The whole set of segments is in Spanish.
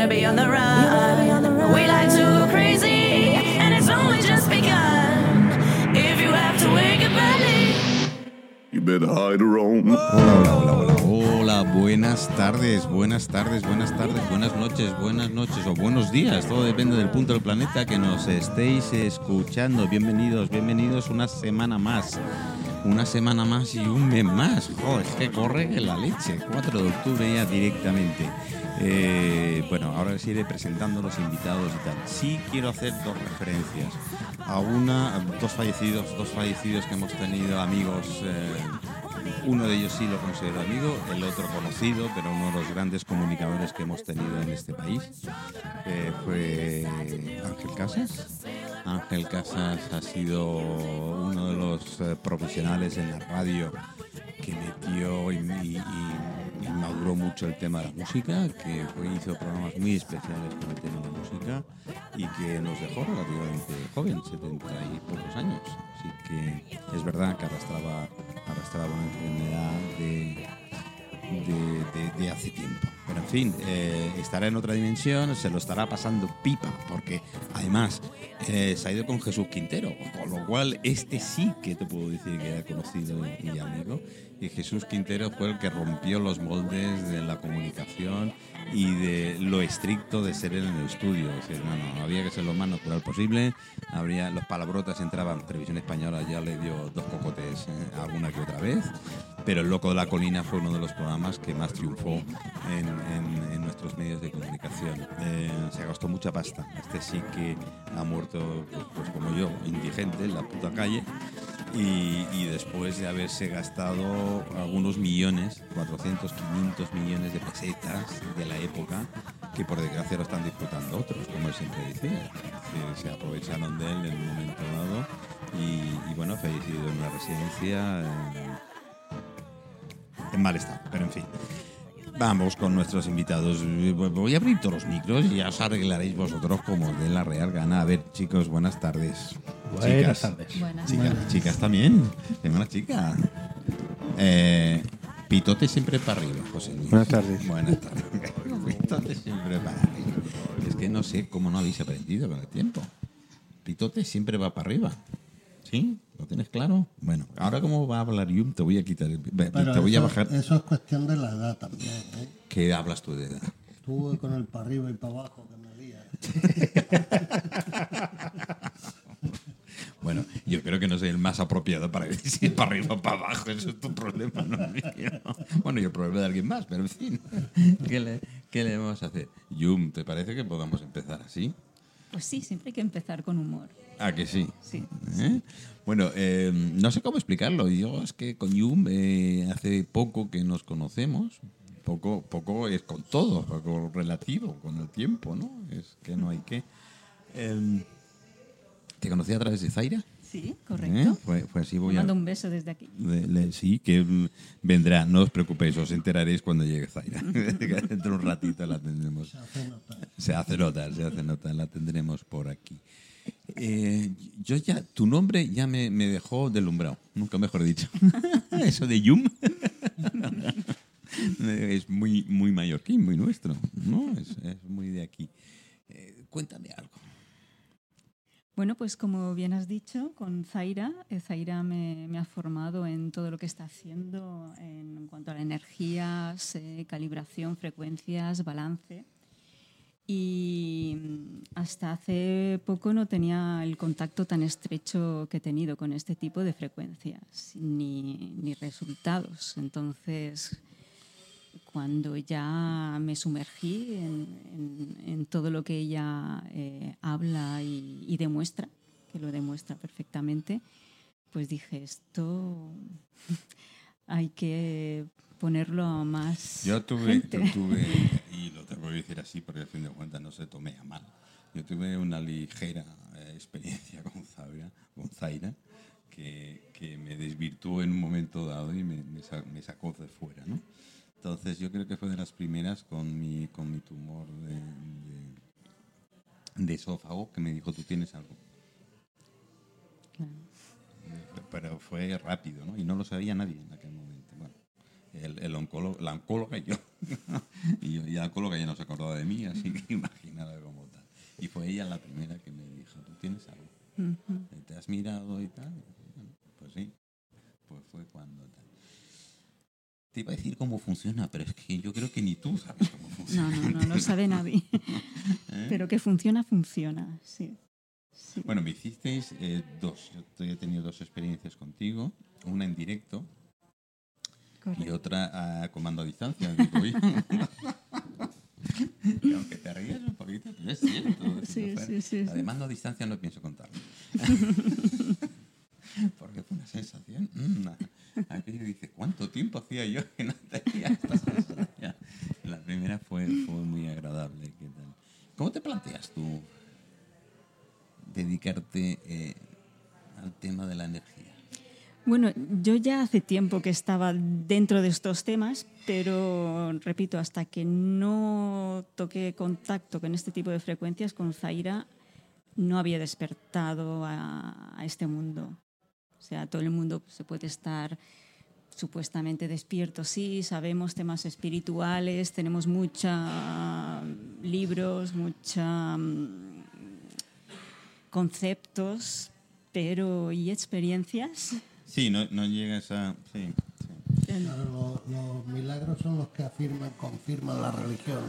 better be on the run. We like to go crazy, and it's only just begun. If you have to wake up early. You better hide own. Hola, hola, hola, hola, buenas tardes, buenas tardes, buenas tardes, buenas noches, buenas noches o buenos días. Todo depende del punto del planeta que nos estéis escuchando. Bienvenidos, bienvenidos una semana más. Una semana más y un mes más. Joder, es que corre que la leche. 4 de octubre ya directamente. Eh, bueno, ahora les iré presentando los invitados y tal. Sí quiero hacer dos referencias. A una, dos fallecidos, dos fallecidos que hemos tenido amigos. eh, uno de ellos sí lo considero amigo, el otro conocido, pero uno de los grandes comunicadores que hemos tenido en este país eh, fue Ángel Casas. Ángel Casas ha sido uno de los profesionales en la radio que metió y- y maduró mucho el tema de la música, que hizo programas muy especiales con el tema de la música y que nos dejó relativamente joven, 70 y pocos años. Así que es verdad que arrastraba, arrastraba una enfermedad de, hace tiempo. Pero en fin, eh, estará en otra dimensión, se lo estará pasando pipa, porque además eh, se ha ido con Jesús Quintero, con lo cual este sí que te puedo decir que era conocido y amigo. Y Jesús Quintero fue el que rompió los moldes de la comunicación y de lo estricto de ser él en el estudio. Es decir, no, había que ser lo más natural posible. Habría, los palabrotas entraban, Televisión Española ya le dio dos cocotes eh, alguna que otra vez. Pero El Loco de la Colina fue uno de los programas que más triunfó en nuestros medios de comunicación. Eh, se gastó mucha pasta. Este sí que ha muerto, pues, pues como yo, indigente en la puta calle. Y, después de haberse gastado algunos millones, 400, 500 millones de pesetas de la época, que por desgracia lo están disfrutando otros, como él siempre decía. Decir, se aprovecharon de él en un momento dado y, y bueno, fallecido en una residencia. en- en mal estado, pero en fin. Vamos con nuestros invitados. Voy a abrir todos los micros y ya os arreglaréis vosotros como de la real gana. A ver, chicos, buenas tardes. Buenas Chicas. tardes. Buenas Chicas, chicas también. Tengo una chica. Eh, pitote siempre para arriba, José Luis. Buenas tardes. Buenas tardes. Pitote siempre para arriba. Es que no sé cómo no habéis aprendido con el tiempo. Pitote siempre va para arriba. ¿Sí? ¿Lo tienes claro? Bueno, ahora como va a hablar Yum, te voy a quitar el... Te voy a bajar... Eso es cuestión de la edad también. ¿eh? ¿Qué hablas tú de edad? Tú con el para arriba y para abajo que me lías. Bueno, yo creo que no soy el más apropiado para decir si es para arriba o para abajo. Eso es tu problema, no el mío. Bueno, y el problema de alguien más, pero en fin. ¿Qué le, qué le vamos a hacer? Yum, ¿te parece que podamos empezar así? Pues sí, siempre hay que empezar con humor. Ah, que sí. Sí. ¿Eh? Bueno, eh, no sé cómo explicarlo. Yo es que con Yum eh, hace poco que nos conocemos. Poco, poco es con todo, poco relativo con el tiempo, ¿no? Es que no hay que. Em, ¿Te conocí a través de Zaira? Sí, ¿Eh? correcto. Fue, fue así, Te voy a... mando un beso desde aquí. Le- le- sí, que mm, vendrá, no os preocupéis, os enteraréis cuando llegue Zaira. Dentro de un ratito la tendremos. Se hace notar, se hace notar, la tendremos por aquí. Eh, yo ya, tu nombre ya me, me dejó deslumbrado, nunca mejor dicho. Eso de Yum es muy, muy mallorquín, muy nuestro, ¿no? Es, es muy de aquí. Eh, cuéntame algo. Bueno, pues como bien has dicho, con Zaira, eh, Zaira me, ha formado en todo lo que está haciendo en cuanto a la energías, eh, calibración, frecuencias, balance. Y mm, hasta hace poco no tenía el contacto tan estrecho que he tenido con este tipo de frecuencias, ni, ni resultados. Entonces, cuando ya me sumergí en, en- en todo lo que ella eh, habla y, y demuestra, que lo demuestra perfectamente, pues dije, esto hay que ponerlo a más Yo tuve, gente. yo tuve, y lo tengo que decir así porque al fin de cuentas no se tome a mal, yo tuve una ligera eh, experiencia con Zaira, con Zaira que, que me desvirtuó en un momento dado y me, me sacó de fuera, ¿no? Entonces yo creo que fue de las primeras con mi, con mi tumor de, de- de esófago que me dijo, tú tienes algo. Claro. Pero fue rápido, ¿no? Y no lo sabía nadie en aquel momento. Bueno, el, el oncólogo, la oncóloga y yo. y, yo, y la oncóloga ya no se acordaba de mí, así que imaginaba como tal. Y fue ella la primera que me dijo, ¿tú tienes algo? ¿Te has mirado y tal? Y "Bueno, pues sí. Pues fue cuando tal. Te iba a decir cómo funciona, pero es que yo creo que ni tú sabes cómo No, funciona. no, no, no sabe nadie. ¿Eh? Pero que funciona, funciona, sí. sí. Bueno, me hicisteis eh, dos. Yo he tenido dos experiencias contigo. Una en directo y Correcto. otra a comando a distancia. digo. Y aunque te rías un poquito, pero es cierto. Sí, sí, sí, de mando a distancia no pienso contarlo. Porque fue una sensación. mm, dice, ¿cuánto tiempo hacía yo que no tenía esta sensación? La primera fue, fue muy agradable. ¿qué tal? ¿Cómo te planteas tú dedicarte eh, al tema de la energía? Bueno, yo ya hace tiempo que estaba dentro de estos temas, pero repito, hasta que no toqué contacto con este tipo de frecuencias, con Zaira, no había despertado a este mundo. O sea, todo el mundo se puede estar supuestamente despierto, sí, sabemos temas espirituales, tenemos muchos libros, muchos conceptos, pero ¿y experiencias? Sí, no, no llegas a... Sí, sí. Los, los milagros son los que afirman, confirman la religión.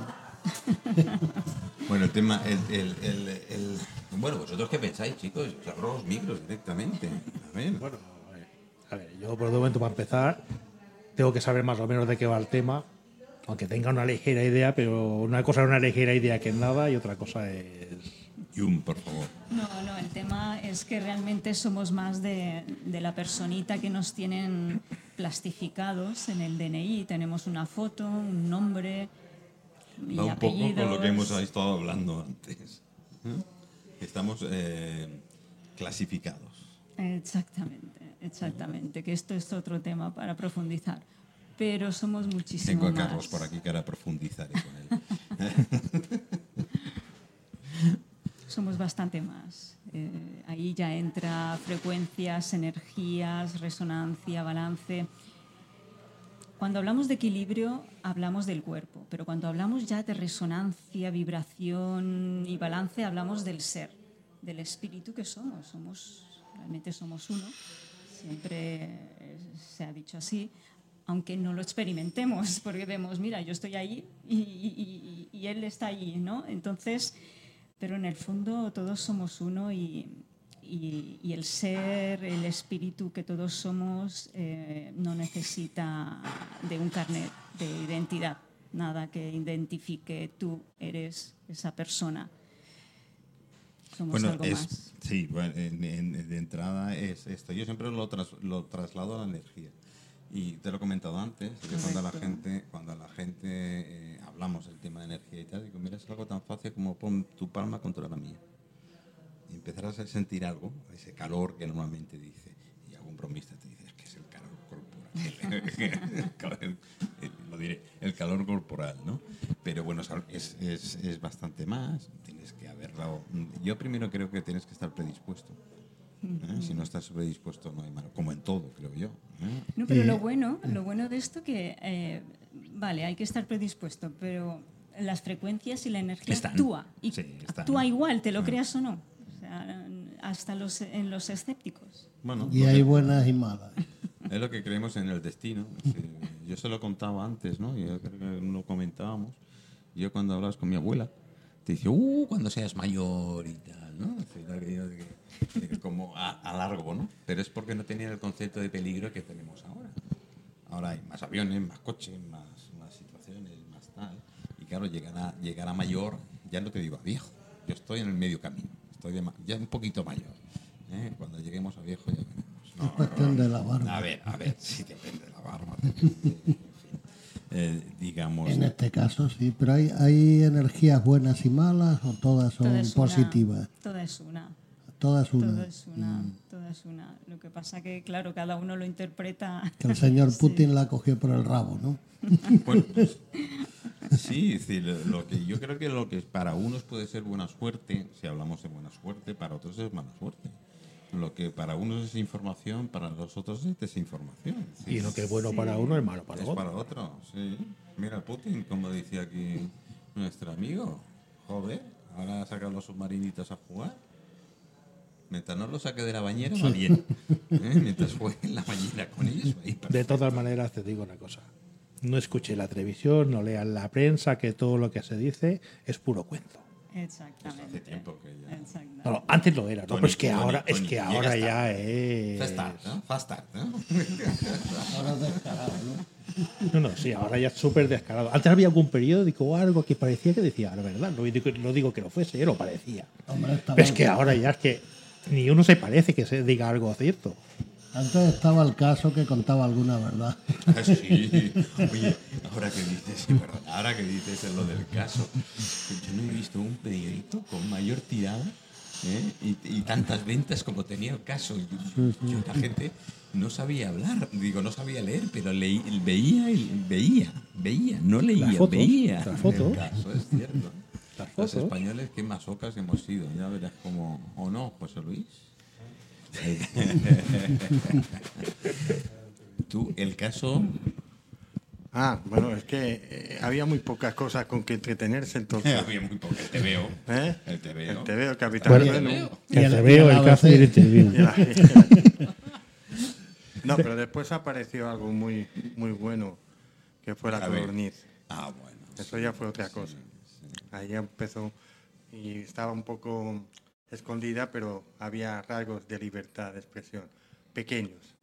Bueno, el tema, el, el, el, el- Bueno, ¿vosotros qué pensáis, chicos? Cerró los micros directamente. A ver. Bueno, a ver, a ver, yo por el momento para empezar tengo que saber más o menos de qué va el tema, aunque tenga una ligera idea, pero una cosa es una ligera idea que es nada y otra cosa es... Yum, por favor. No, no, el tema es que realmente somos más de, de la personita que nos tienen plastificados en el DNI. Tenemos una foto, un nombre y Va un poco con lo que hemos estado hablando antes. ¿eh? Estamos eh, clasificados. Exactamente, exactamente, que esto es otro tema para profundizar. Pero somos muchísimo Tengo a más. Carlos por aquí que ahora profundizaré con él. Somos bastante más. Eh, ahí ya entra frecuencias, energías, resonancia, balance. Cuando hablamos de equilibrio, hablamos del cuerpo, pero cuando hablamos ya de resonancia, vibración y balance, hablamos del ser, del espíritu que somos. Somos realmente somos uno. Siempre eh, se ha dicho así, aunque no lo experimentemos, porque vemos, mira, yo estoy ahí y, y- y- y él está allí, ¿no? Entonces, pero en el fondo todos somos uno y, y- y el ser, el espíritu que todos somos eh, no necesita de un carnet de identidad, nada que identifique tú eres esa persona. Somos Bueno, algo es, más. sí, bueno, en- en- de entrada es esto. Yo siempre lo, tras- lo traslado a la energía. Y te lo he comentado antes, que cuando la gente, cuando la gente eh, hablamos del tema de energía y tal, digo, mira, es algo tan fácil como pon tu palma contra la mía. Empezarás a sentir algo, ese calor que normalmente dice, y algún bromista te dice, es que es el calor corporal. El calor- el- lo diré, el calor corporal, ¿no? Pero bueno, es, es, es bastante más, tienes que haberlo... Yo primero creo que tienes que estar predispuesto. ¿eh? Si no estás predispuesto no hay malo, como en todo, creo yo. ¿eh? No, pero lo bueno, lo bueno de esto que, eh, vale, hay que estar predispuesto, pero las frecuencias y la energía Están. actúa. Y Sí, actúa igual, te lo creas o no. Hasta los, en los escépticos. Bueno, Y hay buenas y malas. Es lo que creemos en el destino. Yo se lo contaba antes, ¿no? Yo creo que lo comentábamos. Yo cuando hablas con mi abuela, te dice, uh, cuando seas mayor y tal, ¿no? Que como a, a largo, ¿no? Pero es porque no tenían el concepto de peligro que tenemos ahora. Ahora hay más aviones, más coches, más, más situaciones, más tal. Y claro, llegar a, llegar a mayor, ya no te digo a viejo, yo estoy en el medio camino, estoy de ma- ya un poquito mayor. ¿eh? Cuando lleguemos a viejo ya veremos. No, Es cuestión de la barba. a ver, a ver, sí depende de la barba. depende. Eh, digamos. En este caso sí, pero hay, hay energías buenas y malas o todas son Toda positivas. Toda es una. Todas una. Todo es una, todo es una. Lo que pasa que, claro, cada uno lo interpreta. Que el señor Putin la cogió por el rabo, ¿no? Bueno, sí, decir, lo que yo creo que lo que para unos puede ser buena suerte, si hablamos de buena suerte, para otros es mala suerte. Lo que para unos es información, para los otros es desinformación. Sí, Y lo que es bueno para uno es malo para es otro. para otro, sí. Mira, Putin, como decía aquí nuestro amigo, joder, ahora saca los submarinitos a jugar. Mientras no lo saque de la bañera, va bien. ¿eh? Mientras juegue en la bañera con ellos, va ahí De todas maneras, te digo una cosa. No escuché la televisión, no lean la prensa, que todo lo que se dice es puro cuento. Exactamente. Hace tiempo que ya. Exactamente. No, no, antes lo era, ¿no? Tony, Pero es que Tony, ahora, es que ahora ya es. Fast start, ¿no? Fast start, ¿no? Ahora es descarado, ¿no? No, no, sí, ahora ya es súper descarado. Antes había algún periódico o algo que parecía que decía, la verdad, no digo, no digo que lo fuese, lo parecía. Hombre, Pero es que ahora ya es que ni uno se parece que se diga algo cierto. Antes estaba el caso que contaba alguna verdad. Ah, Sí, oye, ahora que dices, sí, ahora que dices lo del caso, yo no he visto un periódico con mayor tirada ¿eh? y, y tantas ventas como tenía el caso. Yo, yo, la gente no sabía hablar, digo, no sabía leer, pero leí, veía, veía, veía, no leía, fotos, veía. las el fotos. caso, es cierto. Las Los fotos. españoles, qué masocas hemos sido, ya verás cómo, o no, José Luis. Tú, el caso Ah, bueno, es que eh, había muy pocas cosas con que entretenerse entonces. Había muy poco. El te veo. ¿Eh? El te veo. El TVO, el Capitán Bueno, el- y veo el caso y el la- No, pero después apareció algo muy, muy bueno, que fue la codorniz. Ah, bueno. Eso ya fue otra cosa. Ahí ya empezó y estaba un poco escondida, pero había rasgos de libertad de expresión, pequeños.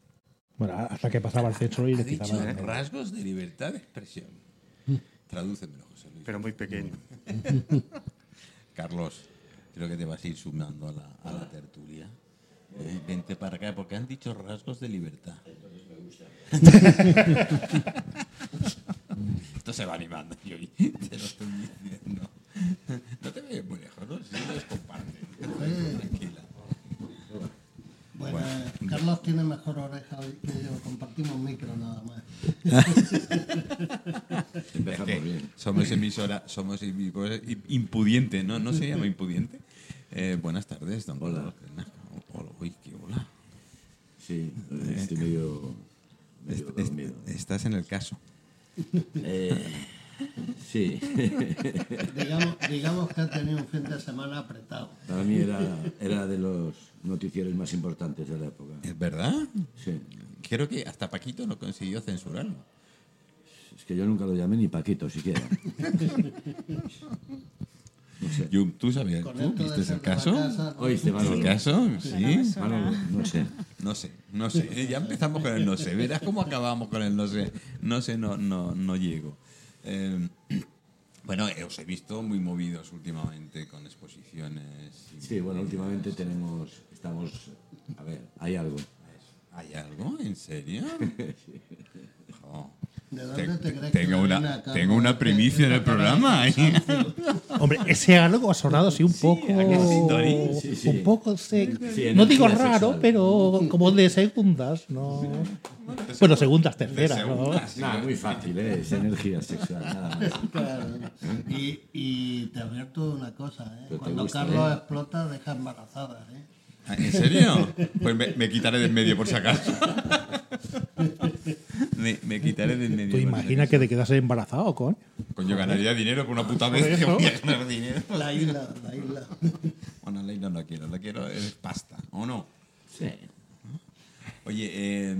Bueno, hasta que pasaba el censo y Ha le dicho quitaban. rasgos de libertad de expresión. Tradúcemelo, José Luis. pero muy pequeño. Carlos, creo que te vas a ir sumando a la, a la tertulia. Eh, vente para acá, porque han dicho rasgos de libertad. Esto se va animando, yo te lo estoy diciendo. No te veo muy lejos, ¿no? Si los Tranquila. Bueno, Carlos tiene mejor oreja que yo, compartimos micro nada más. Es que somos emisora, somos emisora impudiente, ¿no? ¿No se llama impudiente? Eh, buenas tardes, don Hola. Hola, uy, qué hola. Sí, estoy medio, medio Est- est- dormido. estás en el caso. Eh, sí, Digamos, digamos que ha tenido un fin de semana apretado. para mí era, era de los noticieros más importantes de la época. ¿Es verdad? Sí, Creo que hasta Paquito no consiguió censurarlo. es que yo nunca lo llamé ni Paquito siquiera. No sé. ¿Tú sabías? ¿Tú viste el caso? casa, ¿no? ¿Oíste, ¿El caso? Sí. Manolo, no sé. No sé, no sé. Ya empezamos con el no sé. Verás cómo acabamos con el no sé. No sé, no, no, no llego. Eh, bueno, eh, os he visto muy movidos últimamente con exposiciones. y- Sí, bueno, últimamente tenemos, estamos, a ver, hay algo. ¿Hay algo? ¿En serio? Jo. ¿De dónde te crees que tengo, le una, tengo una primicia en el programa. ¿eh? Hombre, ese algo ha sonado así un poco. ¿a que sí, Tony? Sí, sí. Un poco. se- Sí, no digo raro, sexual. pero como de segundas, ¿no? Bueno, segundas, terceras, ¿no? segundas. Nada, muy fácil, ¿eh? es energía sexual, nada más. Claro. Y, y te advierto una cosa, ¿eh? Cuando gusta, Carlos ¿eh? explota, deja embarazadas. ¿eh? Ah, ¿En serio? Pues me, me quitaré del medio por si acaso. me, me quitaré del medio. Tú por si imaginas acaso. que te quedas embarazado, con. Coño, ganaría dinero por una puta vez. eso. que voy a ganar dinero. La isla, la isla. Bueno, la isla no quiero, la quiero es pasta, ¿o no? Sí. Oye, eh,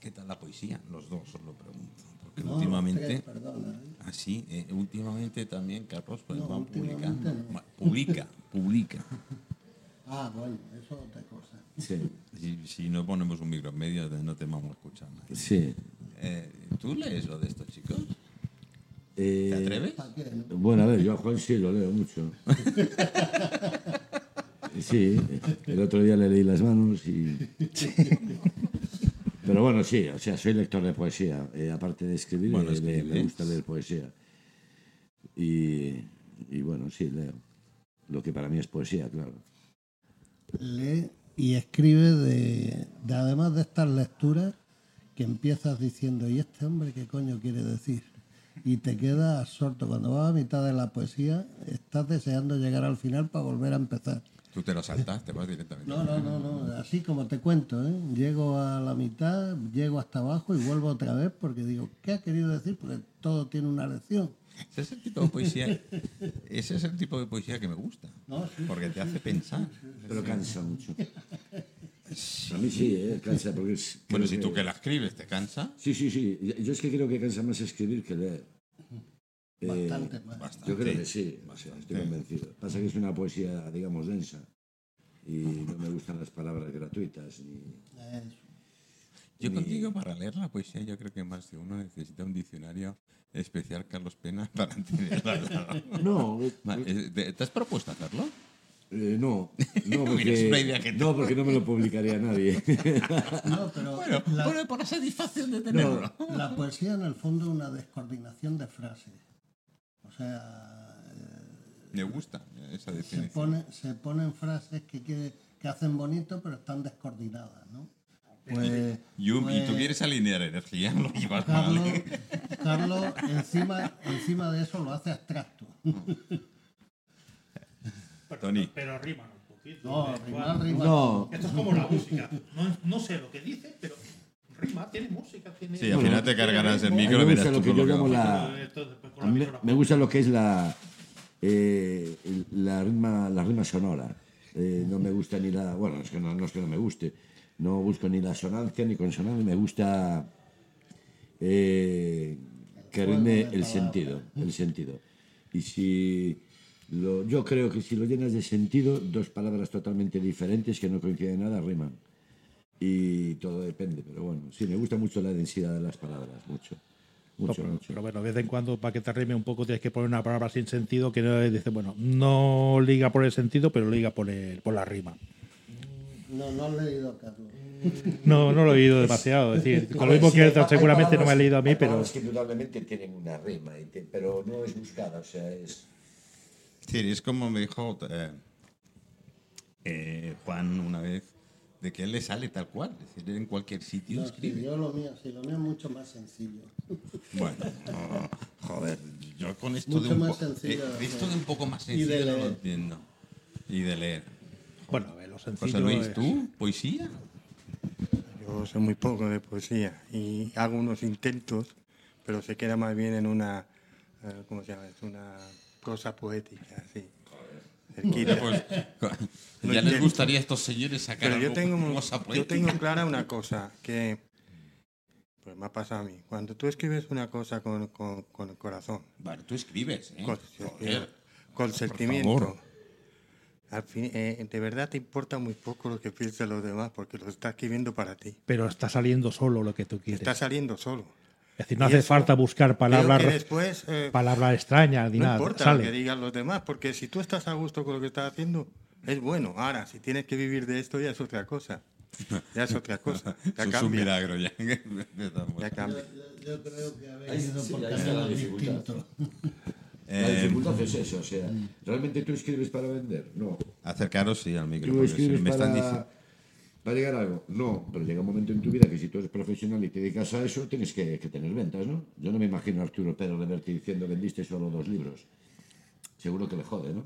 ¿qué tal la poesía? Los dos os lo pregunto. Porque No, últimamente, tres, perdona, ¿eh? Así, eh, últimamente también Carlos pues, No, va publicando. no. Publica, publica. Ah, bueno, eso es otra cosa. Sí, Si, si no ponemos un micro en medio, no te vamos a escuchar. nadie. sí. Eh, ¿Tú lees lo de estos chicos? Eh, ¿Te atreves? Bueno, a ver, yo a Juan sí lo leo mucho. Sí, el otro día le leí las manos y... Pero bueno, sí, o sea, soy lector de poesía. eh, aparte de escribir, Bueno, eh, me- gusta leer poesía. Y, y bueno, sí, leo. Lo que para mí es poesía, claro. Lee y escribe de, de además de estas lecturas que empiezas diciendo, ¿y este hombre qué coño quiere decir? Y te quedas absorto. Cuando vas a mitad de la poesía, estás deseando llegar al final para volver a empezar. Tú te lo saltas, te vas directamente. No, no, no, no, así como te cuento, ¿eh? Llego a la mitad, llego hasta abajo y vuelvo otra vez porque digo, ¿qué ha querido decir? Porque todo tiene una lección. Ese es el tipo de poesía, ese es el tipo de poesía que me gusta. No, sí, porque te hace pensar. Pero cansa mucho. A mí sí, ¿eh? cansa porque es... Bueno, si tú que la escribes te cansa, Sí, sí, sí. Yo es que creo que cansa más escribir que leer. Eh, Bastante más. bastante. Yo creo que sí, sea, estoy convencido. Pasa que es una poesía, digamos, densa. Y no me gustan las palabras gratuitas. Ni... Yo contigo para leer la poesía yo creo que más de uno necesita un diccionario especial Carlos Pena para entenderla. No, Va, eh, ¿Te te has propuesto hacerlo? eh, no, no, porque, que no, porque no me lo publicaría nadie. No, pero Bueno, la, bueno, por la satisfacción de tenerlo. la poesía en el fondo es una descoordinación de frases. O sea, eh, Me gusta esa se, definición. pone, se ponen frases que, quiere- que hacen bonito pero están descoordinadas, ¿no? Pues, y pues, tú quieres alinear energía, lo llevas Carlos, mal. Carlos encima, encima de eso lo hace abstracto. Tony. Pero riman un poquito. No, ¿eh? rimar, rimar. No, Esto es como la música. No, no sé lo que dice, pero rima, tiene música, tiene. Sí, al final te cargarás el a mí micro me gusta lo que yo llamo la... Con A mí me- gusta lo que es la, eh, la, rima, la rima sonora. Eh, no me gusta ni la... Bueno, es que no, no es que no me guste. No busco ni la sonancia ni consonancia. Me gusta eh, que rime el sentido. El sentido. Y si... Lo, yo creo que si lo llenas de sentido, dos palabras totalmente diferentes que no coinciden en nada riman. Y todo depende, pero bueno, sí, me gusta mucho la densidad de las palabras, mucho. No, Mucho, pero, mucho. pero bueno, de vez en cuando, para que te rime un poco, tienes que poner una palabra sin sentido que no dice, bueno, no liga por el sentido, pero liga por, el, por la rima. No, no has leído a Carlos. No, no lo he oído demasiado. Es decir, con lo mismo que seguramente no me ha leído a mí, pero. que indudablemente tienen una rima, pero no es buscada, o sea, es... Sí, es como me dijo eh, eh, Juan una vez, de que él le sale tal cual. Es decir, en cualquier sitio No, sí, yo lo mío, sí, lo mío es mucho más sencillo. Bueno, no, joder, yo con esto Mucho de un más po- sencillo, eh, esto de un poco más Y de sencillo no lo leer. entiendo. Y de leer. Bueno, a ver, lo sencillo. José Luis, es- ¿tú? ¿Poesía? Yo sé muy poco de poesía y hago unos intentos, pero se queda más bien en una, eh, ¿cómo se llama? Es una prosa poética, así. Cerquita. Pues, No ya les gustaría a estos señores sacar Pero yo algo tengo, cosa yo tengo clara una cosa, que pues me ha pasado a mí. Cuando tú escribes una cosa con, con- con el corazón, Bueno, tú escribes, ¿eh? con, Joder. con sentimiento, favor. al fin, eh, de verdad te importa muy poco lo que piensen los demás, porque lo estás escribiendo para ti. Pero está saliendo solo lo que tú quieres. Está saliendo solo. Es decir, no hace eso- falta buscar palabras, después... eh, palabras extrañas ni No nada. importa sale. lo que digan los demás, porque si tú estás a gusto con lo que estás haciendo, es bueno. Ahora, si tienes que vivir de esto, ya es otra cosa. Ya es otra cosa. Ya es un milagro ya. Ya cambia. Yo, yo creo que habéis ido sí, por la caminos dificultad. distintos. La Eh, dificultad es eso, o sea, ¿realmente tú escribes para vender? No. acercaros, sí, al micro. ¿Tú porque escribes si me están para, diciendo... para llegar a algo? No, pero llega un momento en tu vida que si tú eres profesional y te dedicas a eso, tienes que, que tener ventas, ¿no? Yo no me imagino a Arturo Pérez Reverte diciendo vendiste solo dos libros. Seguro que le jode, ¿no?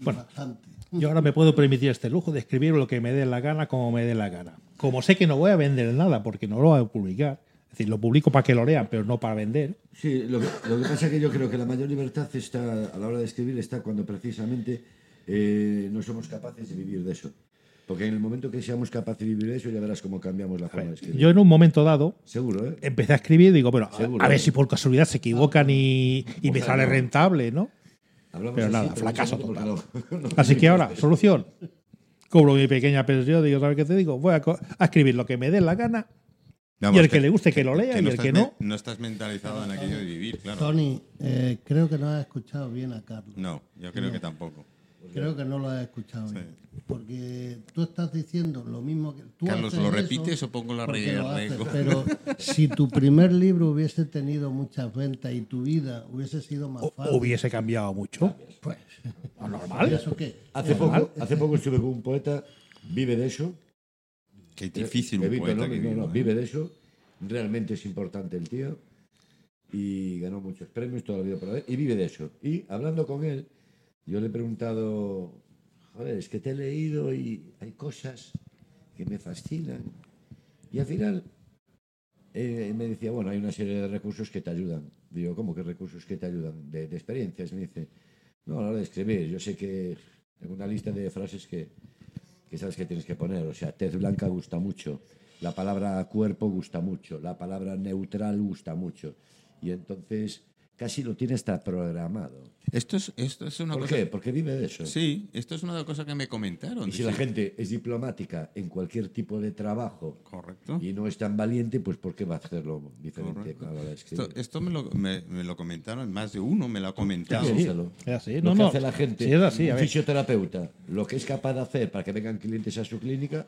Bueno. Bastante. Yo ahora me puedo permitir este lujo de escribir lo que me dé la gana, como me dé la gana. Como sé que no voy a vender nada porque no lo voy a publicar, es decir, lo publico para que lo lean, pero no para vender. Sí, lo que, lo que pasa es que yo creo que la mayor libertad está a la hora de escribir está cuando precisamente eh, no somos capaces de vivir de eso. Porque en el momento que seamos capaces de vivir eso, ya verás cómo cambiamos la forma de escribir. Yo en un momento dado Seguro, ¿eh? empecé a escribir y digo, bueno, a- Seguro. a ver si por casualidad se equivocan y, y me sale no. rentable, ¿no? Hablamos Pero así, nada, fracaso porque no- no Así que ahora, solución. Cobro mi pequeña pensión, digo, ¿sabes qué te digo? Voy a, escribir lo que me dé la gana Vamos, y el que, le guste que lo lea y el que no. No estás mentalizado en aquello de vivir, claro. Tony, eh, creo que no has escuchado bien a Carlos. No, yo creo que tampoco. Creo que no lo has escuchado bien. Porque tú estás diciendo lo mismo que tú Carlos, haces ¿lo repites o pongo la regla? Pero si tu primer libro hubiese tenido muchas ventas y tu vida hubiese sido más O- fácil, hubiese cambiado mucho. pues, ¿No normal? ¿eso qué? Hace poco, hace poco estuve con un poeta, vive de eso. Qué difícil un Evito poeta nombres, que no, no, ¿eh? vive de eso. Realmente es importante el tío. Y ganó muchos premios toda la vida por haber. Y vive de eso. Y hablando con él, yo le he preguntado, joder, es que te he leído y hay cosas que me fascinan. Y al final eh, me decía, bueno, hay una serie de recursos que te ayudan. Digo, ¿cómo que recursos que te ayudan? De, experiencias. Me dice, no, a la hora de escribir, yo sé que tengo una lista de frases que, que sabes que tienes que poner. O sea, tez blanca gusta mucho, la palabra cuerpo gusta mucho, la palabra neutral gusta mucho. Y entonces casi lo tiene hasta programado. Esto es, esto es una ¿Por cosa. qué? Porque vive de eso. Sí, esto es una cosa que me comentaron. Y si la Sí. gente es diplomática en cualquier tipo de trabajo Correcto. y no es tan valiente, pues ¿por qué va a hacerlo diferente a la de? Esto, esto me, lo, me, me lo comentaron, más de uno me lo ha comentado. Es así, lo no, que no. hace la gente, Sí, es así, un fisioterapeuta, lo que es capaz de hacer para que vengan clientes a su clínica,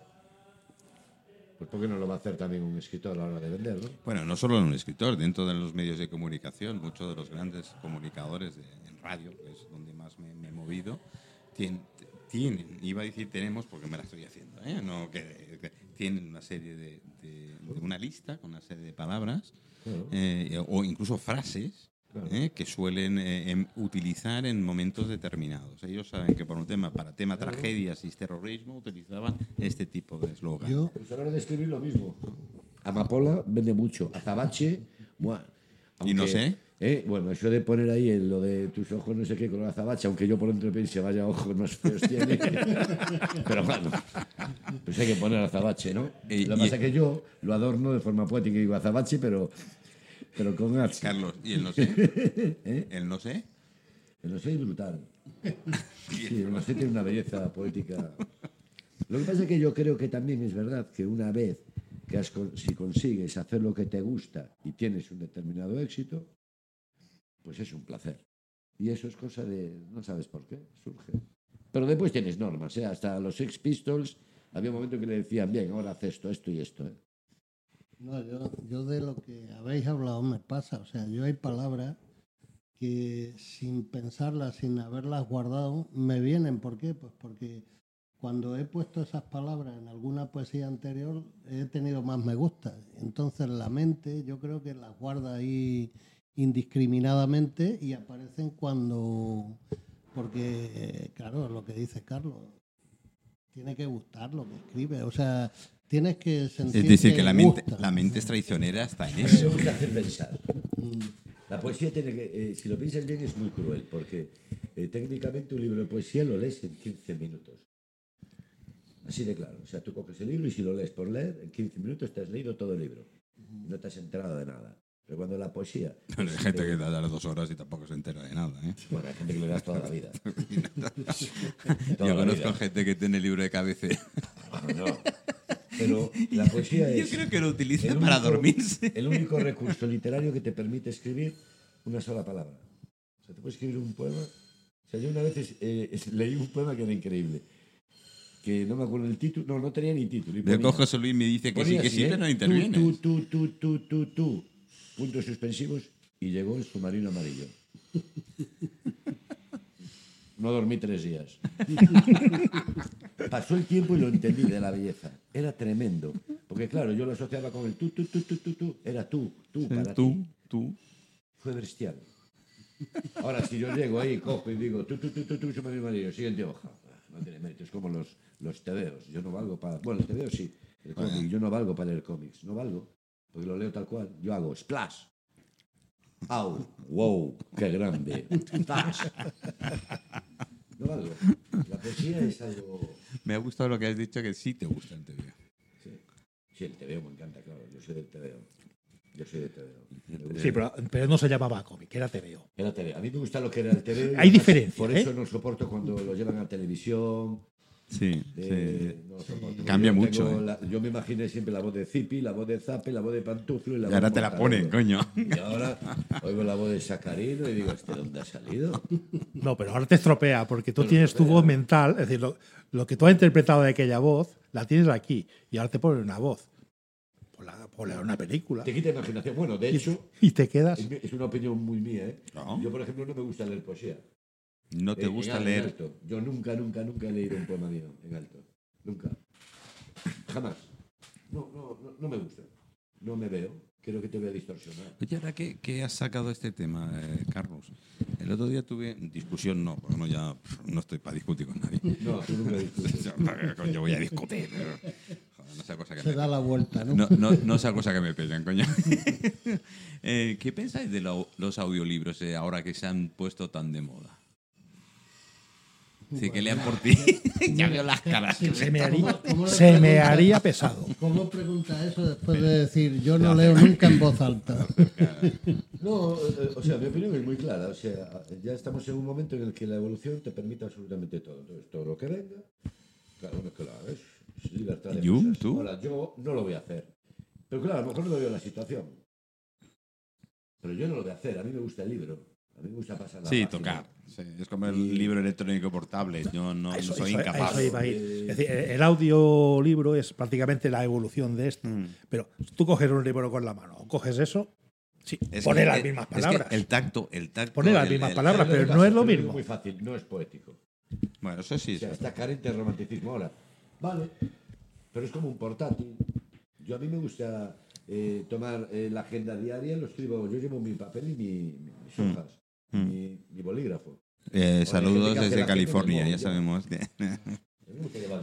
pues ¿por qué no lo va a hacer también un escritor a la hora de vender? ¿no? Bueno, no solo un escritor, dentro de los medios de comunicación, muchos de los grandes comunicadores de, en radio, que es donde más me, me he movido, tien- tienen, iba a decir tenemos porque me la estoy haciendo, ¿eh? no, que, que tienen una serie de, de- de una lista con una serie de palabras eh, o incluso frases ¿eh? que suelen eh, em- utilizar en momentos determinados. Ellos saben que por un tema, para tema tragedias y terrorismo, utilizaban este tipo de eslogan. Yo, Pues a la hora de escribir lo mismo. Amapola vende mucho. Azabache, buah, Y no sé. eh, bueno, eso de poner ahí en lo de tus ojos no sé qué con azabache, aunque yo por dentro piense, vaya ojos más feos tiene. Pero bueno, pues hay que poner azabache, ¿no? Y- lo que pasa es que yo lo adorno de forma poética y digo azabache, pero, pero con H. Carlos, ¿y el no sé? ¿El no sé? El no sé es brutal. Sí, el no sé tiene una belleza poética. Lo que pasa es que yo creo que también es verdad que una vez que has si consigues hacer lo que te gusta y tienes un determinado éxito, pues es un placer. Y eso es cosa de, no sabes por qué, surge. Pero después tienes normas, ¿eh? hasta los Sex Pistols había un momento que le decían, bien, ahora haz esto, esto y esto. ¿eh? No, yo, yo de lo que habéis hablado me pasa. O sea, yo hay palabras que sin pensarlas, sin haberlas guardado, me vienen. ¿Por qué? Pues porque cuando he puesto esas palabras en alguna poesía anterior, he tenido más me gusta. Entonces la mente yo creo que las guarda ahí indiscriminadamente y aparecen cuando... Porque, eh, claro, lo que dice Carlos, tiene que gustar lo que escribe. O sea, tienes que sentir Es decir, que la mente, la mente es traicionera hasta en eso. gusta hacer pensar. La poesía tiene que, eh, si lo piensas bien, es muy cruel, porque eh, técnicamente un libro de poesía lo lees en 15 minutos. Así de claro. O sea, tú coges el libro y si lo lees por leer, en 15 minutos te has leído todo el libro. No te has enterado de nada. Pero cuando la poesía... Pero hay gente que da las dos horas y tampoco se entera de nada. ¿eh? Bueno, hay gente que le das toda la vida. Yo Toda conozco vida. gente que tiene libro de cabecera. No. Pero la poesía Yo es... creo que lo utiliza el para único- dormirse. El único recurso literario que te permite escribir una sola palabra. O sea, te puedes escribir un poema. O sea, yo una vez eh, leí un poema que era increíble. Que no me acuerdo el título. No, no tenía ni título. y que ponía- José Luis me dice que sí, que así, sí, ¿eh? pero no Tú, interviene. Tú, tú, tú, tú, tú, tú. Puntos suspensivos y llegó el submarino amarillo. No dormí tres días. Pasó el tiempo y lo entendí de la belleza. Era tremendo. Porque claro, yo lo asociaba con el tú, tú, tú, tú, tú, tú. Era tú, tú, para Tú, ti. tú. Fue bestial. Ahora, si yo llego ahí, cojo y digo, tú, tú, tú, tú, tú, submarino amarillo, siguiente hoja. No tiene mérito, es como los, los tebeos. Yo no valgo para... Bueno, el tebeo sí, el cómic. Yo no valgo para leer cómics. No valgo, porque lo leo tal cual. Yo hago splash. Au, wow, qué grande. No valgo. La poesía es algo... Me ha gustado lo que has dicho, que sí te gusta el TV. Sí, sí el tebeo me encanta, claro. Yo soy del tebeo. Yo soy del gusta. Sí, pero, pero no se llamaba cómic, era TVO. Era TV. A mí me gusta lo que era el TV. y Hay diferencia, Por ¿eh? eso no soporto cuando lo llevan a televisión. Sí, eh, sí. no. Cambia Yo mucho, ¿eh? la- yo me imaginé siempre la voz de Zipi, la voz de Zape, la voz de Pantuflo y la Y voz ahora te la ponen, coño. Y ahora oigo la voz de Sacarino y digo, ¿este dónde ha salido? No, pero ahora te estropea porque tú tienes tu voz mental, es decir, lo, lo que tú has interpretado de aquella voz, la tienes aquí y ahora te ponen una voz. Ponla, ponla una película Te quita imaginación. Bueno, de hecho, y te quedas. es una opinión muy mía. ¿eh? No. Yo, por ejemplo, no me gusta leer poesía. No te en gusta en leer. alto. Yo nunca, nunca, nunca he leído un poema mío en alto. Nunca. Jamás. No, no, no, no me gusta. No me veo. creo que te voy a distorsionar. Oye, ahora que, que has sacado este tema, eh, Carlos, el otro día tuve discusión, no, porque no, ya no estoy para discutir con nadie. No, tú nunca discutes. Coño, voy a discutir. Joder, no sea cosa que Se me- da la vuelta, ¿no? No, no, no sea cosa que me peguen, coño. Eh, ¿Qué pensáis de lo- los audiolibros eh, ahora que se han puesto tan de moda? Sí, que lean por ti. ya veo las caras. Se me- haría, pesado. ¿Cómo pregunta eso después de decir yo no leo nunca en voz alta? No, eh, o sea, mi opinión es muy clara. O sea, ya estamos en un momento en el que la evolución te permite absolutamente todo. Entonces, todo lo que venga, claro, no es que lo hagas. Es libertad de ¿Y tú? yo no lo voy a hacer. Pero claro, a lo mejor no veo la situación. Pero yo no lo voy a hacer. A mí me gusta el libro. A mí me gusta pasar la Sí, página. tocar. Sí, es como el libro electrónico portable. Yo no, Eso- no soy eso- incapaz. eso iba a ir. Es decir, el audiolibro es prácticamente la evolución de esto. Mm. Pero tú coges un libro con la mano, o coges eso, sí, Es pone que- las es- mismas es que palabras. el tacto, el tacto. Pone las el- mismas el- palabras. ¿Sabes pero no es lo mismo. muy fácil, no es poético. Bueno, eso sí. O sea, está carente de romanticismo ahora. Vale, pero es como un portátil. Yo a mí me gusta eh, tomar eh, la agenda diaria, lo escribo, yo llevo mi papel y mi, mis hojas, mi, mi bolígrafo. Eh, saludos desde California, ya sabemos. que-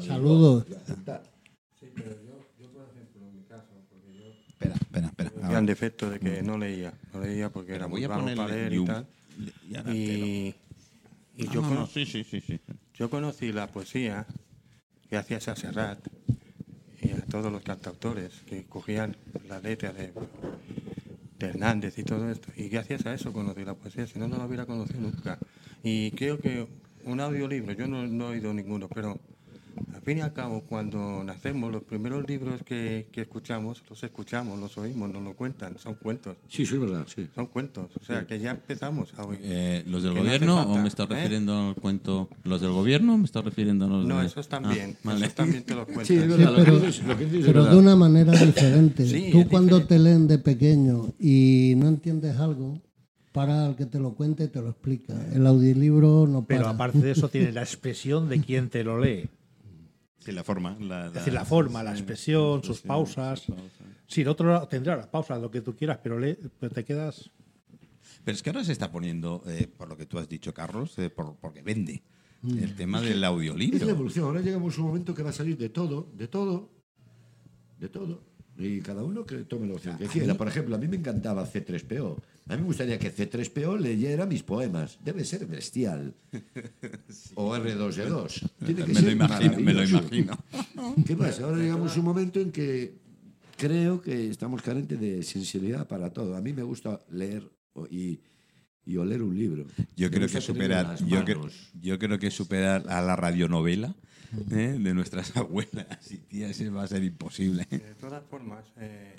Saludos. Sí, pero yo, yo por ejemplo, en mi caso, porque yo espera, espera, espera. un gran defecto de que no leía, no leía porque era voy muy ponerle para leer y tal. Y lo- yo, No, cono- no, sí, sí, sí, sí. yo conocí la poesía gracias a Serrat y a todos los cantautores que cogían la letra de, de Hernández y todo esto. Y gracias a eso conocí la poesía, si no, no la hubiera conocido nunca. Y creo que un audiolibro, yo no, no he oído ninguno, pero al fin y al cabo, cuando nacemos, los primeros libros que, que escuchamos, los escuchamos, los oímos, nos lo cuentan, son cuentos. Sí, eso es verdad, sí. Son cuentos, o sea que ya empezamos a oír. Eh, ¿Los del no gobierno falta, o me estás ¿eh? refiriendo al cuento? ¿Los del gobierno o me estás refiriendo a los No, de- esos también, Ah, vale. esos también te lo cuentan. Sí, verdad, lo que pero, dices- lo que dices es pero de una manera diferente. Sí, Tú cuando diferente. te leen de pequeño y no entiendes algo, para al que te lo cuente y te lo explica. El audiolibro no para. Pero aparte de eso, tiene la expresión de quien te lo lee. Sí, la forma. La, Es decir, la forma, la expresión, sus pausas. Sí, el otro lado tendrá las pausas, lo que tú quieras, pero, lee, pero te quedas. Pero es que ahora se está poniendo, eh, por lo que tú has dicho, Carlos, eh, por- porque vende el tema del audiolibro. Es la evolución. Ahora llegamos a un momento que va a salir de todo, de todo, de todo. Y cada uno que tome la opción que quiera. Por ejemplo, a mí me encantaba C3PO. A mí me gustaría que C3PO leyera mis poemas. Debe ser bestial. O R2D2. Tiene que me lo ser imagino, me lo imagino. ¿Qué pasa? Ahora llegamos a un momento en que creo que estamos carentes de sensibilidad para todo. A mí me gusta leer y, y oler un libro. Yo Me creo que superar, yo, yo creo que superar a la radionovela ¿eh? de nuestras abuelas y tías va a ser imposible. De todas formas, eh,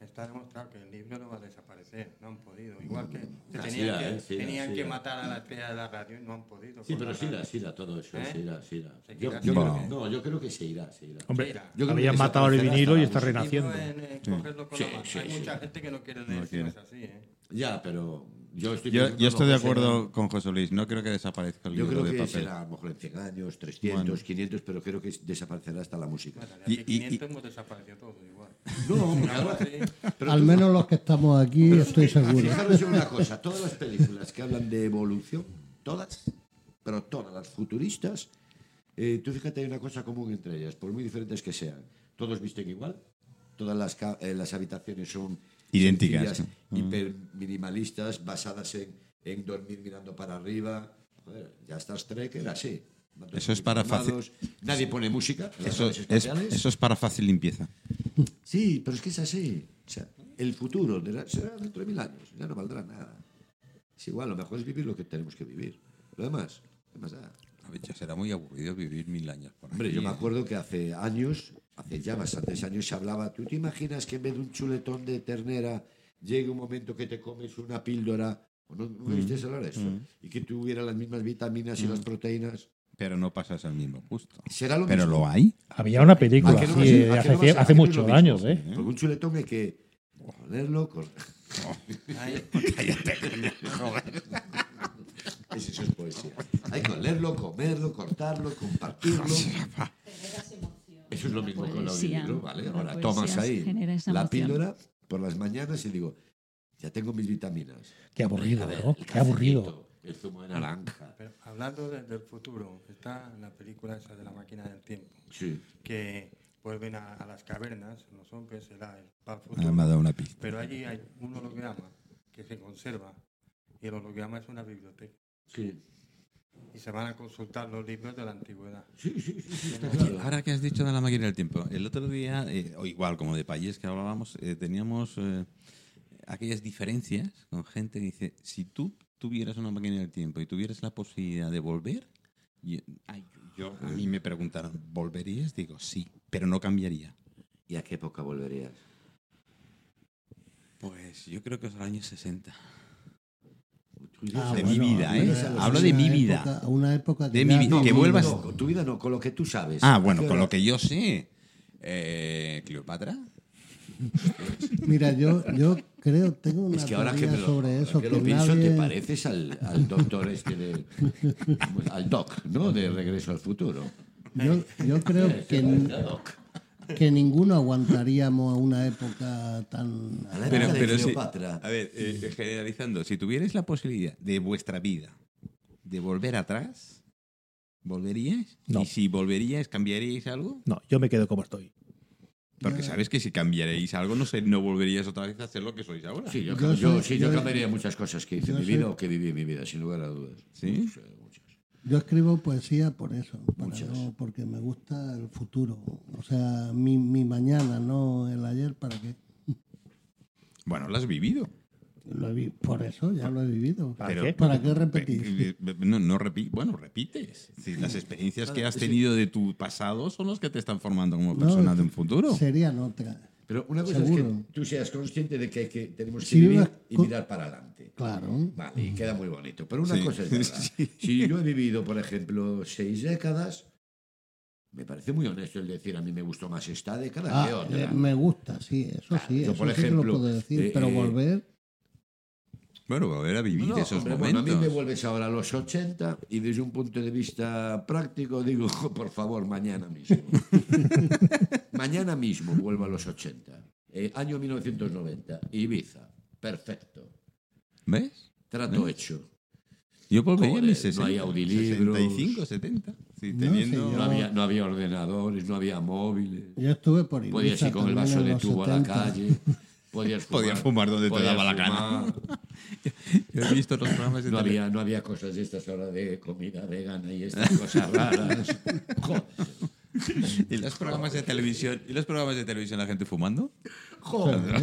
está demostrado que el libro no va a desaparecer, no han podido. Igual que se Ah, tenían, sí, que, eh, sí, tenían sí, que matar a la estrella de la radio y no han podido. Sí, pero la sí radio. sí irá todo eso, ¿Eh? sí irá, sí. Se Yo, yo creo que- no, yo creo que se irá, se irá. Hombre, yo creo que habían matado el desaparecerá vinilo y está la renaciendo. Eh, la Hay sí. mucha gente que no quiere leer, No así. ¿eh? Ya, pero yo estoy Yo, yo estoy de que será- acuerdo con José Luis, no creo que desaparezca el Yo libro creo de que papel. será a lo mejor en 100 años, 300, Bueno. 500, pero creo que desaparecerá hasta la música. Bueno, Y- y- 500 hemos desaparecido todos igual. No, ahora- Sí. pero Al tú- menos los que estamos aquí, estoy seguro. Fijaros en una cosa, todas las películas que hablan de evolución, todas, pero todas las futuristas, eh, tú fíjate, hay una cosa común entre ellas, por muy diferentes que sean. Todos visten igual, todas las, eh, las habitaciones son Idénticas. hiper minimalistas, basadas en, en dormir mirando para arriba. Joder, ya Star Trek era así. Eso es para fácil- Nadie pone música. en Eso es, eso es para fácil limpieza. Sí, pero es que es así. O sea, el futuro de la- será dentro de mil años, ya no valdrá nada. Es igual, lo mejor es vivir lo que tenemos que vivir. Lo demás, ¿qué más da? A ver, ya será muy aburrido vivir mil años por Hombre, aquí, yo me ¿eh? acuerdo que hace años, hace ya bastantes años, se hablaba. ¿Tú te imaginas que en vez de un chuletón de ternera llegue un momento que te comes una píldora? ¿O no, ¿no viste hablar de eso? Y que tuviera las mismas vitaminas y las proteínas. Pero no pasas al mismo gusto. Será lo Pero mismo. lo hay. Había una ¿A película no que hace, no no muchos años, ¿eh? Porque un chuletón hay que ponerlo, cor- Ahí. Eso, eso es poesía. Hay que olerlo, comerlo, cortarlo, compartirlo. Eso es lo mismo con el audiolibro, ¿vale? Ahora tomas ahí la píldora por las mañanas y digo, ya tengo mis vitaminas. Qué aburrido, ¿no? Qué aburrido. El zumo de naranja. Pero hablando de- del futuro, está la película esa de la máquina del tiempo, Sí. que vuelven a, a las cavernas, los hombres, será el el Ah, futuro. me ha dado una pista. Pero allí hay un holograma que se conserva y el holograma es una biblioteca. Sí. Y se van a consultar los libros de la antigüedad. Sí, sí, sí, claro. Ahora que has dicho de la máquina del tiempo, el otro día, eh, o igual como de país que hablábamos, eh, teníamos eh, aquellas diferencias con gente que dice, si tú tuvieras una máquina del tiempo y tuvieras la posibilidad de volver, ay, yo, a mí me preguntaron, ¿volverías? Digo, sí, pero no cambiaría. ¿Y a qué época volverías? Pues yo creo que es el año 60. Ah, de bueno, mi vida, ¿eh? Hablo de mi época- vida. a una época que De mi vida, que no, vuelvas- No, con tu vida no, con lo que tú sabes. Ah, bueno, ¿A qué con lo que yo sé, eh, Cleopatra. Mira, yo, yo creo, tengo una Es que ahora que, me lo, sobre ahora eso. que que lo pienso, te pareces al, al doctor este de, al doc, ¿no? De Regreso al Futuro. Yo, yo creo que, que ninguno aguantaríamos a una época tan... A la Pero, época pero Cleopatra. a ver, eh, generalizando, si tuvierais la posibilidad de vuestra vida de volver atrás, ¿volveríais? No. Y si volveríais, ¿cambiaríais algo? No, yo me quedo como estoy. Porque sabes que si cambiaríais algo, no sé, no volveríais otra vez a hacer lo que sois ahora. Sí, yo, Yo yo, soy- sí, yo yo- cambiaría muchas cosas que hice en mi vida o que viví en mi vida, sin lugar a dudas. ¿Sí? Muchas, muchas. Yo escribo poesía por eso, para Muchas. no- porque me gusta el futuro. O sea, mi, mi mañana, no el ayer, ¿para qué? Bueno, lo has vivido. Lo vi- por eso ya lo he vivido. ¿Para Pero- qué? ¿Para qué repetir? No, no repi- bueno, repites. Las experiencias que has tenido de tu pasado son las que te están formando como No, persona de un futuro. Serían otra. Pero una cosa Seguro. es que tú seas consciente de que, tenemos que Si vivir y mirar para adelante. Claro. Vale, y queda muy bonito. Pero una Sí. cosa es verdad. Si yo he vivido, por ejemplo, seis décadas, me parece muy honesto el decir a mí me gustó más esta década que Ah, otra. eh, me gusta, sí, eso sí, yo, eso por sí ejemplo, lo puedo decir, eh, pero eh, volver, Bueno, volver a vivir No, esos hombre, bueno, a momentos. mí me vuelves ahora a los 80 y desde un punto de vista práctico digo, por favor, mañana mismo. mañana mismo vuelvo a los 80. Eh, año 1990, Ibiza. Perfecto. ¿Ves? Trato hecho. Yo volvería a mis no 60, hay audiolibros. 65, 70. Sí, No, teniendo... sí, No había, no había ordenadores, no había móviles. yo estuve por Ibiza Podías ir con el vaso de tubo a la 70. calle. Podías fumar, Podías fumar donde te podías daba la gana. fumar. Yo he visto los programas de No había, no había cosas de estas ahora de comida vegana y estas cosas raras. Joder. ¿Y los programas de televisión? ¿Y los programas de televisión la gente fumando? Joder.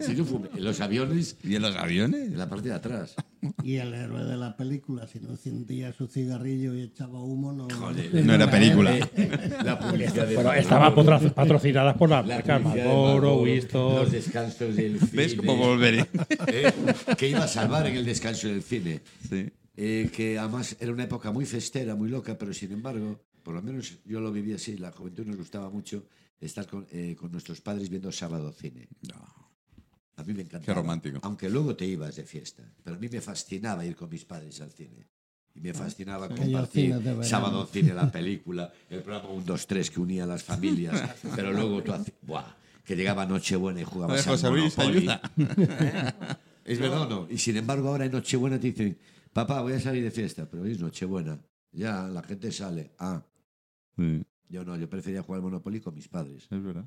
Si yo fumé en los aviones, ¿Y en los aviones? en la parte de atrás. Y el héroe de la película, si no encendía su cigarrillo y echaba humo, no... Joder. No era película. La publicidad de Pero estaba patro- patrocinada por la Marlboro, Marlboro, Winston. Los descansos del cine. ¿Ves cómo volveré? Eh, Que iba a salvar en el descanso del cine. Sí. Eh, que además era una época muy festera, muy loca, pero sin embargo, por lo menos yo lo viví así, la juventud nos gustaba mucho estar con, eh, con nuestros padres viendo sábado cine. A mí me encantaba. Qué romántico. Aunque luego te ibas de fiesta. Pero a mí me fascinaba ir con mis padres al cine. Y me fascinaba Aquellos compartir verano. sábado cine, la película, el programa 1, 2, 3 que unía a las familias. Pero luego tú hacías... ¡Buah! Que llegaba Nochebuena y jugabas José al Luis, Monopoly. ayuda. ¿Es verdad o no? Y sin embargo ahora en Nochebuena te dicen, papá, voy a salir de fiesta, pero hoy es Nochebuena. Ya, la gente sale. Ah, Sí, yo no, yo prefería jugar al Monopoly con mis padres. es verdad.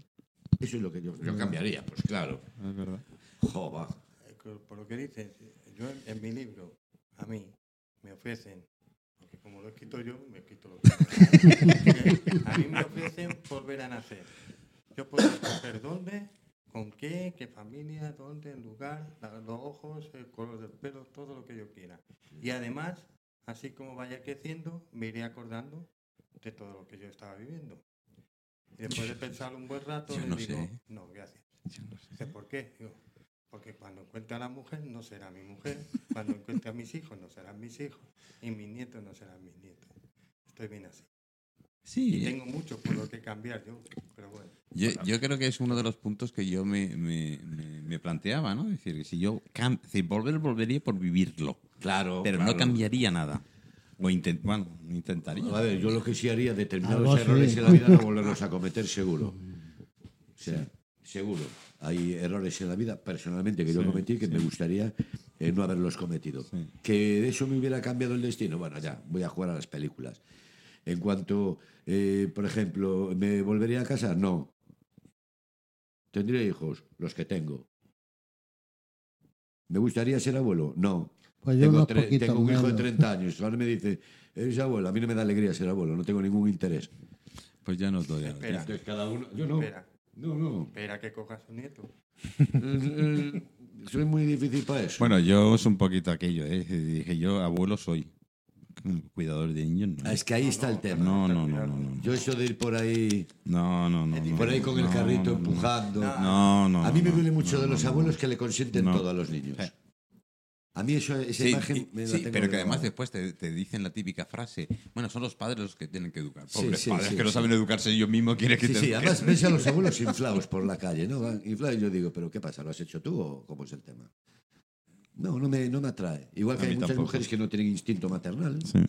Eso es lo que yo, yo cambiaría, pues claro. Es verdad. Jova. Eh, Por lo que dices, yo en, en mi libro, a mí, me ofrecen, porque como lo he escrito yo, me he escrito lo que A mí me ofrecen volver a nacer. Yo puedo escoger dónde, con qué, qué familia, dónde, el lugar, la- los ojos, el color del pelo, todo lo que yo quiera. Y además, así como vaya creciendo, me iré acordando de todo lo que yo estaba viviendo. Y después de pensar un buen rato, Yo le no digo, sé. no, gracias. Dice, ¿por qué? Digo, porque cuando encuentre a la mujer no será mi mujer, cuando encuentre a mis hijos no serán mis hijos y mis nietos no serán mis nietos. Estoy bien así. Y Sí, tengo mucho por lo que cambiar yo, pero bueno. yo, yo creo que es uno de los puntos que yo me, me, me- me planteaba, ¿no? Es decir, que si yo cam- decir, volver, volvería por vivirlo, Claro. pero claro. no cambiaría nada. O intent, bueno, intentaría. A ver, yo lo que sí haría, determinados errores sí. en la vida, no volverlos a cometer seguro. O sea, seguro. Hay errores en la vida, personalmente, que yo cometí que me gustaría eh, no haberlos cometido. Que de eso me hubiera cambiado el destino. Bueno, ya, voy a jugar a las películas. En cuanto, eh, por ejemplo, ¿me volvería a casar? No. ¿Tendría hijos? Los que tengo. ¿Me gustaría ser abuelo? No. Pues yo tengo, tre- tengo un hijo de menos. 30 años. Ahora me dice, ¿eres abuelo? A mí no me da alegría ser abuelo, no tengo ningún interés. Pues ya no todavía. Espera. Entonces cada uno... Yo no. Espera, No, no. espera que cojas un nieto. Eh, eh, soy muy difícil para eso. Bueno, yo es un poquito aquello, ¿eh? Dije, yo abuelo soy. Cuidador de niños, no. Ah, es que ahí está el tema. No, no, no, no, no. Yo eso de ir por ahí, No, no, no. no, por ahí con el no, carrito no, no. empujando. No, no. a mí me no, duele mucho no, de no, los no. abuelos que le consienten No. todo a los niños. Sí. A mí eso, esa Sí, imagen y- me la sí, tengo pero que además después te, te dicen la típica frase, bueno, son los padres los que tienen que educar. Pobres sí, padres sí, que no saben educarse ellos mismos, quieren que Sí, te sí, eduquen. además ves a los abuelos inflados por la calle, ¿no? Van inflados y yo digo, ¿pero qué pasa? ¿Lo has hecho tú o cómo es el tema? No, no me, no me atrae. Igual que hay muchas tampoco. mujeres que no tienen instinto maternal Sí.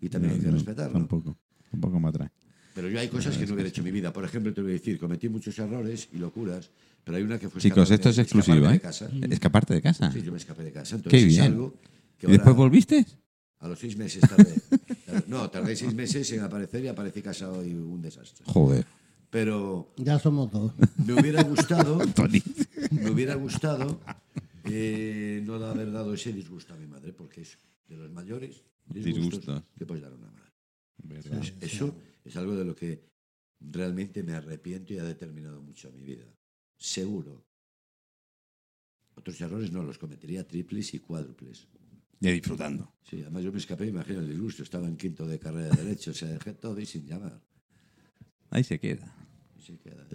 y también hay que No, respetarlo. Tampoco, tampoco me atrae. Pero yo hay cosas que no hubiera hecho en mi vida. Por ejemplo, te voy a decir, cometí muchos errores y locuras, pero hay una que fue Chicos, esto es exclusivo, ¿eh? de casa. Escaparte de casa. Sí, yo me escapé de casa. Qué Entonces es bien. algo que ¿Y después volviste? A los seis meses tardé. No, tardé seis meses en aparecer y aparecí casado y un desastre. Joder. Pero Ya somos dos. me hubiera gustado, me hubiera gustado eh, no haber dado ese disgusto a mi madre, porque es de los mayores disgustos que puedes dar a una madre. Entonces, eso es algo de lo que realmente me arrepiento y ha determinado mucho mi vida. Seguro. Otros errores no, los cometería triples y cuádruples. Y disfrutando. Sí, además yo me escapé, imagino el disgusto, estaba en quinto de carrera de Derecho, o sea, dejé todo y sin llamar. Ahí se queda. Y, se queda.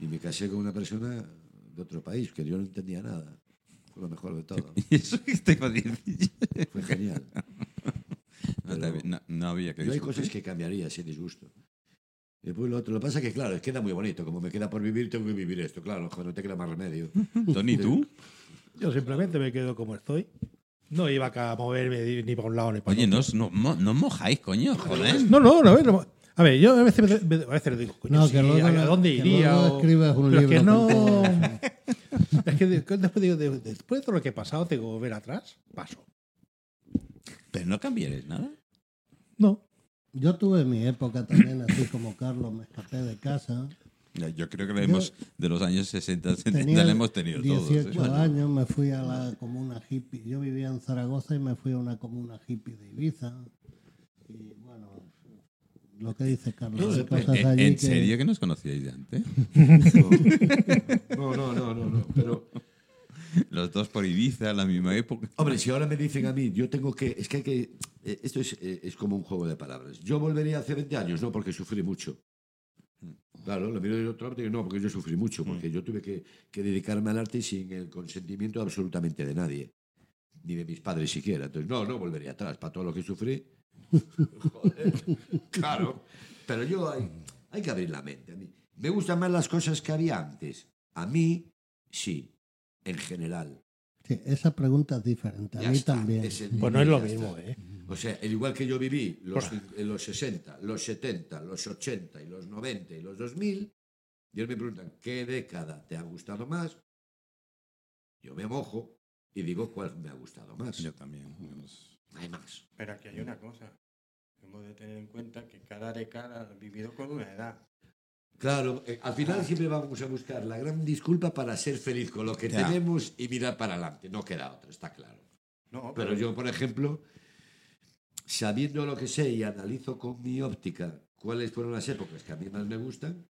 y me casé con una persona de otro país, que yo no entendía nada. Fue lo mejor de todo. Y eso que te iba a decir. Fue genial. No, había- no- no había que Yo hay cosas que cambiaría ese disgusto. Y después lo otro, lo que pasa es que, claro, queda muy bonito. Como me queda por vivir, tengo que vivir esto. Claro, joder, no te queda más remedio. Tony, ¿tú? Yo simplemente me quedo como estoy. No iba a moverme ni para un lado ni para Oye, otro. no, os- no, no os mojáis, coño, joder. No, no, no, a ver, no. A ver, yo a veces, me- a veces le digo, coño, No, sí, que luego ¿a, no- a dónde que iría? o- un pero es que no. es que de- después digo, de- después de todo lo que he pasado, tengo que volver atrás. Paso. Pero no cambiaréis nada. No. Yo tuve mi época también, así como Carlos, me escapé de casa. Yo creo que lo hemos, de los años 60, 70 Tenía lo hemos tenido todos. 18 ¿eh? años, me fui a la comuna hippie. Yo vivía en Zaragoza y me fui a una comuna hippie de Ibiza. Y bueno, lo que dice Carlos, hay cosas ¿En, allí en que- serio que nos conocíais de antes? No, no, no, no, no. Pero, Los dos por Ibiza, a la misma época. hombre, si ahora me dicen a mí, yo tengo que. Es que hay que. eh, Esto es, eh, es como un juego de palabras. Yo volvería hace 20 años, no, porque sufrí mucho. Claro, lo miro de otro lado y digo, no, porque yo sufrí mucho, porque yo tuve que, que dedicarme al arte sin el consentimiento absolutamente de nadie, ni de mis padres siquiera. Entonces, no, no volvería atrás para todo lo que sufrí. Joder, claro, pero yo hay, hay que abrir la mente. A mí me gustan más las cosas que había antes. A mí, sí, en general. Sí, esa pregunta es diferente. A Ya mí está, también. es el Pues no es lo mismo, está. ¿eh? O sea, el igual que yo viví los, en los 60, los 70, los 80 y los 90 y los 2000, y ellos me preguntan, ¿qué década te ha gustado más? Yo me mojo y digo cuál me ha gustado más. Yo también. No hay más. Pero aquí hay una cosa. Hemos de tener en cuenta que cada década ha vivido con una edad. Claro, eh, al final siempre vamos a buscar la gran disculpa para ser feliz con lo que Ya. tenemos y mirar para adelante. No queda otra, está claro. No, Pero yo, por ejemplo, sabiendo lo que sé y analizo con mi óptica cuáles fueron las épocas que a mí más me gustan,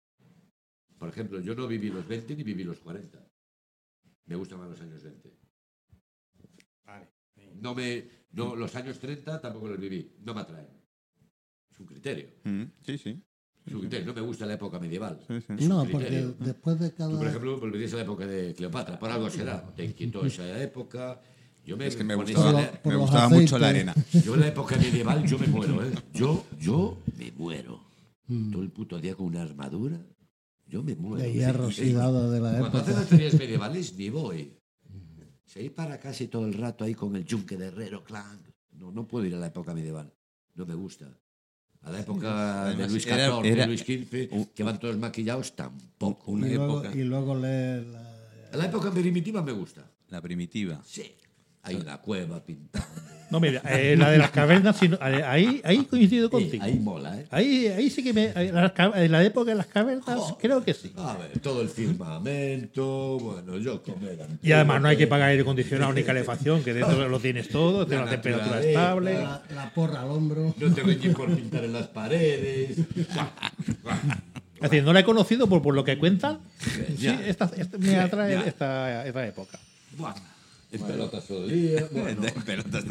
por ejemplo, yo no viví los 20 ni viví los 40. Me gustan más los años 20. Vale. sí. No me, no, los años 30 tampoco los viví. No me atraen. Es un criterio. Mm, Sí, sí. No me gusta la época medieval. No, porque después de Tú, por cada. ejemplo, volverías a la época de Cleopatra. Por algo será. Te inquietó esa época. Yo me, Es que me gustaba, la- me mucho la arena. Yo en la época medieval yo me muero, ¿eh? Yo, yo me muero. Mm. Todo el puto día con una armadura. Yo me muero. De hierro Sí, oxidado de la Cuando hacen época. las medievales ni voy. Se ir para casi todo el rato ahí con el yunque de herrero, clan. No, no puedo ir a la época medieval. No me gusta. A la época de Luis era- XIV, era- Luis XV, que van todos maquillados, tampoco. Una y, luego, época, y luego leer la- A la época primitiva me gusta. la primitiva. Sí. Hay una cueva pintada. No, mira, eh, la de las cavernas, eh, ahí, ahí coincido contigo. Ahí mola, ¿eh? Ahí, ahí sí que me. eh, En la época de las cavernas, creo que sí. A ver, todo el firmamento, bueno, yo comer. Y además no hay que pagar aire acondicionado ni calefacción, que dentro lo tienes todo, tiene una temperatura estable. la, la porra al hombro. No te reñís por pintar en las paredes. Es decir, no la he conocido por, por lo que cuentan. Sí, Ya. esta, esta- me atrae esta época. Buah, en pelotas todo el día. Bueno, De pelotas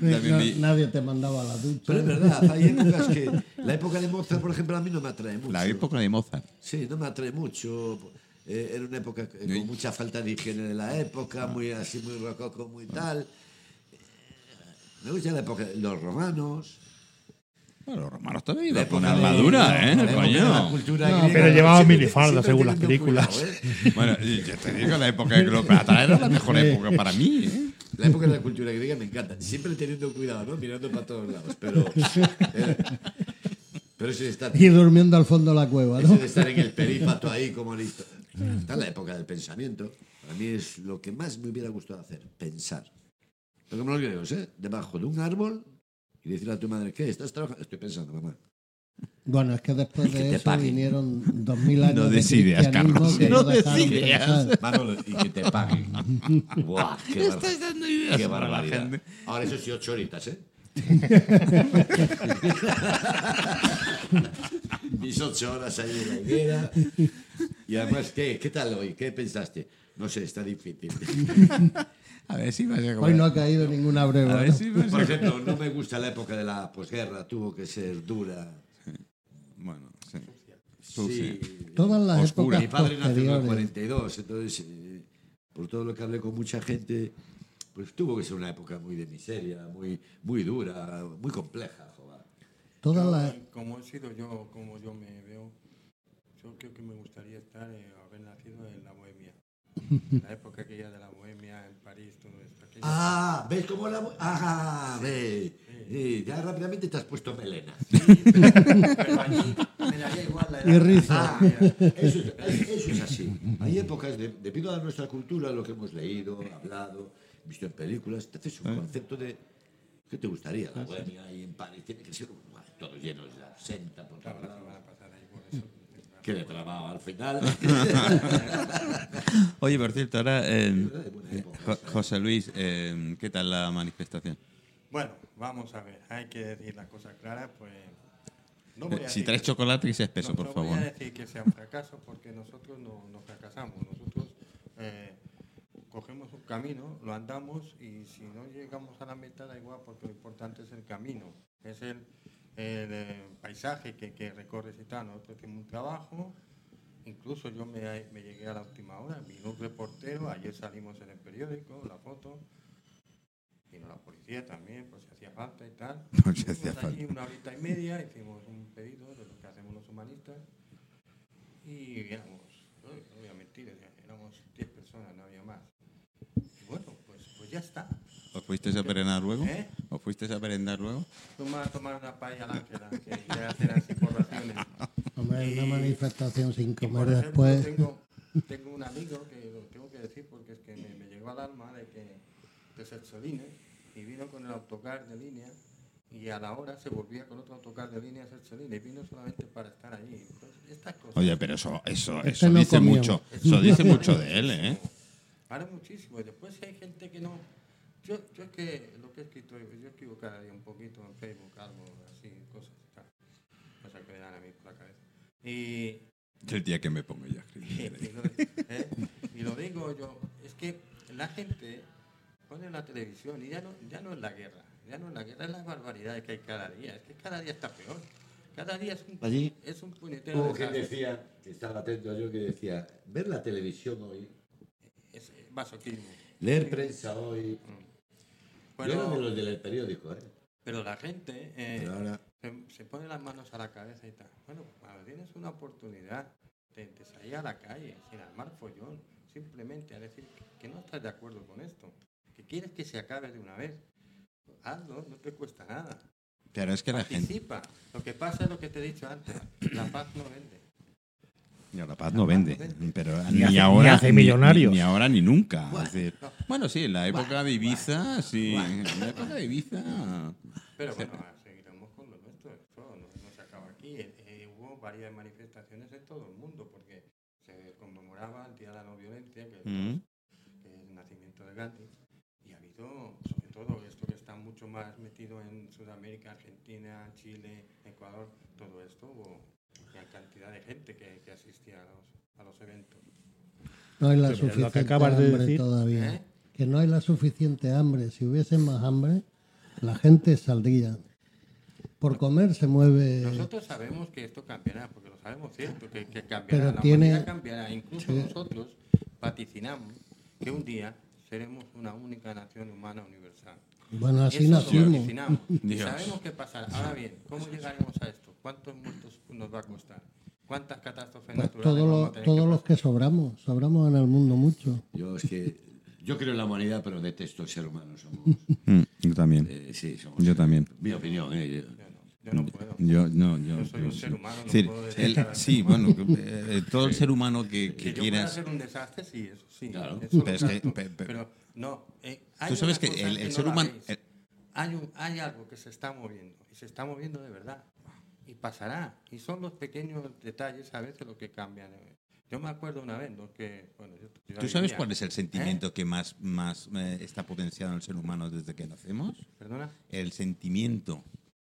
también no- mi- nadie te mandaba a la ducha. pero es verdad, hay épocas que. La época de Mozart, por ejemplo, a mí no me atrae mucho. La época de Mozart. Sí, no me atrae mucho. Eh, era una época que- con mucha falta de higiene de la época, muy así, muy rococo, muy tal. Eh, Me gusta la época de los romanos. Bueno, los romanos todavía La iban con armadura, ¿eh? Coño. cultura No, pero llevaban minifalda, según las películas. cuidado, ¿eh? Bueno, yo te digo, la época de Cleopatra era la mejor época para mí, ¿eh? La época de la cultura griega me encanta. Siempre teniendo cuidado, ¿no? Mirando para todos lados. Pero, eh, pero eso de estar, Y durmiendo al fondo de la cueva, eso ¿no? de estar en el perípato ahí como listo. Está en la época del pensamiento. Para mí es lo que más me hubiera gustado hacer, pensar. Pero como los griegos, ¿eh? Debajo de un árbol y decirle a tu madre, ¿qué? ¿Estás trabajando? Estoy pensando, mamá. Bueno, es que después que de te eso paguen. vinieron dos mil años No de des ideas, Carlos. que No ideas. Manolo, y que te paguen. Buah, qué, bar- dando ideas qué barbaridad. gente. Ahora eso sí, ocho horitas, ¿eh? Mis ocho horas ahí en la higuera. Y además, ¿qué, ¿qué tal hoy? ¿Qué pensaste? No sé, está difícil. A ver si a Hoy no ha caído ninguna A breva. ver ¿no? si vas Por ejemplo, no me gusta la época de la posguerra, tuvo que ser dura. Bueno, sí. Sí. Todas las Oscura. Mi épocas padre nació en el posteriores. 42, entonces, eh, por todo lo que hablé con mucha gente, pues tuvo que ser una época muy de miseria, muy, muy dura, muy compleja. joder. Todas Yo, las Como he sido yo, como yo me veo, yo creo que me gustaría estar, eh, haber nacido en la Bohemia. La época aquella de la Bohemia, en París, todo esto. aquello. Ah, ¿ves cómo la... Ah, ve. Sí, ya rápidamente te has puesto melena. Pero allí me daría igual la edad. Y rizo. Ah, eso, es, eso es así. Hay épocas, de- debido a nuestra cultura, lo que hemos leído, hablado, visto en películas, te haces un concepto de... ¿Qué te gustaría? La bohemia ahí en París tiene que ser un- todo lleno de absenta por todos lados. Van a pasar ahí por eso. Que le trababa al final. Oye, por cierto, ahora, eh, De buena época, Jo- José Luis, eh, ¿qué tal la manifestación? Bueno, vamos a ver, hay que decir la cosa clara, pues... no voy a Si traes chocolate, que sea espeso, no, por no favor. voy a decir que sea un fracaso porque nosotros no, no fracasamos. Nosotros eh, cogemos un camino, lo andamos y si no llegamos a la meta da igual porque lo importante es el camino, es el, el, eh, paisaje que, que recorres y tal. Nosotros hicimos un trabajo, incluso yo me, me llegué a la última hora, vino un reportero, ayer salimos en el periódico, la foto. Vino la policía también, por si hacía falta y tal. Por si hacía Estuvimos allí una horita y media, hicimos un pedido de lo que hacemos los humanistas y éramos, no, voy a mentir, éramos 10 personas, no había más. Y bueno, pues, pues ya está. ¿Os fuisteis a merendar luego? ¿Eh? ¿Os fuisteis a merendar luego? Toma, tomar una paella al Ángela, que ya hacen así por raciones. Hombre, una manifestación sin comer por ejemplo, después. Tengo, tengo un amigo que lo tengo que decir porque es que me, me llegó al alma de que de Sersolines y vino con el autocar de línea y a la hora se volvía con otro autocar de línea a y vino solamente para estar allí. Entonces, estas cosas. Oye, pero eso, eso, Este eso dice comió. mucho. Eso dice mucho de él, ¿eh? Vale muchísimo. Y después si hay gente que no... Yo, yo es que lo que he escrito, yo escribo cada día un poquito en Facebook, algo así, cosas y tal. Cosas que me dan a mí por la cabeza. Y, El día que me pongo ya. a y, escribir. lo, ¿eh? Y lo digo yo, es que la gente pone la televisión y ya no, ya no es la guerra, ya no es la guerra, es las barbaridades que hay cada día, es que cada día está peor. Cada día es un, Allí es un puñetero Hubo quien desastre. decía, que estaba atento yo, que decía, ver la televisión hoy, Es masoquismo. leer prensa hoy. Pero- yo era de los del periódico, ¿eh? Pero la gente eh, Pero ahora- se, se pone las manos a la cabeza y tal. Bueno, cuando tienes una oportunidad de, de salir a la calle sin armar follón, simplemente a decir que, que no estás de acuerdo con esto, que quieres que se acabe de una vez, hazlo, no te cuesta nada. Pero es que la gente. Participa. Lo que pasa es lo que te he dicho antes. La paz no vende. La paz no vende, pero Ni ni, hace- ni ahora hace millonarios. Ni, ni ahora ni nunca. Es decir, bueno, sí, en la época de Ibiza, sí, en la época de Ibiza. Pero bueno, seguiremos con lo nuestro. Esto no, no se acaba aquí. Eh, eh, hubo varias manifestaciones en todo el mundo porque se conmemoraba el Día de la No Violencia, que es, Mm. que es el nacimiento de Gandhi. Y ha habido, sobre todo, esto que está mucho más metido en Sudamérica, Argentina, Chile, Ecuador, todo esto, hubo cantidad de gente que, que asistía a los, a los eventos. No hay la pero lo que suficiente acabas de hambre decir- todavía. ¿Eh? Que no hay la suficiente hambre. Si hubiese más hambre, la gente saldría. Por comer se mueve. Nosotros sabemos que esto cambiará, porque lo sabemos cierto, que, que cambiará, Pero la tiene- cambiará. Incluso Sí. nosotros vaticinamos que un día seremos una única nación humana universal. Bueno, así Eso lo nacimos. sabemos qué pasará. Ahora bien, ¿cómo llegaremos a esto? ¿Cuántos muertos nos va a costar? ¿Cuántas catástrofes Pues naturales todos vamos los, a tener todos que los que sobramos. Sobramos en el mundo mucho. Yo es que yo creo en la humanidad, pero detesto el ser humano. Somos, Mm, yo también. eh, sí, somos- Yo también. Mi opinión, eh, yo-? Yo no puedo. Yo, no, yo, Yo soy un yo- ser humano, no Sí, puedo decir el- sí, bueno, eh, todo el ser humano que, que Que yo pueda quieras. hacer un desastre, sí, eso sí. Claro. eso lo Pero es que- capto. pe- pe- pero no. eh, hay Tú sabes que el, el no ser la humano. el- hay, un, hay algo que se está moviendo y se está moviendo de verdad y pasará y son los pequeños detalles a veces lo que cambian yo me acuerdo una vez ¿no? que bueno, yo- yo ¿Tú sabes vivía- cuál es el sentimiento ¿Eh? que más, más eh, está potenciado en el ser humano desde que nacemos? perdona El sentimiento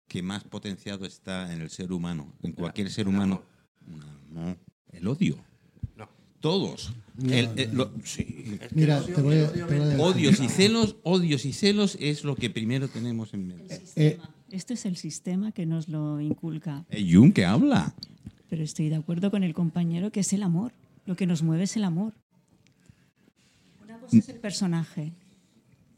que más potenciado está en el ser humano, en cualquier ser humano. No, no, el odio. Todos. El- el- lo- sí. Es que Mira, te voy a- te voy Odios y celos, odios y celos es lo que primero tenemos en mente. Eh, Este es el sistema que nos lo inculca. Eh, Jung que habla. Pero estoy de acuerdo con el compañero que es el amor. Lo que nos mueve es el amor. Una cosa es el personaje,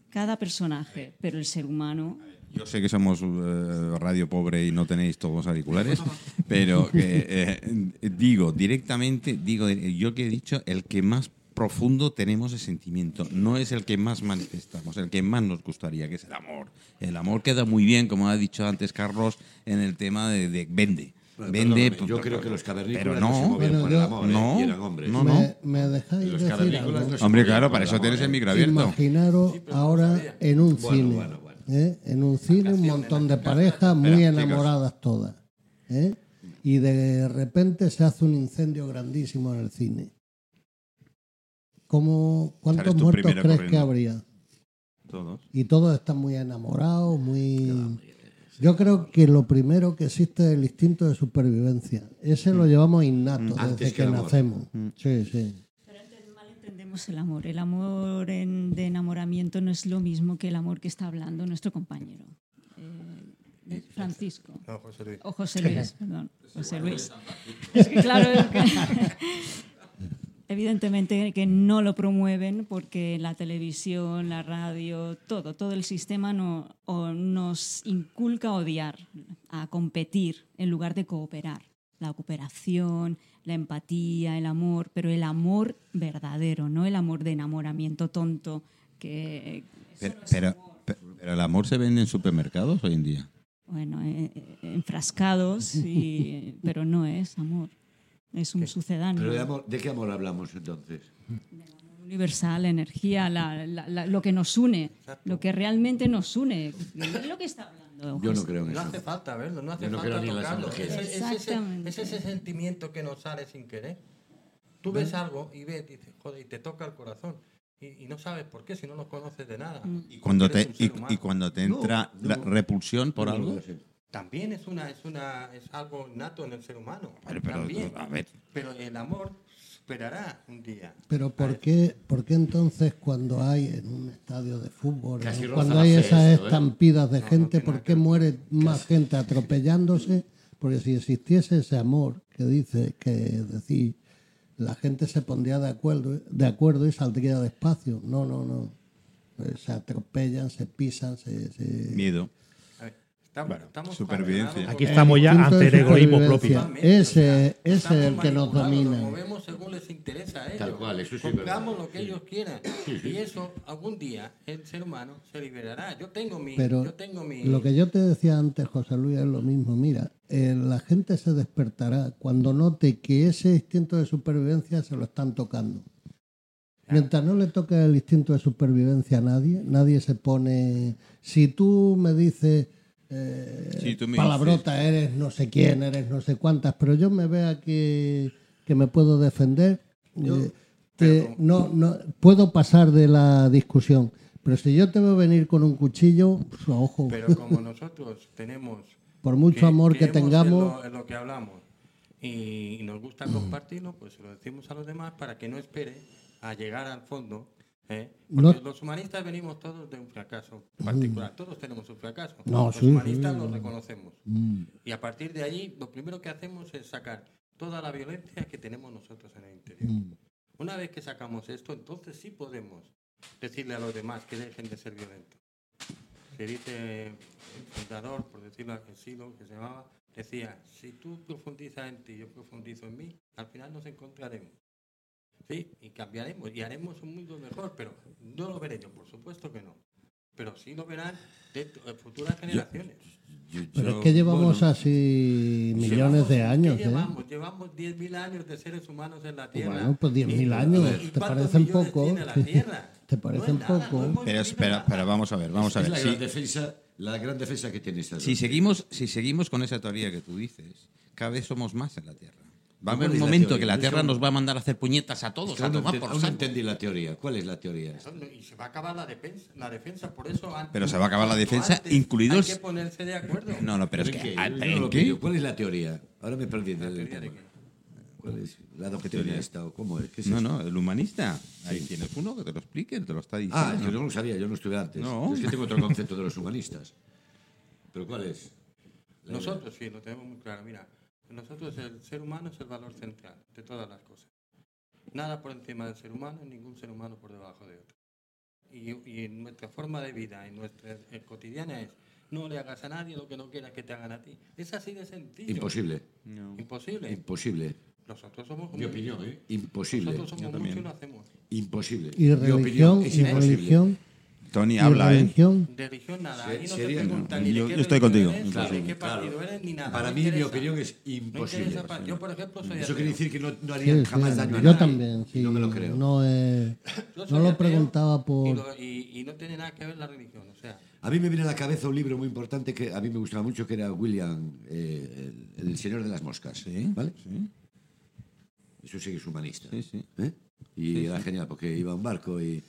cada personaje, pero el ser humano. Yo sé que somos eh, radio pobre y no tenéis todos auriculares, pero eh, digo directamente, digo yo que he dicho, el que más profundo tenemos de sentimiento, no es el que más manifestamos, el que más nos gustaría, que es el amor. El amor queda muy bien, como ha dicho antes Carlos, en el tema de, de vende. Bueno, Vende, perdóname, yo creo que los cavernícolas pero no, se no, movían Bueno, por yo- el amor, eh, no, y eran hombres. no, me, me dejáis Los decir cavernícolas algo. no se Hombre, claro, para eso tienes eh. el micro abierto. Imaginaros Sí, no ahora en un Bueno, cine. ¿Eh? En un cine, un montón de la casa. parejas muy enamoradas todas. ¿eh? Y de repente se hace un incendio grandísimo en el cine. ¿Cómo, ¿Cuántos muertos crees que habría? Todos. Y todos están muy enamorados, muy... Yo creo que lo primero que existe es el instinto de supervivencia. Ese lo llevamos innato Mm. Antes desde que nacemos. Sí, sí. El amor. El amor en- de enamoramiento no es lo mismo que el amor que está hablando nuestro compañero. Eh, Francisco. no, José Luis. O José Luis, perdón. José Luis. Es que claro, es que evidentemente que no lo promueven porque la televisión, la radio, todo, todo el sistema no, o nos inculca a odiar, a competir en lugar de cooperar. La cooperación, la empatía, el amor, pero el amor verdadero, no el amor de enamoramiento tonto que Pero, pero, pero el amor se vende en supermercados hoy en día. bueno, eh, eh, enfrascados, y- pero no es amor, es un sucedáneo. Pero de, amor- ¿de qué amor hablamos entonces? universal, la energía, la- la- la- lo que nos une, lo que realmente nos une. Es lo que está hablando. Yo no creo en No eso. hace falta verlo, no hace Yo no falta creo ni en las tocarlo. Es, energías. es- es ese, Exactamente. es ese sentimiento que nos sale sin querer. Tú ves algo y ves, dices, joder, y te toca el corazón. Y, y no sabes por qué, si no lo conoces de nada. Y cuando te, y, y cuando te entra No, la no. repulsión por No, algo. no. También es una, es una, es algo nato en el ser humano. Pero, pero, También. a ver, Pero el amor superará un día. Pero ¿por qué, ¿por qué entonces cuando hay en un estadio de fútbol, Casi eh, cuando hay esas esto, ¿eh? estampidas de No, no gente, tiene ¿por qué muere más gente atropellándose? Porque si existiese ese amor que dice, que decir, la gente se pondría de acuerdo, de acuerdo y saldría despacio. No, no, no. Pues se atropellan, se pisan, se... se- miedo. Estamos, Bueno, estamos supervivencia. Aquí estamos ya ante el egoísmo propio. Ese- es el que nos domina. Nos movemos según les interesa a ellos. Tal cual, eso sí es Compramos verdad. lo que ellos quieran. Y eso, algún día, el ser humano se liberará. Yo tengo mi... Pero yo tengo mi lo que yo te decía antes, José Luis, es lo mismo. Mira, eh, la gente se despertará cuando note que ese instinto de supervivencia se lo están tocando. Mientras no le toque el instinto de supervivencia a nadie, nadie se pone. Si tú me dices. Eh, tú palabrota, eres no sé quién, eres no sé cuántas, pero yo me vea que, que me puedo defender, eh, te- no, no, puedo pasar de la discusión. Pero si yo te veo venir con un cuchillo, pues, ojo, Pero como nosotros tenemos... por mucho amor que tengamos, lo- En lo, que hablamos y nos gusta compartirlo, pues se lo decimos a los demás para que no espere a llegar al fondo. ¿Eh? No- los humanistas venimos todos de un fracaso particular. Todos tenemos un fracaso. No, los sí, humanistas sí. lo reconocemos. Y a partir de allí, lo primero que hacemos es sacar toda la violencia que tenemos nosotros en el interior. Una vez que sacamos esto, entonces sí podemos decirle a los demás que dejen de ser violentos. Se dice, el fundador, por decirlo así, lo que se llamaba, decía, si tú profundizas en ti y yo profundizo en mí, al final nos encontraremos. Sí, y cambiaremos y haremos un mundo mejor, pero no lo veré yo, por supuesto que no. Pero sí lo verán de futuras generaciones. Yo- pero es que llevamos bueno, así millones de ¿qué años. ¿eh? Llevamos, llevamos 10.000 años de seres humanos en la Tierra. Bueno, pues 10.000 ¿Y- años, y ¿te parecen poco? ¿Te No parecen nada, poco? no hemos Pero espera, espera, vamos a ver, vamos a es ver. la gran defensa, la gran defensa que tiene esta si seguimos, si seguimos con esa teoría que tú dices, cada vez somos más en la Tierra. Va a ¿Cuál haber un la momento teoría? que la Tierra nos va a mandar a hacer puñetas a todos, que a tomar por no saco. entendí la teoría. ¿Cuál es la teoría? Eso Y se va a acabar la defensa, la defensa por eso antes- Pero se va a acabar la defensa, antes incluidos- Hay que ponerse de acuerdo. No, no, pero es ¿En que. qué? ah. ¿Cuál es la teoría? Ahora me perdí del teoría de tema. qué? ¿Cuál es? ¿La teoría? doctrinista o cómo es? ¿Qué es No, eso? no, el humanista. Ahí tienes uno que te lo explique, te lo está diciendo. Ah, yo no lo sabía, yo no estuve antes. No. Es que tengo otro concepto de los humanistas. ¿Pero cuál es? Nosotros sí, lo tenemos muy claro. Mira, nosotros el ser humano es el valor central de todas las cosas. Nada por encima del ser humano, ningún ser humano por debajo de otro. Y, y en nuestra forma de vida, en nuestra eh, cotidiana es, no le hagas a nadie lo que no quieras que te hagan a ti. Es así de sencillo. Imposible. Imposible. Imposible. Nosotros somos Mi opinión, ¿eh? Imposible. Nosotros somos mucho y lo hacemos. Imposible. Y Mi religión, opinión es y imposible. religión, Tony y habla, ¿eh? religión. De religión nada. Ahí no sería- preguntan no, ni de yo- qué yo estoy religión contigo, eres, ni de imposible. qué partido eres, ni nada. Para No mí, mi interesa. opinión es No imposible. interesa pa- Yo, por ejemplo, soy Eso ateo. quiere decir que no, no Sí, harían sí, jamás daño a yo nadie. también, sí. No me lo creo. No, eh, Yo soy no lo ateo preguntaba Y, por... lo- y- y no tiene nada que ver la religión. O sea, A mí me viene a la cabeza un libro muy importante que a mí me gustaba mucho, que era William, eh, el, el Señor de las Moscas. ¿Vale? Eso sí que es humanista. Sí, sí. ¿eh? Y era genial, porque iba a un barco y,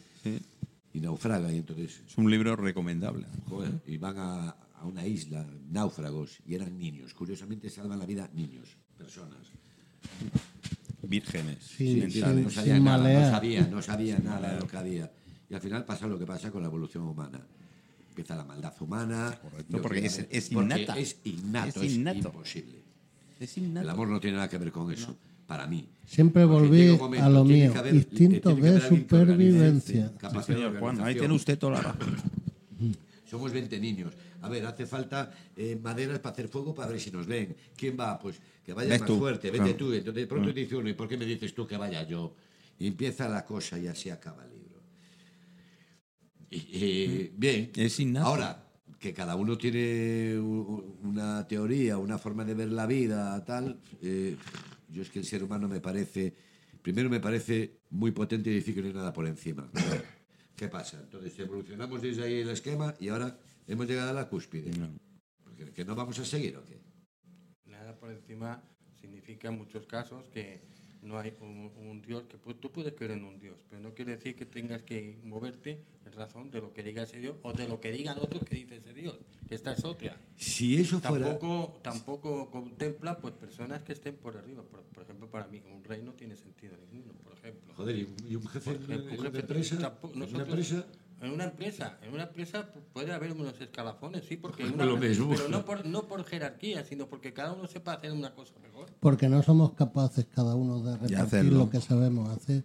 y naufraga, y entonces Es un libro recomendable. joder, y van a, a una isla, náufragos, y eran niños. Curiosamente salvan la vida niños, personas. Vírgenes. Sí, no sabía sin nada, no sabía, no sabía nada de lo que había. Y al final pasa lo que pasa con la evolución humana. Empieza la maldad humana. Correcto, porque que- es- es porque innata. Es innato, Es es, innato. imposible. Es El innato. amor no tiene nada que ver con eso, para mí. Siempre volví momento, a lo mío, haber- instinto tiene que de supervivencia. capacidad Sí, de señor Juan, ahí tiene usted toda la razón. Somos 20 niños. A ver, hace falta eh, maderas para hacer fuego para ver si nos ven. ¿Quién va? Pues que vaya Ves más tú, fuerte, vete claro. tú. Entonces de pronto te dice uno, ¿y por qué me dices tú que vaya yo? Y empieza la cosa y así acaba el libro. Y, y, bien. Es innato. Ahora, que cada uno tiene una teoría, una forma de ver la vida, tal. eh, yo es que el ser humano me parece, primero me parece muy potente y decir que no hay nada por encima. ¿Qué pasa? Entonces evolucionamos desde ahí el esquema y ahora hemos llegado a la cúspide. Porque, ¿Que no vamos a seguir o qué? nada por encima significa en muchos casos que no hay un, un Dios, que pu- tú puedes creer en un Dios, pero no quiere decir que tengas que moverte en razón de lo que diga ese Dios o de lo que digan otros que dice ese Dios. que Esta es otra. Si eso fuera... Tampoco, tampoco contempla pues personas que estén por arriba. Por, por ejemplo, para mí un rey no tiene sentido ninguno, por ejemplo. Joder, ¿y un, jefe Un empresa? tampoco- ¿En una nosotros- empresa? En una empresa, en una empresa pu- puede haber unos escalafones, sí, porque Pues una- lo mismo. pero no por, no por jerarquía, sino porque cada uno sepa hacer una cosa mejor. porque no somos capaces cada uno de repartir lo que sabemos hacer.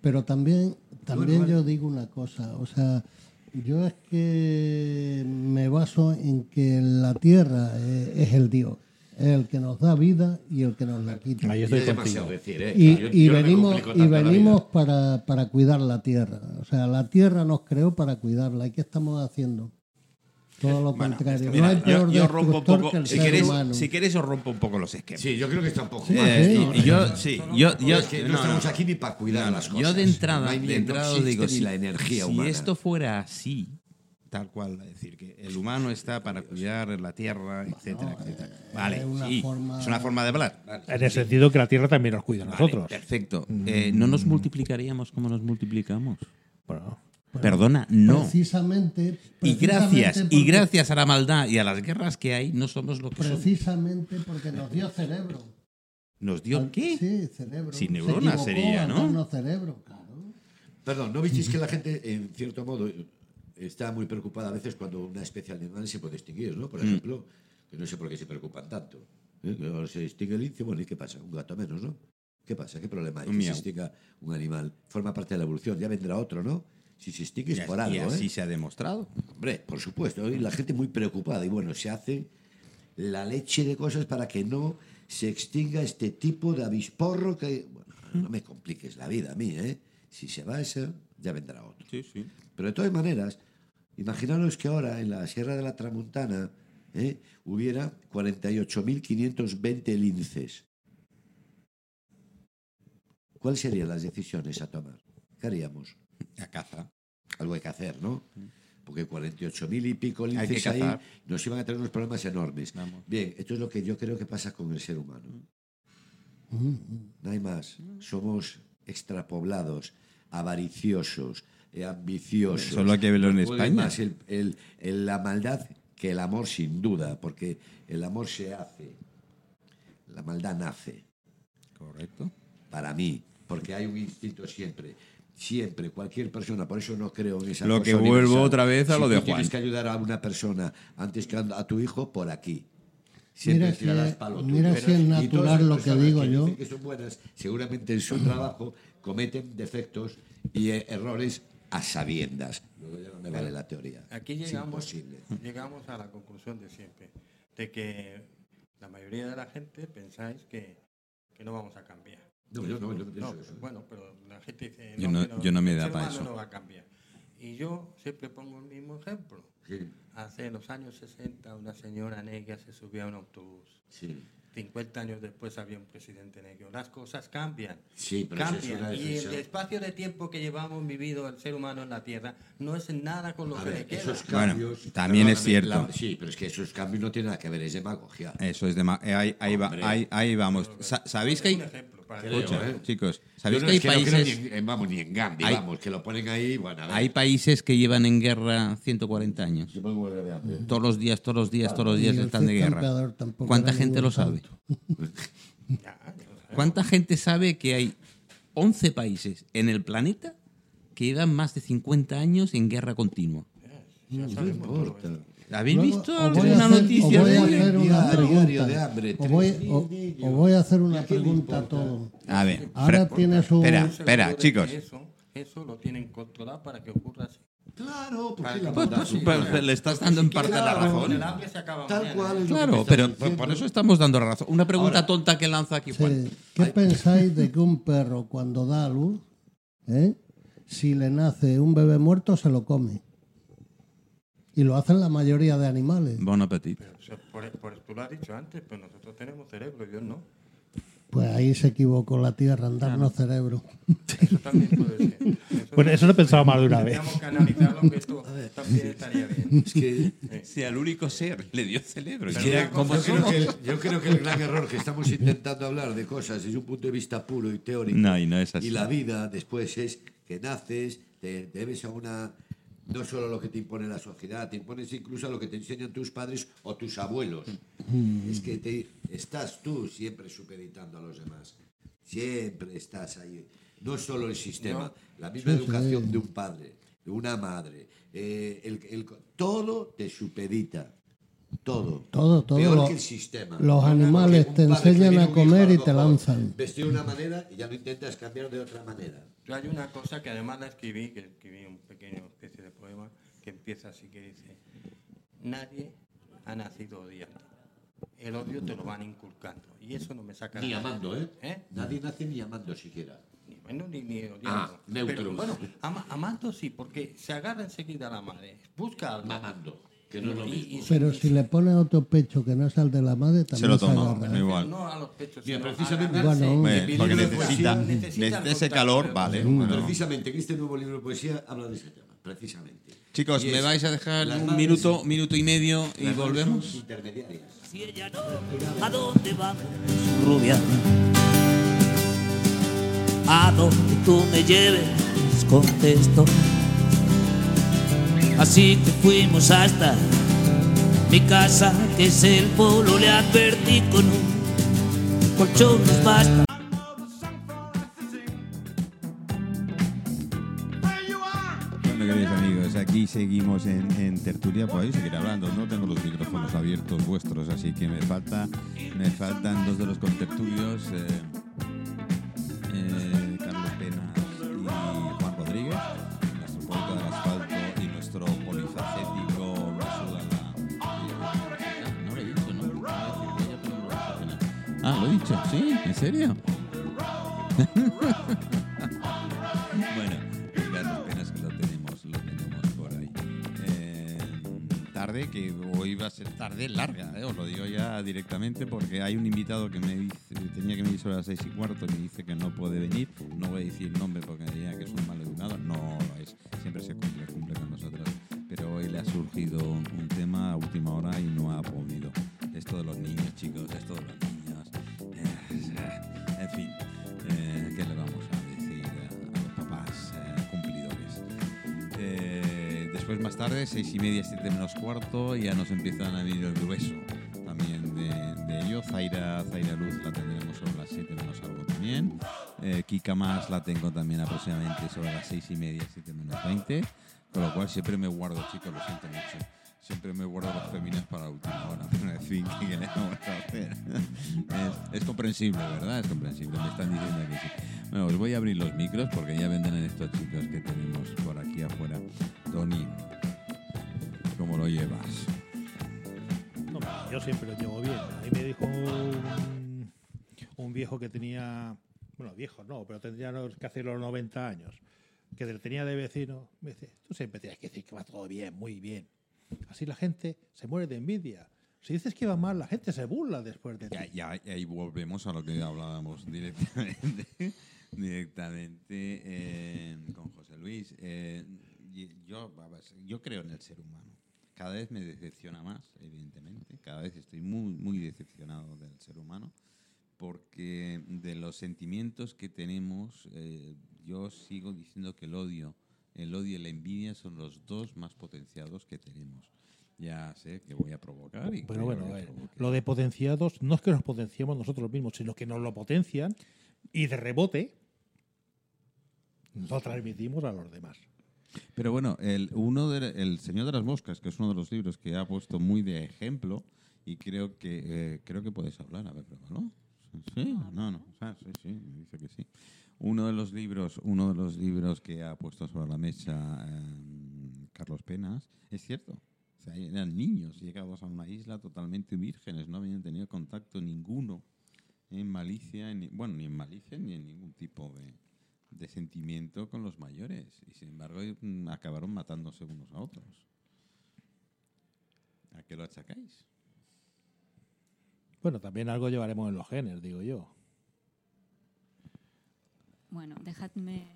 Pero también, también yo digo una cosa, o sea, yo es que me baso en que la tierra eh, es el Dios, el que nos da vida y el que nos la quita. Ahí Y estoy contigo. decir, ¿eh? Y, Yo- yo venimos, y venimos vida. para, para cuidar la tierra. O sea, la tierra nos creó para cuidarla. ¿Y qué estamos haciendo? Todo lo contrario. Mira, no hay peor yo, yo rompo un poco. que el Si ser humano. si queréis, os rompo un poco los esquemas. Sí, yo creo que está un poco Sí, mal. sí. Eh, y yo, sí, yo, yo, es que no, no, estamos aquí ni para cuidar las cosas. Yo de entrada, No hay ni- de entrada digo, si, la energía si humana. esto fuera así, tal cual, es decir, que el humano está para cuidar la tierra, etcétera, etcétera. Vale, es una sí, forma- es una forma de hablar. Vale, En el sentido que la tierra también nos cuida a vale, nosotros. perfecto. Eh, ¿No nos multiplicaríamos como nos multiplicamos? Bueno, Perdona, no. Precisamente. Y precisamente gracias, y porque- gracias a la maldad y a las guerras que hay, no somos lo que somos. Precisamente porque nos dio cerebro. ¿Nos dio qué? Sí, cerebro. Sin neuronas sería, ¿no? cerebro, claro. Perdón, ¿no visteis que la gente, en cierto modo, está muy preocupada a veces cuando una especie animal se puede extinguir, ¿no? Por Mm. ejemplo, que no sé por qué se preocupan tanto. ¿eh? Que ahora se extingue el lince, bueno, ¿y qué pasa? Un gato menos, ¿no? ¿Qué pasa? ¿Qué problema hay? Que se extinga un animal. Forma parte de la evolución. Ya vendrá otro, ¿no? Si se extingue es por algo, y así ¿eh? se ha demostrado. Hombre, por supuesto. Y la gente muy preocupada. Y bueno, se hace la leche de cosas para que no se extinga este tipo de avisporro que... Bueno, no me compliques la vida a mí, ¿eh? Si se va ese, ya vendrá otro. Sí, sí. Pero de todas maneras, imaginaros que ahora en la Sierra de la Tramuntana ¿eh? hubiera 48.520 linces. ¿Cuáles serían las decisiones a tomar? ¿Qué haríamos? A caza. Algo hay que hacer, ¿no? Porque 48.000 y pico linces ahí nos iban a tener unos problemas enormes. Vamos. Bien, esto es lo que yo creo que pasa con el ser humano. No hay más. Somos extrapoblados, avariciosos, eh, ambiciosos. Solo hay que verlo en España. más el- el- el- la maldad que el amor, sin duda, porque el amor se hace, la maldad nace, Correcto. para mí, porque hay un instinto siempre. Siempre, cualquier persona, por eso no creo en esa Lo cosa que vuelvo universal. otra vez a Si lo de tú Tienes Juan. que ayudar a una persona antes que a tu hijo por aquí. Siempre Mira tirarás si- palo mira tuyo. si es natural lo que digo yo. dicen que son buenas, seguramente en su trabajo cometen defectos y eh, errores a sabiendas. Luego ya no me vale la teoría. Aquí llegamos, llegamos a la conclusión de siempre, de que la mayoría de la gente pensáis que, que no vamos a cambiar. No, yo no, yo- No, eso- eso- bueno, pero la gente dice, Yo no- que yo no me da para eso. no va a cambiar. Y yo siempre pongo el mismo ejemplo. Sí, Hace los años 60 una señora negra se subía a un autobús. sí. 50 años después había un presidente negro. Las cosas cambian. Sí, pero es cambian. una y el espacio de tiempo que llevamos vivido el ser humano en la Tierra no es nada con lo A que ver, le queda. esos Bueno, cambios. también es cierto. la- sí, pero es que esos cambios no tienen nada que ver, es demagogia. Eso es de ma- eh, ahí, ahí, va- ahí, ahí vamos. Sa- ¿Sabéis que hay, Un ejemplo para Escucha, ¿eh? chicos, Yo ¿sabéis no que hay no creo países, ni en- vamos, ni en Gambia, Hay- vamos, que lo ponen ahí, bueno, a ver. hay países que llevan en guerra 140 años? Yo pongo de hambre. Todos los días, todos los días, todos los días están de guerra. ¿Cuánta gente lo sabe? Ya, ya. ¿Cuánta gente sabe que hay 11 países en el planeta que llevan más de 50 años en guerra continua? Ya sabemos todo eso. ¿Habéis Luego, visto os voy a alguna hacer- noticia os voy de a hacer una pregunta. de hambre, Os voy, a hacer una ¿A quién le pregunta a todos. A ver, Ahora tienes un- espera, espera, chicos. Eso, eso lo tienen controlado para que ocurra así. Claro, porque Pues, la Pues, pues, pues, le estás dando en parte la Claro, Con razón. el hambre se acaba Tal cual Claro, pero diciendo. por eso estamos dando razón. Una pregunta Ahora- tonta que lanza aquí Juan. Sí. ¿Qué pensáis de que un perro cuando da a luz, eh, si le nace un bebé muerto, se lo come? Y lo hacen la mayoría de animales. Bon appetit. O sea, por, por- tú lo has dicho antes, pero nosotros tenemos cerebro, Dios no. Pues ahí se equivocó la tierra en darnos cerebro. Eso también puede ser. Eso, Bueno, eso lo he pensado más de una vez. Tendríamos que analizarlo, que esto también estaría bien. Es que Si al único ser le dio cerebro. Mira yo creo, que el, yo creo que el gran error que estamos intentando hablar de cosas desde un punto de vista puro y teórico No, y no es así. y la vida después es que naces, te debes a una no solo lo que te impone la sociedad, te impones incluso a lo que te enseñan tus padres o tus abuelos. Es que te, estás tú siempre supeditando a los demás. Siempre estás ahí. No solo el sistema, la misma educación de un padre, de una madre, eh, el, el- todo te supedita. Todo. Todo, todo Peor lo- que el sistema. los animales te enseñan a comer y te lanzan. Vestido de una manera y ya lo intentas cambiar de otra manera. Yo hay una cosa que además la escribí, que escribí un pequeño especie poema, que empieza así que dice, nadie ha nacido odiando. El odio te lo van inculcando. Y eso no me saca Ni amando, ¿eh? ¿Eh? Nadie nace ni amando siquiera. Ni bueno, ni, ni odiando. Ah, neutro. Pero, bueno, ama- amando sí, porque se agarra enseguida a la madre. Busca algo. Mamando, que no es lo mismo. y- Pero si le pones otro pecho que no es el de la madre, también Se lo toma, da ¿eh? igual. No a los pechos. Sino precisamente- Bueno, porque necesita, necesita necesita ese calor, vale. Bueno. Precisamente, en este nuevo libro de poesía habla de ese tema, precisamente. Chicos, Y ¿me vais a dejar un minuto, minuto y medio y volvemos? son Intermediarias. Si ella no, ¿a dónde vamos, rubia? A donde tú me lleves, contesto. Así que fuimos hasta mi casa, que es el polo, le advertí con un colchón nos basta. Seguimos en, tertulia, podéis seguir hablando. No tengo los micrófonos abiertos vuestros, así que me falta, me faltan dos de los contertulios, eh, eh, Carlos Penas y Juan Rodríguez, nuestro poeta del asfalto y nuestro polifacético me suda la-. Ah, lo he dicho, ¿sí? ¿En serio? tarde, que hoy va a ser tarde larga, eh, os lo digo ya directamente porque hay un invitado que me dice, tenía que venir sobre las seis y cuarto me dice que no puede venir. No voy a decir nombre porque me diría que es un mal educado. No lo es, siempre se cumple, cumple con nosotros. Pero hoy le ha surgido un tema a última hora y no ha podido. Esto de los niños, chicos, esto de los niños. Después, más tarde, seis y media, siete menos cuarto, ya nos empiezan a venir el grueso también de, de ello. Zaira, Zaira Luz la tendremos sobre las siete menos algo también. Eh, Kika Más la tengo también aproximadamente sobre las seis y media, siete menos veinte. Con lo cual siempre me guardo, chicos, lo siento mucho. Siempre me guardo los féminas para la última hora. Pero en fin, ¿qué le vamos a hacer? Es, comprensible, ¿verdad? Es comprensible. Me están diciendo que sí. Bueno, os voy a abrir los micros porque ya vendrán estos chicos que tenemos por aquí afuera. Tony, ¿cómo lo llevas? No, yo siempre lo llevo bien. Ahí me dijo un, viejo que tenía, bueno, viejo no, pero tendría que hacer los 90 años, que tenía de vecino, me dice, tú siempre tienes que decir que va todo bien, muy bien. Así la gente se muere de envidia. Si dices que va mal, la gente se burla después de ti. Ya, ahí volvemos a lo que hablábamos directamente, directamente eh, con José Luis. Eh, yo, yo creo en el ser humano. Cada vez me decepciona más, evidentemente. Cada vez estoy muy, muy decepcionado del ser humano. Porque de los sentimientos que tenemos, eh, yo sigo diciendo que el odio, el odio y la envidia son los dos más potenciados que tenemos. Ya sé que voy a provocar. Y bueno, voy a ver, lo de potenciados no es que nos potenciemos nosotros mismos, sino que nos lo potencian y de rebote lo transmitimos a los demás. Pero bueno, el, uno de, el Señor de las Moscas, que es uno de los libros que ha puesto muy de ejemplo, y creo que eh, creo que puedes hablar, a ver, pruébalo. Sí, no, no, o sea, sí, sí, me dice que sí. Uno de los libros, uno de los libros que ha puesto sobre la mesa eh, Carlos Penas, es cierto. O sea, eran niños llegados a una isla totalmente vírgenes, no habían tenido contacto ninguno en malicia, en- bueno, ni en malicia ni en ningún tipo de, de sentimiento con los mayores. Y sin embargo, mm, acabaron matándose unos a otros. ¿A qué lo achacáis? Bueno, también algo llevaremos en los genes, digo yo. Bueno, dejadme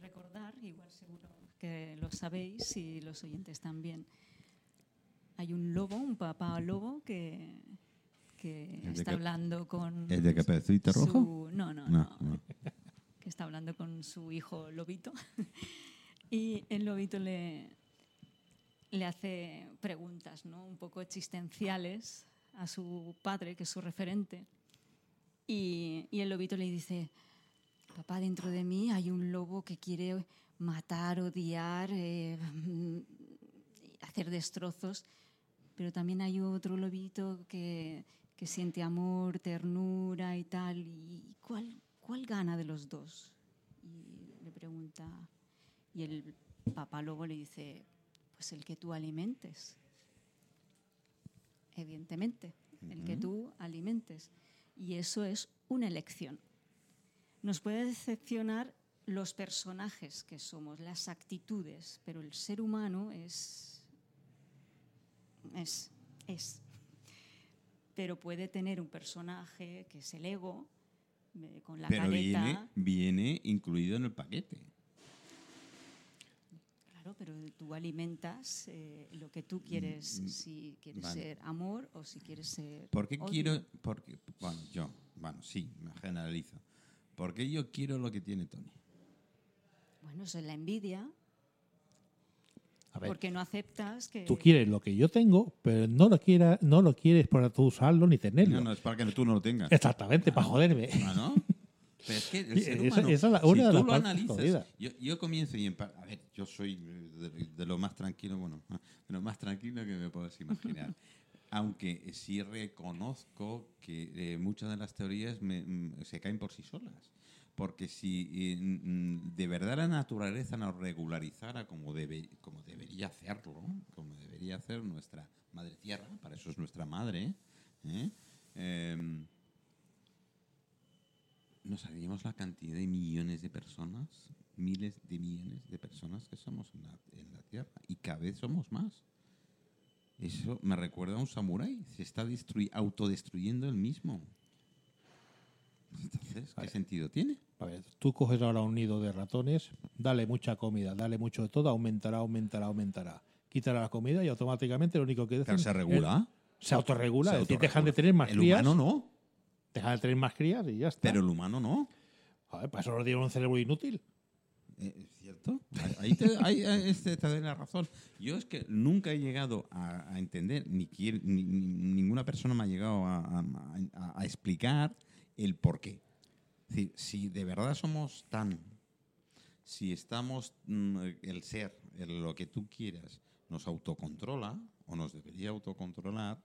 recordar, igual seguro que lo sabéis y los oyentes también. Hay un lobo, un papá lobo que, que ¿El de está hablando con... ¿El de rojo? No, no, No, no, no. Que está hablando con su hijo lobito. y el lobito le, le hace preguntas, ¿no? Un poco existenciales a su padre, que es su referente. Y, y el lobito le dice, papá, dentro de mí hay un lobo que quiere matar, odiar, eh, mm, hacer destrozos, pero también hay otro lobito que, que siente amor, ternura y tal. ¿Y cuál, cuál gana de los dos? Y le pregunta, y el papá lobo le dice, Pues el que tú alimentes. Evidentemente, el que tú alimentes. Y eso es una elección. Nos puede decepcionar los personajes que somos, las actitudes, pero el ser humano es. es. es. Pero puede tener un personaje que es el ego, eh, con la Pero careta. viene, viene incluido en el paquete. Claro, pero tú alimentas eh, lo que tú quieres, Mm, si quieres vale. ser amor o si quieres ser. ¿Por qué odio. quiero.? Porque, bueno, yo, bueno, sí, me generalizo. ¿Por qué yo quiero lo que tiene Tony? Bueno, eso es la envidia, A ver, porque no aceptas que. tú quieres lo que yo tengo, pero no lo, quiera, no lo quieres para tú usarlo ni tenerlo. No, no, es para que tú no lo tengas. Exactamente, para joderme. Ah, ¿no? Pero es que el ser esa- humano, esa es la- si una de tú lo analizas, yo, yo comienzo y en par- a ver, yo soy de, de lo más tranquilo, bueno, de lo más tranquilo que me puedes imaginar. Aunque sí reconozco que eh, muchas de las teorías me- mm, se caen por sí solas. Porque si eh, mm, de verdad la naturaleza nos regularizara como, debe, como debería hacerlo, como debería hacer nuestra madre tierra, para eso es nuestra madre, ¿eh? Em, no sabíamos la cantidad de millones de personas, miles de millones de personas que somos en la, en la Tierra y cada vez somos más. Eso me recuerda a un samurái, se está autodestruyendo él mismo. Entonces, ¿qué sentido tiene? A ver, tú coges ahora un nido de ratones, dale mucha comida, dale mucho de todo, aumentará, aumentará, aumentará. Quítale la comida y automáticamente lo único que Pero hacen se es- regula. se autorregula, Se es autorregula. dejan de tener más El crías. humano no, Dejan de tener más crías y ya está. pero el humano no. A ver, para eso nos dieron un cerebro inútil. Eh, ¿Es cierto? Ahí- te, ahí, eh, este, te doy la razón. Yo es que nunca he llegado a, a entender, ni, quiero- ni- ni- ninguna persona me ha llegado a, a- a- explicar el por qué. Decir, si de verdad somos tan, si estamos, mm, el ser, el- lo que tú quieras, nos autocontrola o nos debería autocontrolar,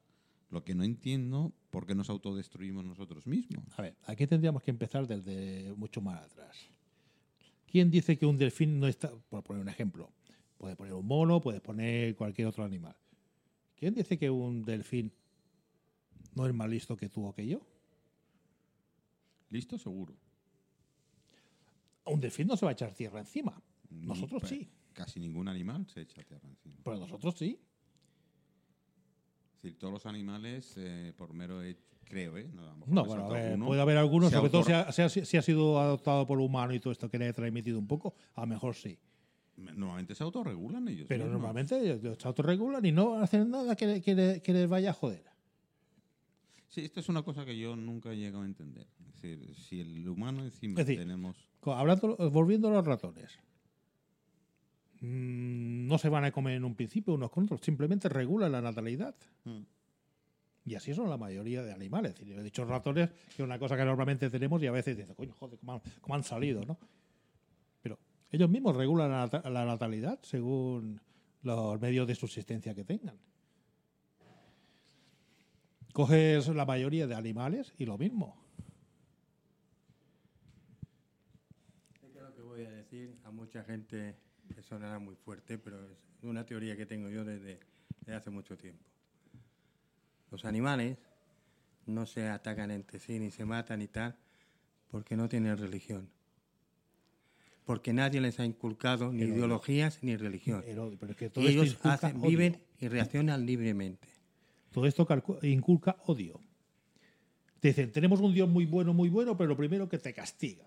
lo que no entiendo, ¿por qué nos autodestruimos nosotros mismos? A ver, aquí tendríamos que empezar desde mucho más atrás. ¿Quién dice que un delfín no está, por poner un ejemplo, puede poner un mono, puede poner cualquier otro animal? ¿Quién dice que un delfín no es más listo que tú o que yo? ¿Listo? Seguro. Un delfín no se va a echar tierra encima. Nosotros sí, Casi ningún animal se echa tierra encima. pero nosotros sí. Decir, todos los animales, eh, por mero hecho, creo, ¿eh? No, a lo mejor No, bueno, a ver, puede haber algunos, sobre todo si ha, si ha- si ha sido adoptado por humano y todo esto que le he transmitido un poco, a lo mejor sí. Normalmente se autorregulan ellos. Pero mismos. normalmente ellos se autorregulan y no hacen nada que, le- que le- que les vaya a joder. Sí, esto es una cosa que yo nunca he llegado a entender. Es decir, si el humano encima Es decir, tenemos... Hablando, volviendo a los ratones. Mm, No se van a comer en un principio unos con otros, simplemente regulan la natalidad. Mm. Y así son la mayoría de animales. Es decir, He dicho ratones, que es una cosa que normalmente tenemos y a veces dices, coño, joder, cómo han, cómo han salido, ¿no? Pero ellos mismos regulan la, nata- la natalidad según los medios de subsistencia que tengan. Coges la mayoría de animales y lo mismo. Sé que lo que voy a decir a mucha gente le sonará muy fuerte, pero es una teoría que tengo yo desde, desde hace mucho tiempo. Los animales no se atacan entre sí ni se matan y tal porque no tienen religión. Porque nadie les ha inculcado ni Pero- ideologías ni religión. Pero, pero es que todo Y esto ellos inculca hacen, odio. viven y reaccionan libremente. Todo esto inculca odio. Te dicen, tenemos un Dios muy bueno, muy bueno, pero lo primero que te castiga.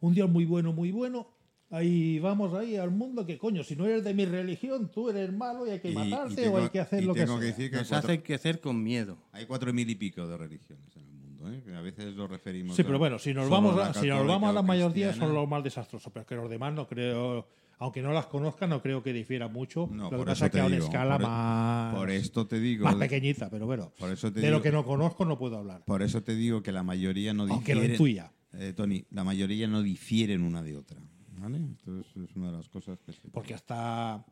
Un Dios muy bueno, muy bueno. Ahí vamos ahí al mundo que coño, si no eres de mi religión, tú eres malo y hay que Y- y matarte tengo- o hay que hacer lo que sea. que decir que Nos cuatro- hace crecer con miedo. hay cuatro mil y pico de religiones en el mundo, ¿eh? que a veces lo referimos... Sí, a pero bueno, si nos vamos la a, si nos vamos a la mayoría son los más desastrosos, pero es que los demás no creo, aunque no las conozca, no creo que difiera mucho. No, lo que pasa es que a una escala por e- más, Por esto te digo... más pequeñita, pero bueno. Por eso te de digo, lo que no conozco no puedo hablar. Por eso te digo que la mayoría no Aunque lo difieren... intuya. Eh, Tony, la mayoría no difieren una de otra. ¿Vale? Entonces es una de las cosas que se... Porque hasta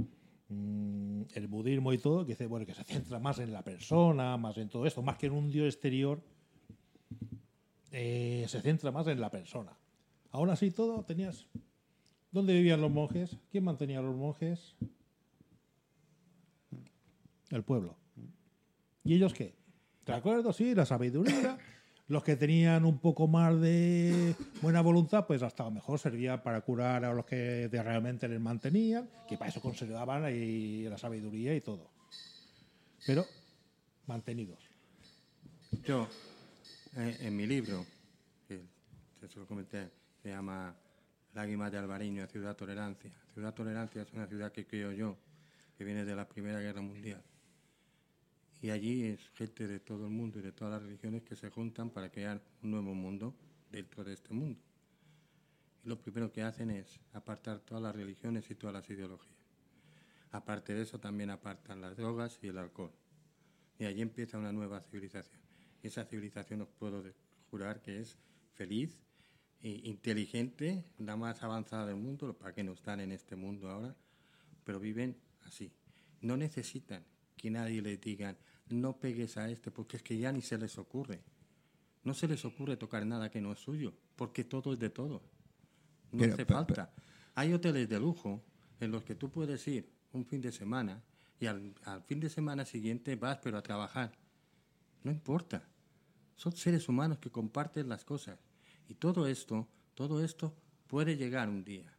mm, el budismo y todo, que dice, bueno, que se centra más en la persona, más en todo esto, más que en un dios exterior, eh, se centra más en la persona. Aún así todo, tenías... ¿Dónde vivían los monjes? ¿Quién mantenía a los monjes? el pueblo. ¿Y ellos qué? ¿De acuerdo? Sí, la sabiduría. Los que tenían un poco más de buena voluntad, pues hasta a lo mejor servía para curar a los que realmente les mantenían, que para eso conservaban ahí la sabiduría y todo. Pero mantenidos. Yo, eh, en mi libro, que se lo comenté, se llama Lágrimas de Albariño, Ciudad Tolerancia. Ciudad Tolerancia es una ciudad que creo yo, que viene de la Primera Guerra Mundial. Y allí es gente de todo el mundo y de todas las religiones que se juntan para crear un nuevo mundo dentro de este mundo. Y lo primero que hacen es apartar todas las religiones y todas las ideologías. Aparte de eso, también apartan las drogas y el alcohol. Y allí empieza una nueva civilización. Esa civilización os puedo jurar que es feliz, e inteligente, la más avanzada del mundo, para que no están en este mundo ahora, pero viven así. No necesitan que nadie les diga, no pegues a este, porque es que ya ni se les ocurre. No se les ocurre tocar nada que no es suyo, porque todo es de todo. No Pero, hace falta. Hay hoteles de lujo en los que tú puedes ir un fin de semana y al, al fin de semana siguiente vas pero a trabajar. No importa. Son seres humanos que comparten las cosas. Y todo esto, todo esto puede llegar un día.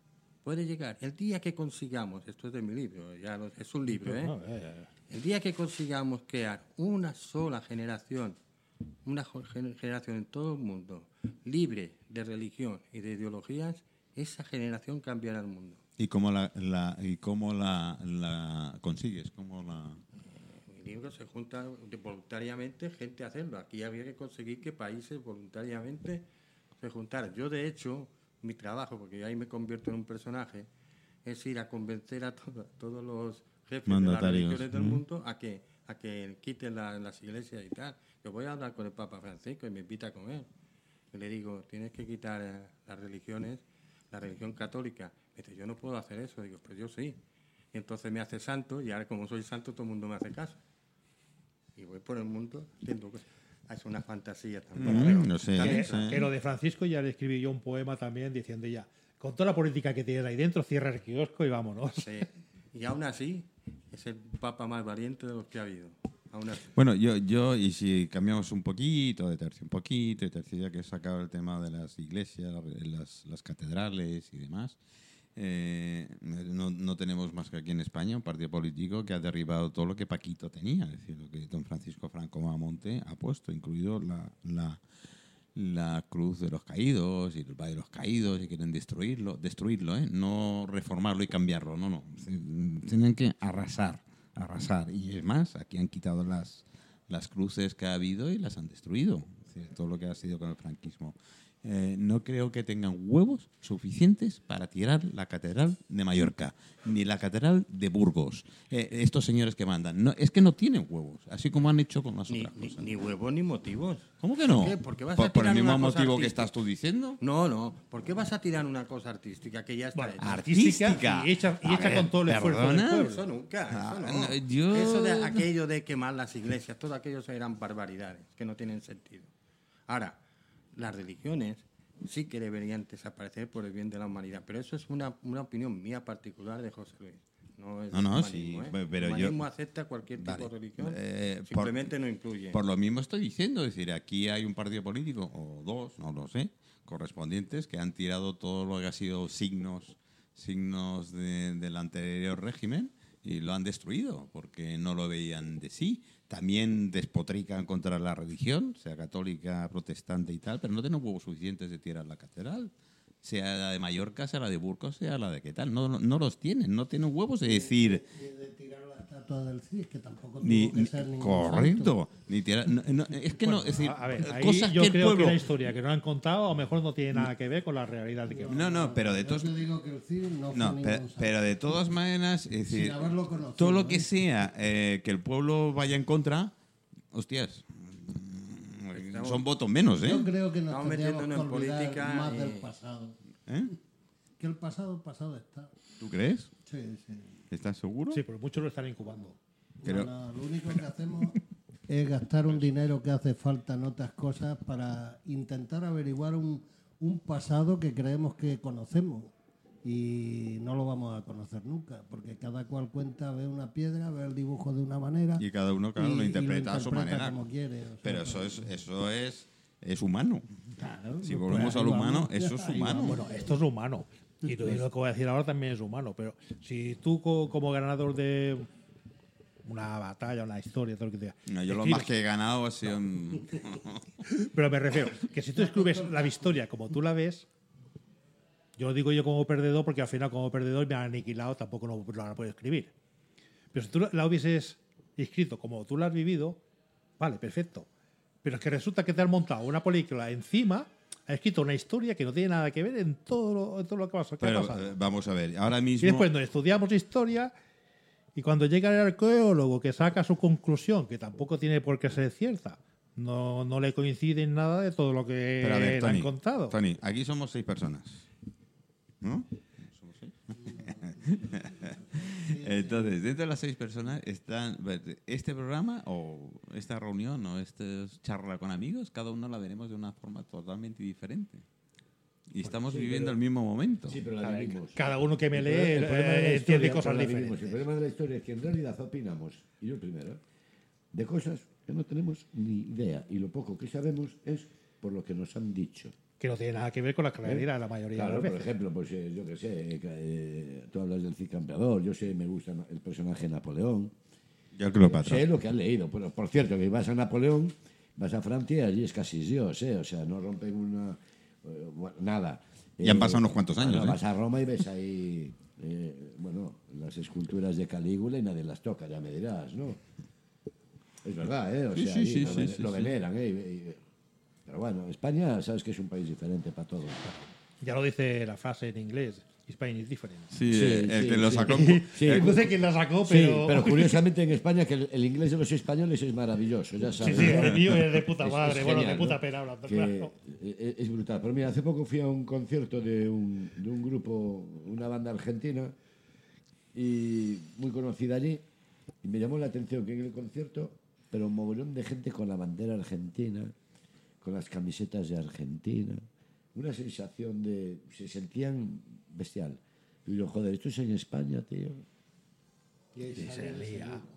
Puede llegar. El día que consigamos, esto es de mi libro, ya lo- es un libro, ¿eh? No, eh, El día que consigamos crear una sola generación, una generación en todo el mundo, libre de religión y de ideologías, esa generación cambiará el mundo. ¿Y cómo la, la- y cómo la, la consigues? ¿Cómo la... En mi libro se junta voluntariamente gente a hacerlo. Aquí había que conseguir que países voluntariamente se juntaran. Yo, de hecho, mi trabajo, porque ahí me convierto en un personaje, es ir a convencer a to- todos los jefes de las Mandatarios, religiones del mm. mundo a que, a que quiten la- las iglesias y tal. Yo voy a hablar con el Papa Francisco y me invita a comer. Y le digo, tienes que quitar eh, las religiones, la religión católica. Me dice, yo no puedo hacer eso. Digo, pues yo sí. Y entonces me hace santo y ahora como soy santo todo el mundo me hace caso. Y voy por el mundo haciendo cosas. Ah, Es una fantasía también. Mm, pero no sé, también- que, sí. que lo de Francisco ya le escribí yo un poema también diciendo ya, con toda la política que tienes ahí dentro, cierra el kiosco y vámonos. Sí. Y aún así, es el papa más valiente de los que ha habido. Aún así. Bueno, yo, yo, y si cambiamos un poquito de tercio, un poquito de tercio, ya que he sacado el tema de las iglesias, las, las catedrales y demás, eh, no, no tenemos más que aquí en España un partido político que ha derribado todo lo que Paquito tenía, es decir, lo que don Francisco Franco Mamonte ha puesto, incluido la, la, la cruz de los caídos y el valle de los caídos y quieren destruirlo, destruirlo, ¿eh? no reformarlo y cambiarlo, no, no, tienen que arrasar, arrasar. Y es más, aquí han quitado las, las cruces que ha habido y las han destruido, es decir, todo lo que ha sido con el franquismo. Eh, no creo que tengan huevos suficientes para tirar la catedral de Mallorca, ni la catedral de Burgos. Eh, estos señores que mandan, no, es que no tienen huevos, así como han hecho con las Ni, otras ni, cosas. ni huevos ni motivos. ¿Cómo que no? ¿Por qué? Porque vas por, a por el mismo motivo que estás tú diciendo. No, no. ¿Por qué vas a tirar una cosa artística que ya está Bueno, hecha? artística, y hecha, y hecha ver, con todo el esfuerzo del. Eso nunca, Ah, eso no. no, yo- Eso de aquello de quemar las iglesias, todo aquello eran barbaridades que no tienen sentido. Ahora, las religiones sí que deberían desaparecer por el bien de la humanidad, pero eso es una, una opinión mía particular de José Luis. No, es No, no, sí, ¿eh? pero el yo- acepta cualquier tipo Vale. de religión, Eh, por- simplemente no incluye. Por lo mismo estoy diciendo, es decir, aquí hay un partido político, o dos, no lo sé, correspondientes, que han tirado todo lo que ha sido signos, signos de- del anterior régimen y lo han destruido, porque no lo veían de sí. También despotrican contra la religión, sea católica, protestante y tal, pero no tienen huevos suficientes de tirar la catedral. Sea la de Mallorca, sea la de Burgos, sea la de qué tal. No, no, los tienen, no tienen huevos de decir... estatua del Cid, que tampoco Ni, tuvo que ni- ser ningún correcto. Ni tirar- no, no, es que no, es decir, a, a ver, ahí cosas yo que el creo pueblo. que la historia que nos han contado a lo mejor no tiene nada que ver con la realidad que No, no, pero de todos. digo que el Cid no fue No, ningún pero, pero de todas maneras, es decir, conocido. todo lo que ¿eh? sea eh, que el pueblo vaya en contra, hostias, son votos menos, ¿eh? Yo creo que nos Estamos tendríamos en política más y- del pasado. ¿Eh? Que el pasado, pasado está. ¿Tú crees? Sí, sí. ¿Estás seguro? Sí, pero muchos lo están incubando. Pero- No, no, lo único que hacemos es gastar un dinero que hace falta en otras cosas para intentar averiguar un, un pasado que creemos que conocemos. y no lo vamos a conocer nunca, porque cada cual cuenta, ve una piedra, ve el dibujo de una manera. Y cada uno, claro, y- lo y interpreta a su manera. como quiere. o sea, Pero eso es, eso es, es humano. claro, Si pues volvemos ahí al humano, vamos, eso es humano. Bueno, esto es humano. Y lo, y lo que voy a decir ahora también es humano. Pero si tú, co- como ganador de una batalla, una historia, todo lo que sea. No, yo lo escribes- más que he ganado ha sido en- Pero me refiero que si tú escribes la historia como tú la ves, yo lo digo yo como perdedor porque al final como perdedor me han aniquilado, tampoco no, no la puedo escribir. Pero si tú la hubieses escrito como tú la has vivido, vale, perfecto. Pero es que resulta que te han montado una película encima, ha escrito una historia que no tiene nada que ver en todo lo, en todo lo que, pasa, Pero pasado. eh, vamos a ver, ahora Y mismo... después nos estudiamos historia y cuando llega el arqueólogo que saca su conclusión, que tampoco tiene por qué ser cierta, no, no le coincide en nada de todo lo que Pero a ver, le Tony, han contado. Tony, aquí somos seis personas. ¿No? ¿Somos seis? Entonces, dentro de las seis personas están este programa o esta reunión o esta charla con amigos, cada uno la veremos de una forma totalmente diferente. Y estamos viviendo el mismo momento. Sí, pero la vivimos. Cada uno que me El lee problema- el problema de la eh, entiende historia, cosas diferentes. El problema de la historia es que en realidad opinamos, y yo primero, de cosas que no tenemos ni idea. Y lo poco que sabemos es por lo que nos han dicho. Que no tiene nada que ver con la realidad la mayoría Claro, de por las veces. ejemplo, pues eh, yo qué sé, eh, eh, tú hablas del Cid Campeador, yo sé, me gusta el personaje Napoleón. Yo Cleopatra. Sé lo que han leído. Bueno, por cierto, que vas a Napoleón, vas a Francia y allí es casi Dios, ¿eh? O sea, no rompen una. eh, bueno, nada. Y han pasado unos cuantos años, bueno, ¿eh? Vas a Roma y ves ahí. eh, bueno, las esculturas de Calígula y nadie las toca, ya me dirás, ¿no? Es verdad, ¿eh? O Sí, sea, sí, ahí sí, lo, sí, lo veneran, ¿eh? Pero bueno, España, sabes que es un país diferente para todo. Ya lo dice la frase en inglés. Spain is different. Sí, Sí, eh, el sí, que lo sí. sacó. Sí, no sé quién la sacó, Sí, pero. pero curiosamente en España que el, el inglés de los españoles es maravilloso, ya Sí, sabes. sí, ¿no? el mío es de puta madre, es bueno, genial, de puta ¿no? pena hablando, Que claro. e- Es brutal. Pero mira, hace poco fui a un concierto de un, de un grupo, una banda argentina, y muy conocida allí, y me llamó la atención que en el concierto, pero un mogollón de gente con la bandera argentina, con las camisetas de Argentina, una sensación de... se sentían bestial. Y yo, joder, esto es en España, tío.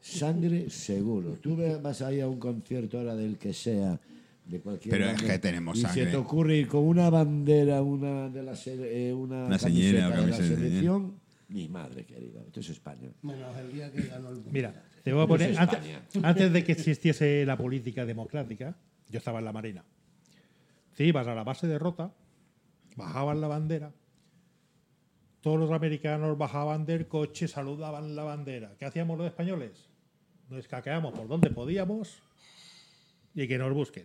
Sangre seguro. Tú ve- vas ahí a un concierto ahora del que sea, de cualquier. Pero es que tenemos y sangre. se te ocurre ir con una bandera, una de la eh, una, Una camiseta señera, de la camiseta, selección. Mi madre querida, esto es España. Menos el día que ganó el mundo. Mira, te voy a poner. es Antes, antes de que existiese la política democrática, yo estaba en la Marina. Te ibas a la base de Rota, bajaban la bandera, todos los americanos bajaban del coche, saludaban la bandera. ¿Qué hacíamos los españoles? Nos escaqueamos por donde podíamos y que nos busquen.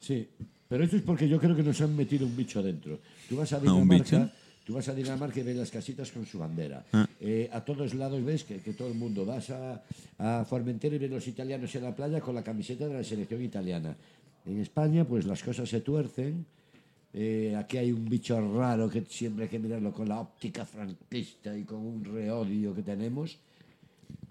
Sí, pero esto es porque yo creo que nos han metido un bicho dentro. Tú vas a ¿A un Dinamarca, bicho? tú vas a Dinamarca y ves las casitas con su bandera. Ah. Eh, a todos lados ves que, que todo el mundo. Vas a, a Formentera y ves los italianos en la playa con la camiseta de la selección italiana. En España, pues las cosas se tuercen. Eh, aquí hay un bicho raro que siempre hay que mirarlo con la óptica franquista y con un reodio que tenemos.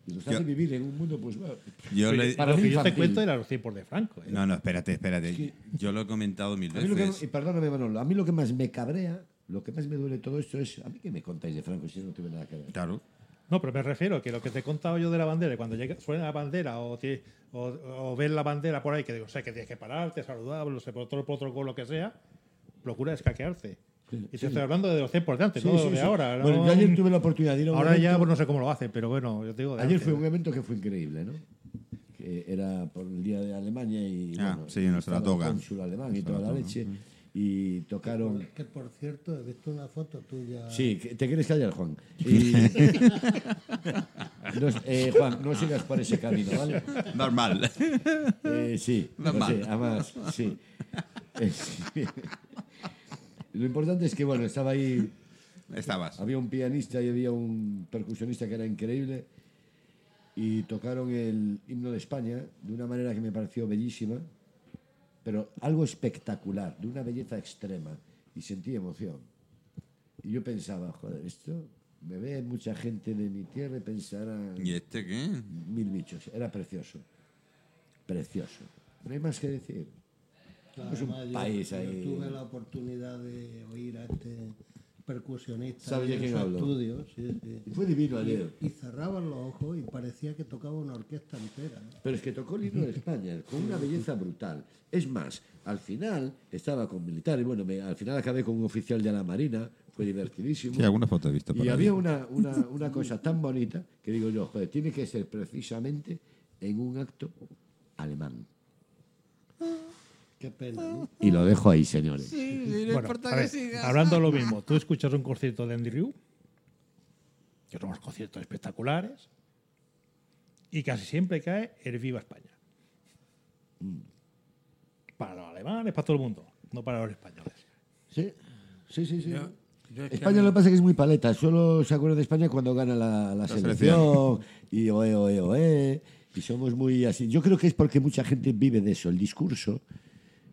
Y nos hace vivir en un mundo, pues bueno, Yo le- para lo que yo te cuento era los tiempos de Franco. ¿eh? No, no, espérate, espérate. Yo lo he comentado mil que, veces. y perdóname, Manolo, a mí lo que más me cabrea, lo que más me duele todo esto es, a mí que me contáis de Franco si no tuve nada que ver. Claro. No, pero me refiero que lo que te he contado yo de la bandera, cuando llega, suena la bandera o, o, o ves la bandera por ahí, que digo, o sea, que tienes que pararte, saludar, no sé, por otro protocolo, lo que sea, procura escaquearte. y te sí. estoy hablando de los tiempos de antes, Sí, no sí, de sí. ahora. Bueno, ¿no? yo ayer tuve la oportunidad de ir a un Ahora ya pues, no sé cómo lo hacen, pero bueno, yo te digo. de Ayer antes. fue un evento que fue increíble, ¿no? Que era por el Día de Alemania y Ah, bueno, sí, el Saratoga. cónsul alemán y toda la leche. Y tocaron... Que por cierto, he visto una foto tuya. Sí, que- ¿te quieres callar, Juan? Y- No, eh, Juan, no sigas por ese camino, ¿vale? Normal. Eh, sí, Va no mal. sé, además, sí. Eh, sí. Lo importante es que, bueno, estaba ahí, Estabas. había un pianista y había un percusionista que era increíble y tocaron el himno de España de una manera que me pareció bellísima, pero algo espectacular, de una belleza extrema y sentí emoción. Y yo pensaba, joder, esto me ve mucha gente de mi tierra y pensará ¿Y este qué? mil bichos. Era precioso. Precioso. No hay más que decir. Claro, es un además, país yo ahí. tuve la oportunidad de oír a este percusionista ¿Sabes de en quién hablo? estudio, sí, sí. Y fue divino ayer. Y cerraban los ojos y parecía que tocaba una orquesta entera. Pero es que tocó el himno de España con una belleza brutal. Es más, al final estaba con militares. Bueno, me- al final acabé con un oficial de la Marina. Fue divertidísimo. Sí, alguna foto he visto por Y había una, una, una cosa tan bonita que digo yo, joder, tiene que ser precisamente en un acto alemán. Qué pena, ¿no? Y lo dejo ahí, señores. Bueno, a ver, hablando de lo mismo, tú escuchas un concierto de Andy Ryu, que son unos conciertos espectaculares, y casi siempre cae el Viva España. Para los alemanes, para todo el mundo, no para los españoles. Sí, sí, sí. sí. Yo- yo es que a España mí- lo que pasa es que es muy paleta. Solo se acuerda de España cuando gana la, la selección y oe, oe, oe. Y somos muy así. Yo creo que es porque mucha gente vive de eso. El discurso,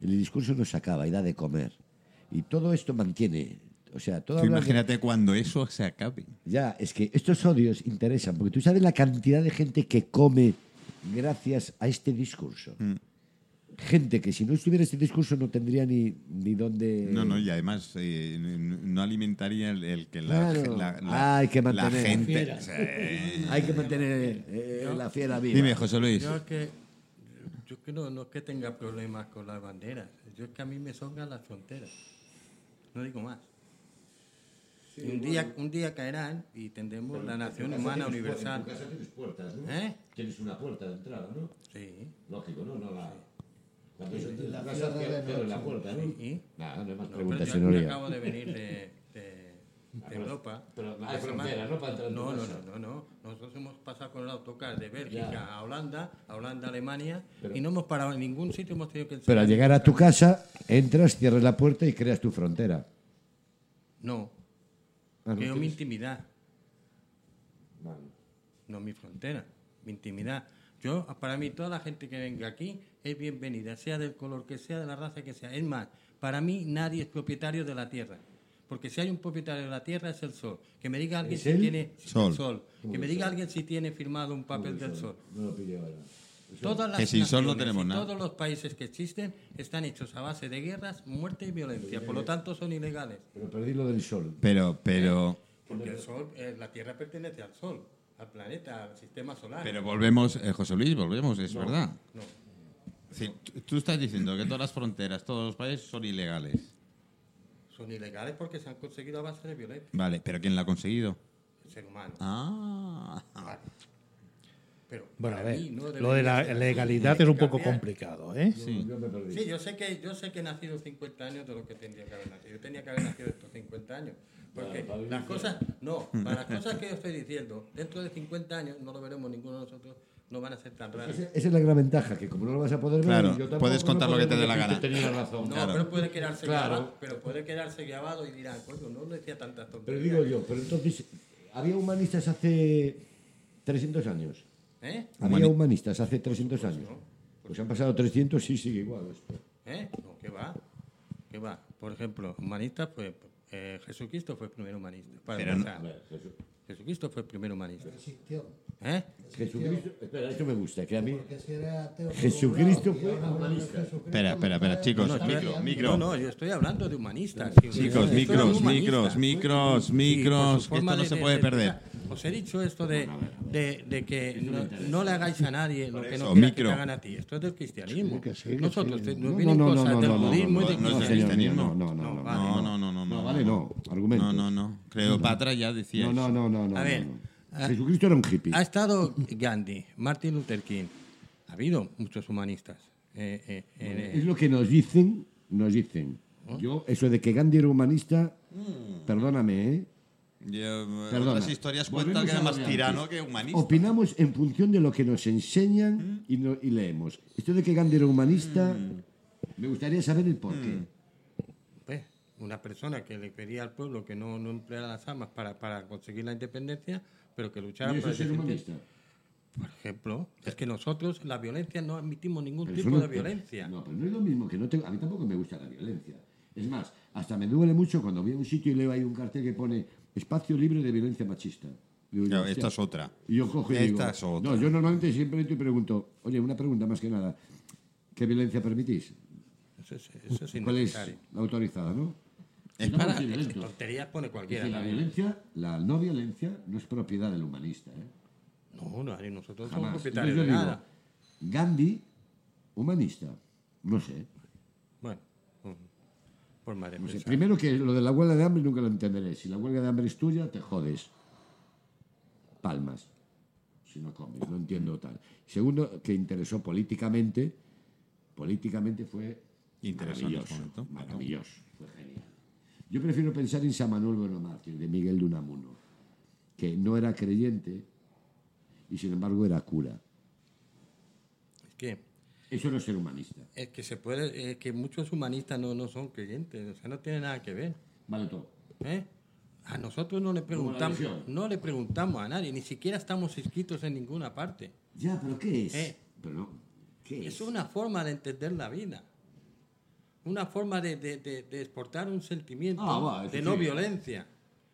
el discurso nos acaba y da de comer. Y todo esto mantiene. O sea, todo de- imagínate cuando eso se acabe. Ya, es que estos odios interesan, porque tú sabes la cantidad de gente que come gracias a este discurso. Mm. Gente que si no estuviera este discurso no tendría ni, ni dónde... No, no, y además eh, no alimentaría el, el que la, Claro. la- la- Hay que la mantener. gente. Fiera. Sí. Hay que mantener eh, la fiera viva. Dime, José Luis. Yo que, yo que no, no es que tenga problemas con las banderas, yo es que a mí me sobran las fronteras. No digo más. Y un, día, un día caerán y tendremos la nación humana universal. tienes puertas, ¿no? ¿Eh? Tienes una puerta de entrada, ¿no? Sí. Lógico, ¿no? No la... Cuando Y eso tienes la la casa, la noche. puerta, ¿no? ¿Y? Nada, no hay más No, preguntas, yo señoría. acabo de venir de, de- de Europa. pero no hay frontera. ¿no? Para entrar en tu no, no, no, no, no. Nosotros hemos pasado con el autocar de Bélgica Ya. a Holanda, a Holanda, Alemania, Pero- y no hemos parado en ningún sitio, hemos tenido que Pero al llegar a tu casa, entras, cierras la puerta y creas tu frontera. No, Ah, ¿no creo mi tienes? intimidad. Vale. no mi frontera, mi intimidad. Yo, para mí, toda la gente que venga aquí es bienvenida, sea del color que sea, de la raza que sea. Es más, para mí nadie es propietario de la tierra. Porque si hay un propietario de la tierra es el sol. Que me diga alguien ¿Es si él? tiene Sol. Que me diga alguien si tiene firmado un papel del sol. No lo pillé ahora. Todas las Que sin sol no tenemos nada. Todos los países que existen están hechos a base de guerras, muerte y violencia. Por lo tanto, son ilegales. Pero perdí lo del sol. Pero, pero, Porque el sol, eh, la tierra pertenece al sol, al planeta, al sistema solar. pero volvemos, eh, José Luis, volvemos, es verdad. No. Sí, tú estás diciendo que todas las fronteras, todos los países son ilegales. Son ilegales porque se han conseguido a base de violencia. Vale, pero ¿quién la ha conseguido? El ser humano. Ah. Pero Bueno, a ver, mí no lo de la legalidad es un poco cambiar. complicado, ¿eh? Sí. Sí, yo sé que yo sé que he nacido 50 años de lo que tendría que haber nacido. Yo tenía que haber nacido estos 50 años. Porque las cosas, no, para las cosas que yo estoy diciendo, dentro de 50 años, no lo veremos ninguno de nosotros, no van a ser tan raras. Esa, esa es la gran ventaja, que como no lo vas a poder ver, Claro, yo tampoco puedes contar no lo que te dé la gana. tenía razón. No, Claro. pero puede quedarse Claro. grabado, pero puede quedarse grabado y dirán, coño, no decía tantas Pero tonterías. digo yo, pero entonces, ¿había humanistas hace 300 años? ¿Eh? Había Humani- humanistas hace 300 años. Pues han pasado 300 y sigue igual esto. ¿Eh? No, ¿qué va? ¿Qué va? Por ejemplo, humanista fue eh, Jesucristo fue el primer humanista. Para Pero no-. Jesucristo fue el primer humanista. Existió. ¿Eh? Jesucristo, espera, esto me gusta, que a mí... Si ateo, Jesucristo fue humanista. Espera, espera, espera, chicos, micro, no, micro. No, no, yo estoy hablando de humanistas. Chicos, micros, micros, micros, micros, su que esto no de- se de- puede de perder. Os he dicho esto de, de, de que no, no le hagáis a nadie lo que eso, no quieras que micro. te hagan a ti. Esto es del cristianismo. Sí, sí, Nosotros sí. No, nos No, vienen no, no, cosas no, del no, no, budismo y no, del no cristianismo. No, no, no, No, no, vale. No, no, no, no, No, no. no. No, no, no. Cleopatra ya decía No, no, no, no, no. A ver, ah, Jesucristo era un hippie. Ha estado Gandhi, Martin Luther King. Ha habido muchos humanistas. Eh, eh, eh, Es lo que nos dicen, nos dicen. Yo, eso de que Gandhi era humanista, perdóname, ¿eh? Yo, Perdona. Las historias Volvemos cuentan que era más tirano que humanista. Opinamos en función de lo que nos enseñan y, no- y leemos. Esto de que Gandhi era humanista, me gustaría saber el por qué. pues, una persona que le pedía al pueblo que no, no empleara las armas para, para conseguir la independencia, pero que luchara ¿Y eso por defender- humanista? Por ejemplo, es que nosotros la violencia no admitimos ningún Pero tipo no- de violencia. No, pero no es lo mismo que no tengo. A mí tampoco me gusta la violencia. Es más, hasta me duele mucho cuando voy a un sitio y leo ahí un cartel que pone espacio libre de violencia machista. Digo Claro, esta es otra. Y yo cojo y Esta digo, es otra. no, yo normalmente siempre te pregunto, oye, una pregunta más que nada, ¿qué violencia permitís? Eso es, eso es ¿Cuál es la autorizada, no? Es No para-. Tonterías pone Es cualquiera. decir, la violencia, la no violencia, no es propiedad del humanista. ¿eh? No, no, nosotros somos Jamás. propietarios Entonces de yo digo, nada. Gandhi, humanista. No sé. Bueno, mm, no sé. pensar. Primero que lo de la huelga de hambre nunca lo entenderé. Si la huelga de hambre es tuya, te jodes. Palmas. Si no comes, no entiendo tal. Segundo, que interesó políticamente. Políticamente fue Interesante maravilloso. momento. Maravilloso. Yo prefiero pensar en San Manuel Bueno Mártir, de Miguel de Unamuno, que no era creyente y sin embargo era cura. Es que, Eso no es ser humanista. es que se puede, es que muchos humanistas no, no son creyentes, o sea, no tiene nada que ver. Vale todo. ¿eh? A nosotros no le preguntamos, no le preguntamos a nadie, ni siquiera estamos inscritos en ninguna parte. Ya, pero ¿qué es? Eh. Pero no, ¿qué es? Es una forma de entender la vida. Una forma de, de- de- de exportar un sentimiento Ah, va, de no sí. violencia.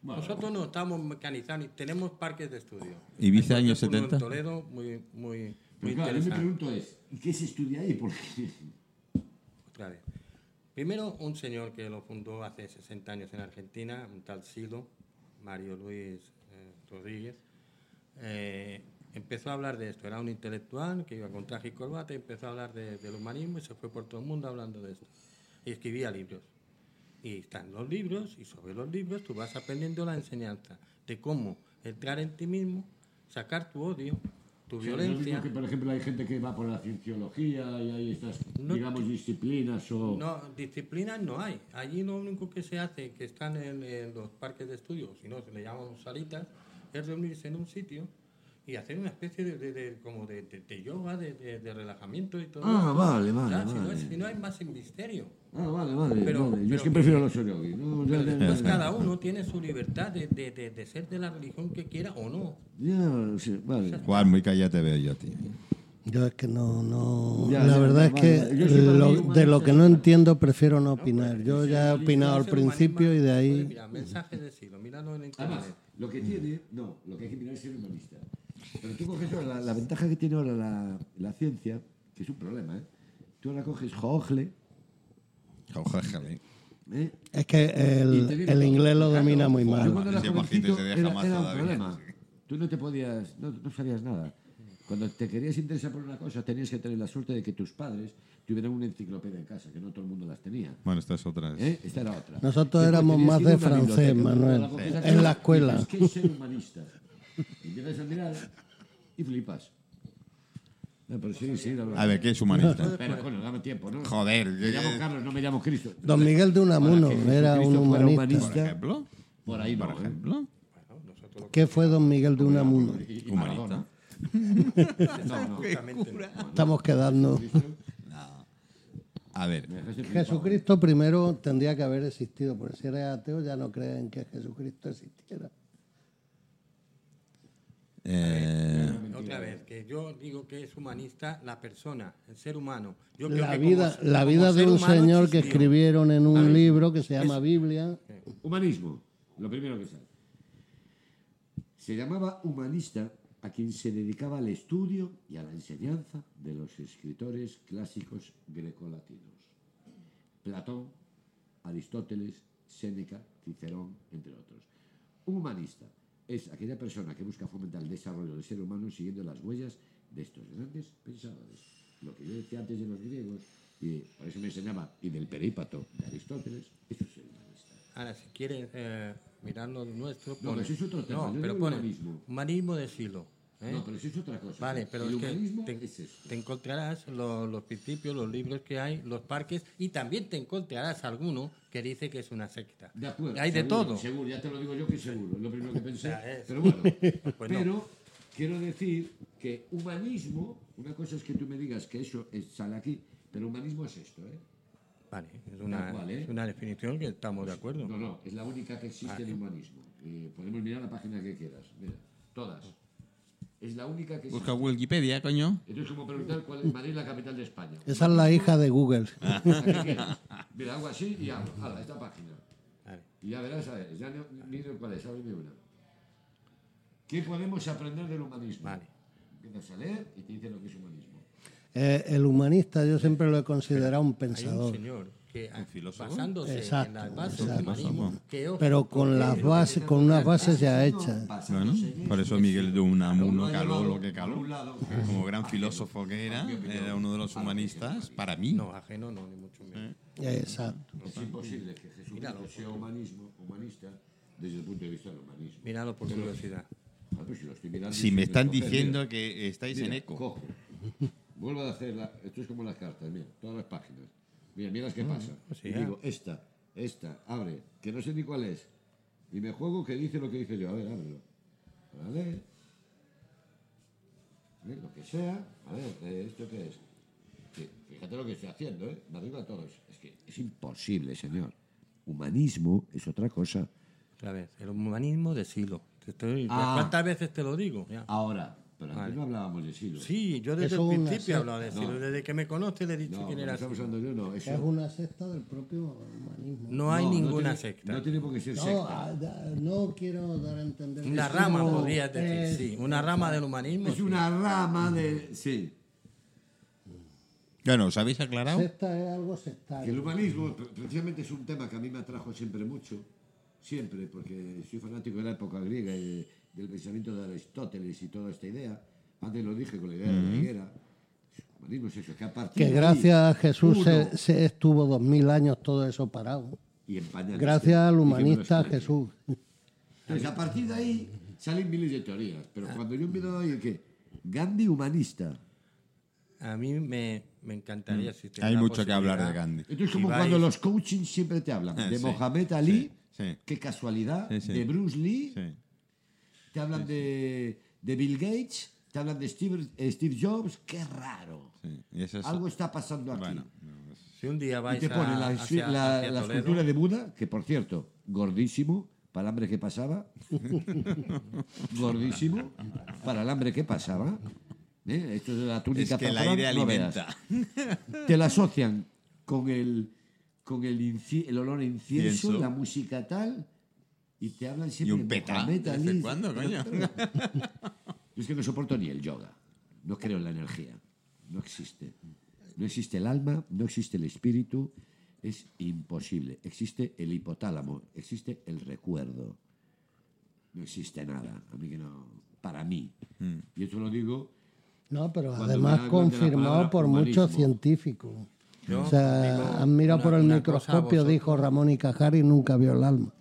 Nosotros no estamos mecanizados, tenemos parques de estudio. Ibiza, años uno 70. En Toledo, muy, muy, muy claro, yo me interesante. pregunto es, ¿y qué se estudia ahí? Porque Otra vez. Primero, un señor que lo fundó hace 60 años en Argentina, un tal Silo, Mario Luis eh, Rodríguez, eh, empezó a hablar de esto. Era un intelectual que iba con traje y corbata y empezó a hablar de- del humanismo y se fue por todo el mundo hablando de esto. Y escribía libros. Y están los libros y sobre los libros tú vas aprendiendo la enseñanza de cómo entrar en ti mismo, sacar tu odio, tu no lo violencia. mismo que, por ejemplo, hay gente que va por la cienciología y hay estas, No digamos, disciplinas o... No, disciplinas no hay. Allí lo único que se hace, que están en, en los parques de estudio, si no, se le llaman salitas, es reunirse en un sitio y hacer una especie de, de- de- como de, de- de yoga, de, de- de relajamiento y todo. Ah, esto. vale, vale, Ya, Si, no vale. es- si no hay más misterio. Ah, vale, vale, Pero- vale. Yo pero es que que- prefiero los yogi. No, ya, Pero ya, después ya. cada uno tiene su libertad de, de- de- de ser de la religión que quiera o no. Ya, sí, vale. Juan, muy callado te veo yo, tío. Yo es que no, no. Ya, la ya, verdad vale, es vale. que para lo- de lo que no entiendo prefiero no opinar. Yo ya he opinado al principio y de pues, ahí. Mira, mensajes de siglo, míralo en Además, internet. lo que tiene, no, lo que hay que mirar es ser humanista. Pero tú coges ahora la, la ventaja que tiene ahora la, la ciencia, que es un problema, ¿eh? Tú ahora coges Jogle, Jójale. ¿eh? Es que el, el inglés lo Claro, domina muy Yo mal. cuando era jovencito se deja era, más era un problema. Tú no te podías, no, no sabías nada. Cuando te querías interesar por una cosa, tenías que tener la suerte de que tus padres tuvieran una enciclopedia en casa, que no todo el mundo las tenía. Bueno, esta es otra. ¿eh? Esta era otra. Nosotros Después éramos más que de francés, Manuel, en la escuela. dices, ¿Qué es ser humanista? Y empiezas a mirar y flipas. No, pero sí, sí, la verdad. A ver, ¿qué es humanista? Pero bueno, dame tiempo, ¿no? Joder, Me llamo Carlos, no me llamo Cristo. Don Miguel de Unamuno era un humanista. Por ejemplo. Por ahí no, Por ¿eh? ejemplo. ¿Qué fue Don Miguel de Unamuno? Y- y Humanista. No, no. Estamos quedando. A ver. Jesucristo primero tendría que haber existido, porque si eres ateo ya no creen que Jesucristo existiera. Eh, Otra vez, que yo digo que es humanista la persona, el ser humano. Yo La que vida, como- la como vida de ser un señor que escribieron en un ver, libro que se llama Biblia. Humanismo, lo primero que sale. Se llamaba humanista a quien se dedicaba al estudio y a la enseñanza de los escritores clásicos grecolatinos. Platón, Aristóteles, Séneca, Cicerón, entre otros. Un humanista es aquella persona que busca fomentar el desarrollo del ser humano siguiendo las huellas de estos grandes pensadores. Lo que yo decía antes de los griegos, y por eso me enseñaba, y del perípato de Aristóteles, eso es ser humanista. Ahora, si quieres eh, mirar lo nuestro, No, pone- pero eso es otro tema, No, pero pone humanismo. humanismo de siglo. ¿Eh? No, pero eso es otra cosa. Vale, pero el es que humanismo te, es eso. te encontrarás lo- los principios, los libros que hay, los parques, y también te encontrarás alguno que dice que es una secta. De acuerdo. hay de seguro, todo. Seguro, ya te lo digo yo que seguro, es lo primero que pensé. Pero bueno, Pues no. pero quiero decir que humanismo, una cosa es que tú me digas que eso es- sale aquí, pero humanismo es esto, ¿eh? Vale, es una, cual, ¿eh? es una definición que estamos de acuerdo. No, no, es la única que existe en humanismo. Eh, podemos mirar la página que quieras, mira, todas. Es la única que busca existe. Wikipedia, coño. Esto es como preguntar cuál es Madrid la capital de España. Esa es la hija de Google. Mira, hago así y hago. Hala, esta página. Y ya verás, a ver, ya no, miro cuál es, ábreme una. ¿Qué podemos aprender del humanismo? Vale. Empiezas a leer y te dice lo que es humanismo. Eh, el humanista yo siempre lo he considerado un Hay un pensador. señor que basándose Exacto, en las bases exacto. del humanismo, que, ojo, Pero con las bases, con unas bases ya hechas. Bueno, por eso Miguel de Unamuno caló lo que caló. Como gran filósofo que era, era uno de los humanistas, para mí. no, ajeno no, ni mucho menos. Exacto. Es imposible que Jesucristo sea humanismo, humanista desde el punto de vista del humanismo. Míralo por curiosidad. Si me están diciendo que estáis en eco. Vuelvo a hacer la, esto es como las cartas, mira, todas las páginas. Mira, mira las que pasa. y ya. digo, esta, esta, abre, que no sé ni cuál es. Y me juego que dice lo que dice yo. A ver, ábrelo. Vale. ¿Eh? Lo que sea. A ver, eh, ¿esto qué es? Que- fíjate lo que estoy haciendo, ¿eh? Me arriba a todos. Es que es imposible, señor. Humanismo es otra cosa. Otra vez, el humanismo de. Te estoy- Ah. ¿Cuántas veces te lo digo? Ya. Ahora, pero antes Vale. no hablábamos de siglo. Sí, yo desde Eso el principio he hablado de secta. siglo. Desde que me conoce le he dicho No, quién era estamos hablando yo no. Eso, Es una secta del propio humanismo. No hay no, no ninguna tiene- secta. No tiene por qué ser No, secta. ah, da- no quiero dar a entender. Una rama, como- podrías decir, es- sí. Una rama del humanismo. Es sí. una rama de. Sí. Bueno, ¿os habéis aclarado? Secta es algo Que el sectario. humanismo pre- precisamente es un tema que a mí me atrajo siempre mucho. Siempre, porque soy fanático de la época griega y del pensamiento de Aristóteles y toda esta idea. Antes lo dije con la idea de la higuera. Es eso, que a partir Que de ahí, gracias a Jesús uno- se, se estuvo dos mil años todo eso parado. y Gracias al humanista. Jesús. Entonces, a partir de ahí salen miles de teorías. Pero cuando yo miro ahí que Gandhi humanista. A mí me, me encantaría si tuviera Hay mucho que hablar de. Gandhi. Esto es Si como vais- cuando los coaching siempre te hablan Ah, de sí, Mohamed Ali, sí, sí. qué casualidad, Sí, sí. de Bruce Lee, Sí. Te hablan de, de Bill Gates, te hablan de Steve, eh, Steve Jobs, qué raro. sí. Y eso es- Algo está pasando aquí. Bueno, Si un día y vais te ponen a, la, hacia- la- hacia la Toledo, escultura de Buda, que por cierto, gordísimo, para el hambre que pasaba. gordísimo, para el hambre que pasaba. ¿Eh? Esto es la túnica es que el aire no veas. alimenta. te la asocian con el con el, olor a incienso, Incienso. la música tal, y te hablan Y siempre un de peta. Mohamed ¿De vez Ali. en cuando, coño? Yo es que no soporto ni el yoga. No creo en la energía. No existe. No existe el alma, no existe el espíritu. Es imposible. Existe el hipotálamo, existe el recuerdo. No existe nada. A mí que no. Para mí. Mm. Y esto lo digo No, pero además confirmado por humanismo. muchos científicos. Yo o sea, han mirado por el microscopio, dijo Ramón y Cajari, y nunca vio el alma.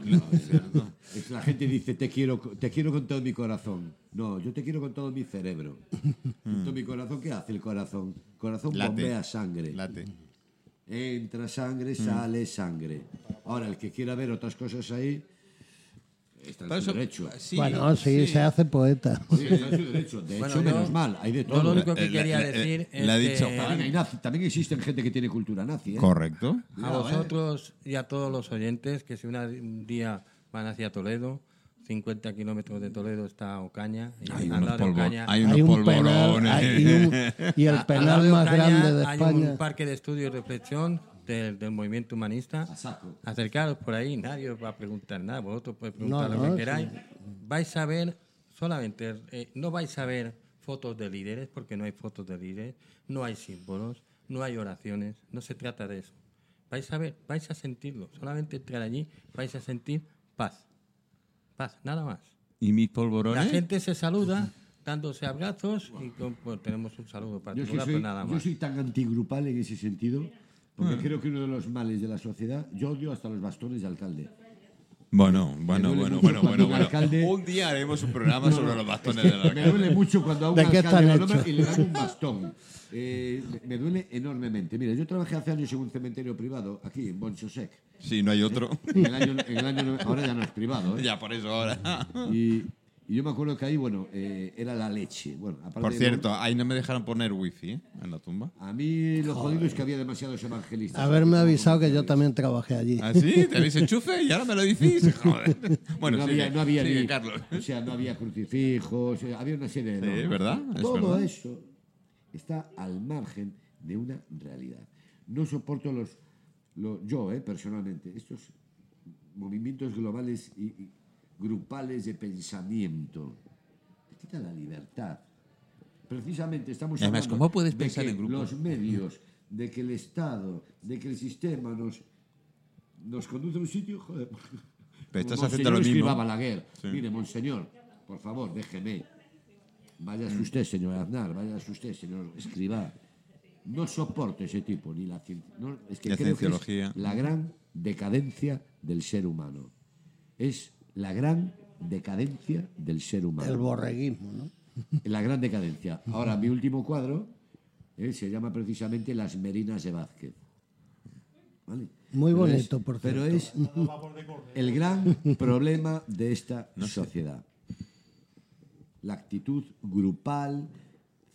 Es la gente dice, te quiero, te quiero con todo mi corazón. No, yo te quiero con todo mi cerebro. Con todo mi corazón, ¿qué hace el corazón? El corazón Late. bombea sangre. Late. Entra sangre, sale sangre. Ahora, el que quiera ver otras cosas ahí, está en Por su eso- derecho. sí, bueno, sí, se hace poeta. Sí, está en su derecho. De Bueno, hecho, yo- menos mal, hay de Yo todo. lo único que Eh, quería le- decir le es ha dicho que También, hay nazi- también existen gente que tiene cultura nazi. ¿eh? Correcto. a ¿eh? vosotros y a todos los oyentes que si un día van hacia Toledo, 50 kilómetros de Toledo está Ocaña. Y Hay unos, polvo- Ocaña- hay unos Hay un penal, polvorones. hay- y, un- y el penal más Ocaña grande de hay España. un parque de estudio y reflexión del, del movimiento humanista. Acercaros por ahí, nadie os va a preguntar nada, vosotros podéis preguntar No, lo no, que queráis. Vais a ver, solamente, eh, no vais a ver fotos de líderes, porque no hay fotos de líderes, no hay símbolos, no hay oraciones, no se trata de eso. Vais a ver, vais a sentirlo, solamente entrar allí, vais a sentir paz. Paz, nada más. ¿Y mis La polvorones? gente se saluda dándose abrazos y con- pues, tenemos un saludo Yo, es que particular, soy, pero nada yo más. soy tan antigrupal en ese sentido. Porque creo que uno de los males de la sociedad, yo odio hasta los bastones de alcalde. Bueno, bueno, bueno, bueno, bueno, un bueno. alcalde- Un día haremos un programa sobre los bastones del Me alcalde. duele mucho cuando a un ¿De alcalde y le dan un bastón. Eh, me- me duele enormemente. Mira, yo trabajé hace años en un cementerio privado, aquí en Bonchosec. Sí, no hay otro. En el año, en el año no- ahora ya no es privado. ¿eh? ya, por eso ahora. Y, y yo me acuerdo que ahí, bueno, eh, era la leche. Bueno, aparte Por de- cierto, ahí no me dejaron poner wifi ¿eh? en la tumba. A mí lo jodido es que había demasiados evangelistas. Haberme avisado que yo también trabajé allí. ¿Ah, sí? ¿Tenéis enchufe? ¿Y ahora me lo decís? Joder. Bueno, no sigue, había, no había sigue, ni, Carlos. O sea, no había crucifijos, eh, había una serie de. Sí, normas. ¿verdad? Es Todo verdad. eso está al margen de una realidad. No soporto los. lo- yo, eh, personalmente, estos movimientos globales y, y grupales de pensamiento. Te quita la libertad. Precisamente estamos Además, hablando ¿cómo puedes de pensar que en? Los medios de que el Estado, de que el sistema nos, nos conduce a un sitio, joder. Pero estás haciendo lo mismo. Balaguer. Sí. Mire, monseñor, por favor, déjeme. Váyase usted, señor Aznar, váyase usted, señor Escribá. No soporto ese tipo, ni la no, es que La creo que es la gran decadencia del ser humano. Es la gran decadencia del ser humano. El borreguismo, ¿no? La gran decadencia. Ahora, mi último cuadro eh, se llama precisamente Las Merinas de Vázquez. ¿Vale? Muy Pero bonito, es- por Pero cierto. es el gran problema de esta sociedad. La actitud grupal,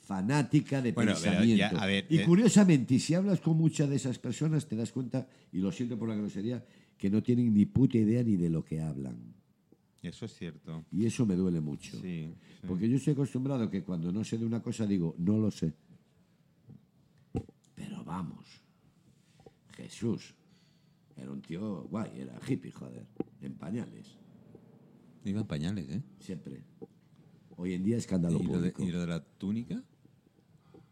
fanática de Bueno, pero pensamiento. ya, a ver, y eh, curiosamente, y si hablas con muchas de esas personas, te das cuenta, y lo siento por la grosería, que no tienen ni puta idea ni de lo que hablan. Eso es cierto. Y eso me duele mucho. Sí, sí. Porque yo estoy acostumbrado que cuando no sé de una cosa digo, no lo sé. Pero vamos, Jesús era un tío guay, era hippie, joder, en pañales, Iba en pañales, ¿eh? siempre. Hoy en día escándalo ¿Y lo, de, público. y lo de la túnica?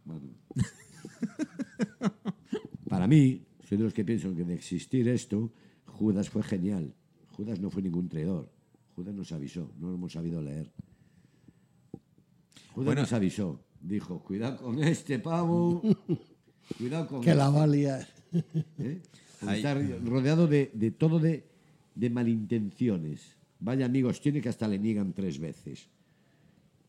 Bueno. Para mí, soy de los que piensan que de existir esto, Judas fue genial. Judas no fue ningún traidor. Judas nos avisó, no lo hemos sabido leer. Judas Bueno. nos avisó. Dijo, cuidado con este pavo. cuidado con Que la este". valía. ¿eh? Está rodeado de, de todo de, de malintenciones. Vaya amigos, tiene que hasta le niegan tres veces.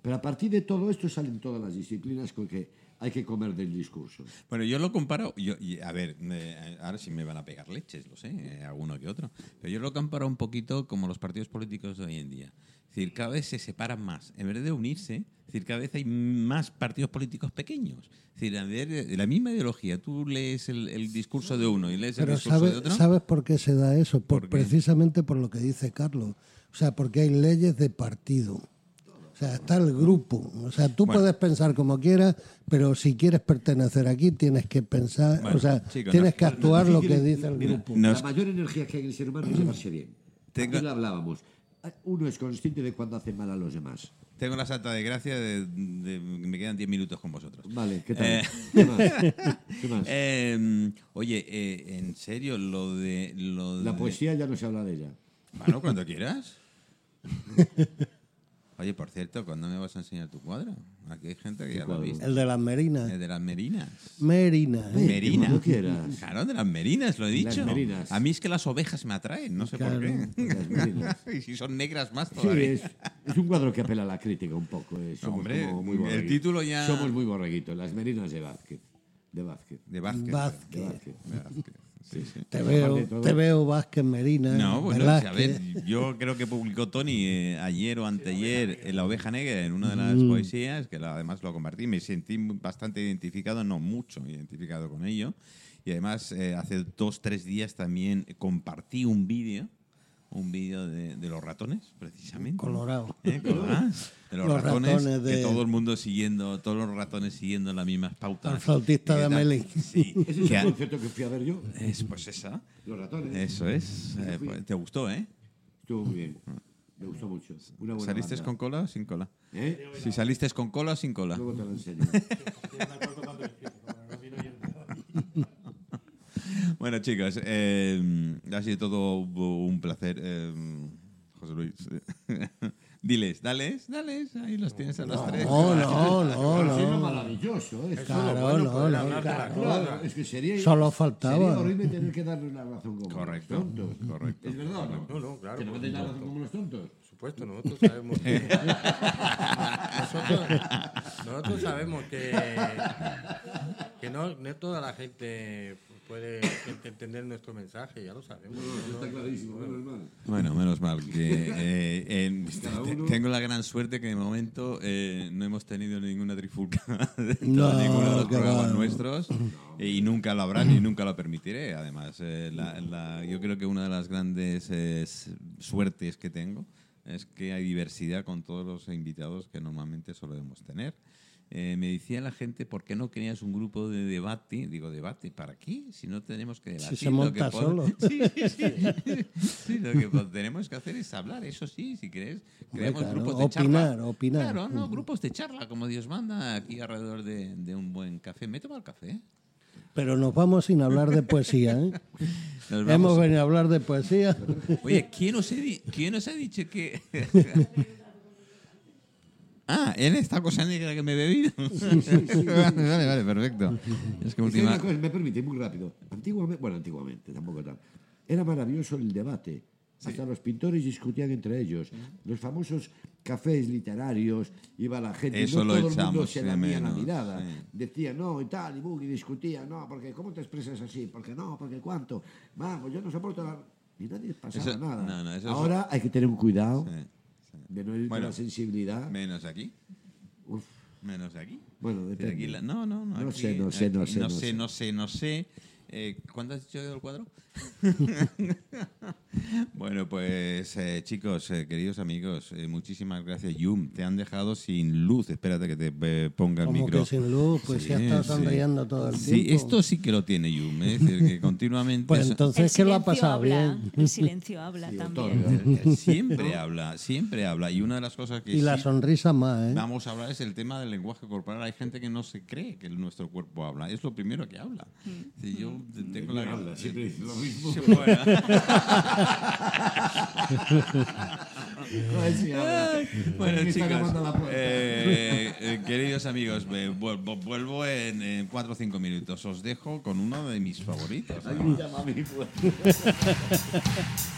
Pero a partir de todo esto salen todas las disciplinas con que hay que comer del discurso. Bueno, yo lo comparo, yo, y, a ver, eh, ahora sí me van a pegar leches, lo sé, eh, alguno que otro, pero yo lo comparo un poquito como los partidos políticos de hoy en día. Es decir, cada vez se separan más. En vez de unirse, es decir, cada vez hay más partidos políticos pequeños. Es decir, a ver, de la misma ideología, tú lees el, el discurso de uno y lees el Pero discurso de ¿sabes, otro. ¿sabes por qué se da eso? Por, ¿Por precisamente por lo que dice Carlos. O sea, porque hay leyes de partido. O sea, está el grupo. O sea, tú Bueno. puedes pensar como quieras, pero si quieres pertenecer aquí tienes que pensar, Bueno, o sea, chicos, tienes no- que actuar lo que dice el mira, grupo. Nos- La mayor energía que hay en el ser humano es llevarse bien. Tengo- Antes lo hablábamos. Uno es consciente de cuando hace mal a los demás. Tengo la santa desgracia de, de- me quedan 10 minutos con vosotros. Vale, ¿qué tal? Eh, ¿Qué más? ¿Qué más? Eh, oye, eh, en serio, lo de... Lo La de- poesía ya no se habla de ella. Bueno, cuando quieras. Oye, por cierto, ¿cuándo me vas a enseñar tu cuadro? Aquí hay gente que ya lo ha visto. El de las merinas. El de las merinas. Merina. ¿eh? Merina. cuando quieras. Claro, de las merinas, lo he Las dicho. merinas. A mí es que las ovejas me atraen, no sé por qué. Las merinas. y si son negras más Sí, todavía. es, es un cuadro que apela a la crítica un poco. eh. Somos Hombre, como muy el título ya- Somos muy borreguitos. Las merinas de Vázquez. De Vázquez. De Vázquez. Vázquez. De Vázquez. De Vázquez. Sí, sí. Te veo, te veo Vázquez Merina. No, bueno, a Velázquez. ver, yo creo que publicó Tony eh, ayer o anteayer en La Oveja Negra en una de las Mm. poesías, que la- además lo compartí, me sentí bastante identificado, no mucho identificado con ello. Y además, eh, hace dos, tres días también compartí un vídeo, un vídeo de, de los ratones, precisamente. Colorado. ¿Eh? Colorado. De los, Los ratones, ratones de- que todo el mundo siguiendo, todos los ratones siguiendo las mismas pautas. Al flautista ¿Qué de? Amelie. Sí. Ese es el concierto que fui a ver yo. es, pues esa. Los ratones. Eso es. Eh, pues, ¿Te gustó, eh? Estuvo muy bien. Me gustó mucho. Una buena ¿Saliste banda. con cola o sin cola? ¿Eh? Si saliste con cola o sin cola. Luego te lo enseño. Bueno, chicos, eh, ha sido todo un placer. eh, José Luis. Diles, dales, dales. Ahí los tienes a los tres. No, no, no, no. maravilloso. ¿eh? Claro, no, no. Claro, es que sería, Solo faltaba. sería horrible tener que darle una razón como Correcto, los tontos. correcto. ¿Es verdad no? No, no, claro. ¿Que no me deis la razón como los tontos? Por supuesto, nosotros sabemos que. nosotros, nosotros sabemos que. Que no, no toda la gente puede entender nuestro mensaje, ya lo sabemos. Está clarísimo, menos mal. Bueno, menos mal que eh, en- Cada te- uno- tengo la gran suerte que de momento eh, no hemos tenido ninguna trifulca dentro No, de ninguno de los programas nuestros y nunca lo habrá ni nunca lo permitiré. Además, eh, la- la- yo creo que una de las grandes eh, suertes que tengo es que hay diversidad con todos los invitados que normalmente solemos tener. Eh, me decía la gente, ¿por qué no creas un grupo de debate? Digo, ¿debate para qué? Si no tenemos que debatir. se lo monta que pod- solo. Sí, sí, sí. Sí, lo que tenemos que hacer es hablar, eso sí, si querés. Creamos claro, grupos de opinar, charla. opinar. Claro, no, grupos de charla, como Dios manda, aquí alrededor de, de un buen café. ¿Me he tomado el café? Pero nos vamos sin hablar de poesía, ¿eh? Hemos venido a hablar de poesía. Oye, ¿quién os, he di- ¿quién os ha dicho que.? ah, en esta cosa negra que me he bebido. vale, vale, vale, perfecto. Es que Es que última. cosa, me permite, muy rápido. Antiguamente, bueno, antiguamente, tampoco tal. Era maravilloso el debate. Hasta los pintores discutían entre ellos. Los famosos cafés literarios, iba la gente, Eso no lo todo el mundo se la menos, mirada. sí. Decía no y tal, y bug, y discutía, no, porque ¿cómo te expresas así? Porque no, porque cuánto. Vamos, yo no soporto la... Y nadie pasaba Eso- nada. no, no, es- Ahora hay que tener un cuidado Sí. De no ir Bueno, la sensibilidad. Menos aquí. Uf, Menos aquí. bueno, depende. aquí la- no, no, no. No aquí- sé, no sé, no aquí sé, No no sé, sé. no sé, no sé. Eh, ¿Cuánto has dicho del cuadro? bueno, pues eh, chicos, eh, queridos amigos, eh, muchísimas gracias. Yum, te han dejado sin luz. Espérate que te eh, ponga el micro. que sin luz, pues Sí, ya está sí. sonriendo todo el Sí, tiempo. esto sí que lo tiene Yum, ¿eh? es decir, que continuamente... Pues entonces, ¿qué lo ha pasado habla, bien? El silencio habla también. Él siempre habla, siempre habla. Y una de las cosas que Y la sí sonrisa más, ¿eh? vamos a hablar es el tema del lenguaje corporal. Hay gente que no se cree que nuestro cuerpo habla. Es lo primero que habla. Si yo tengo la... habla, siempre dice lo mismo. Bueno. Chicos, eh, eh, queridos amigos, vuelvo, vuelvo en, en cuatro o cinco minutos. Os dejo con uno de mis favoritos.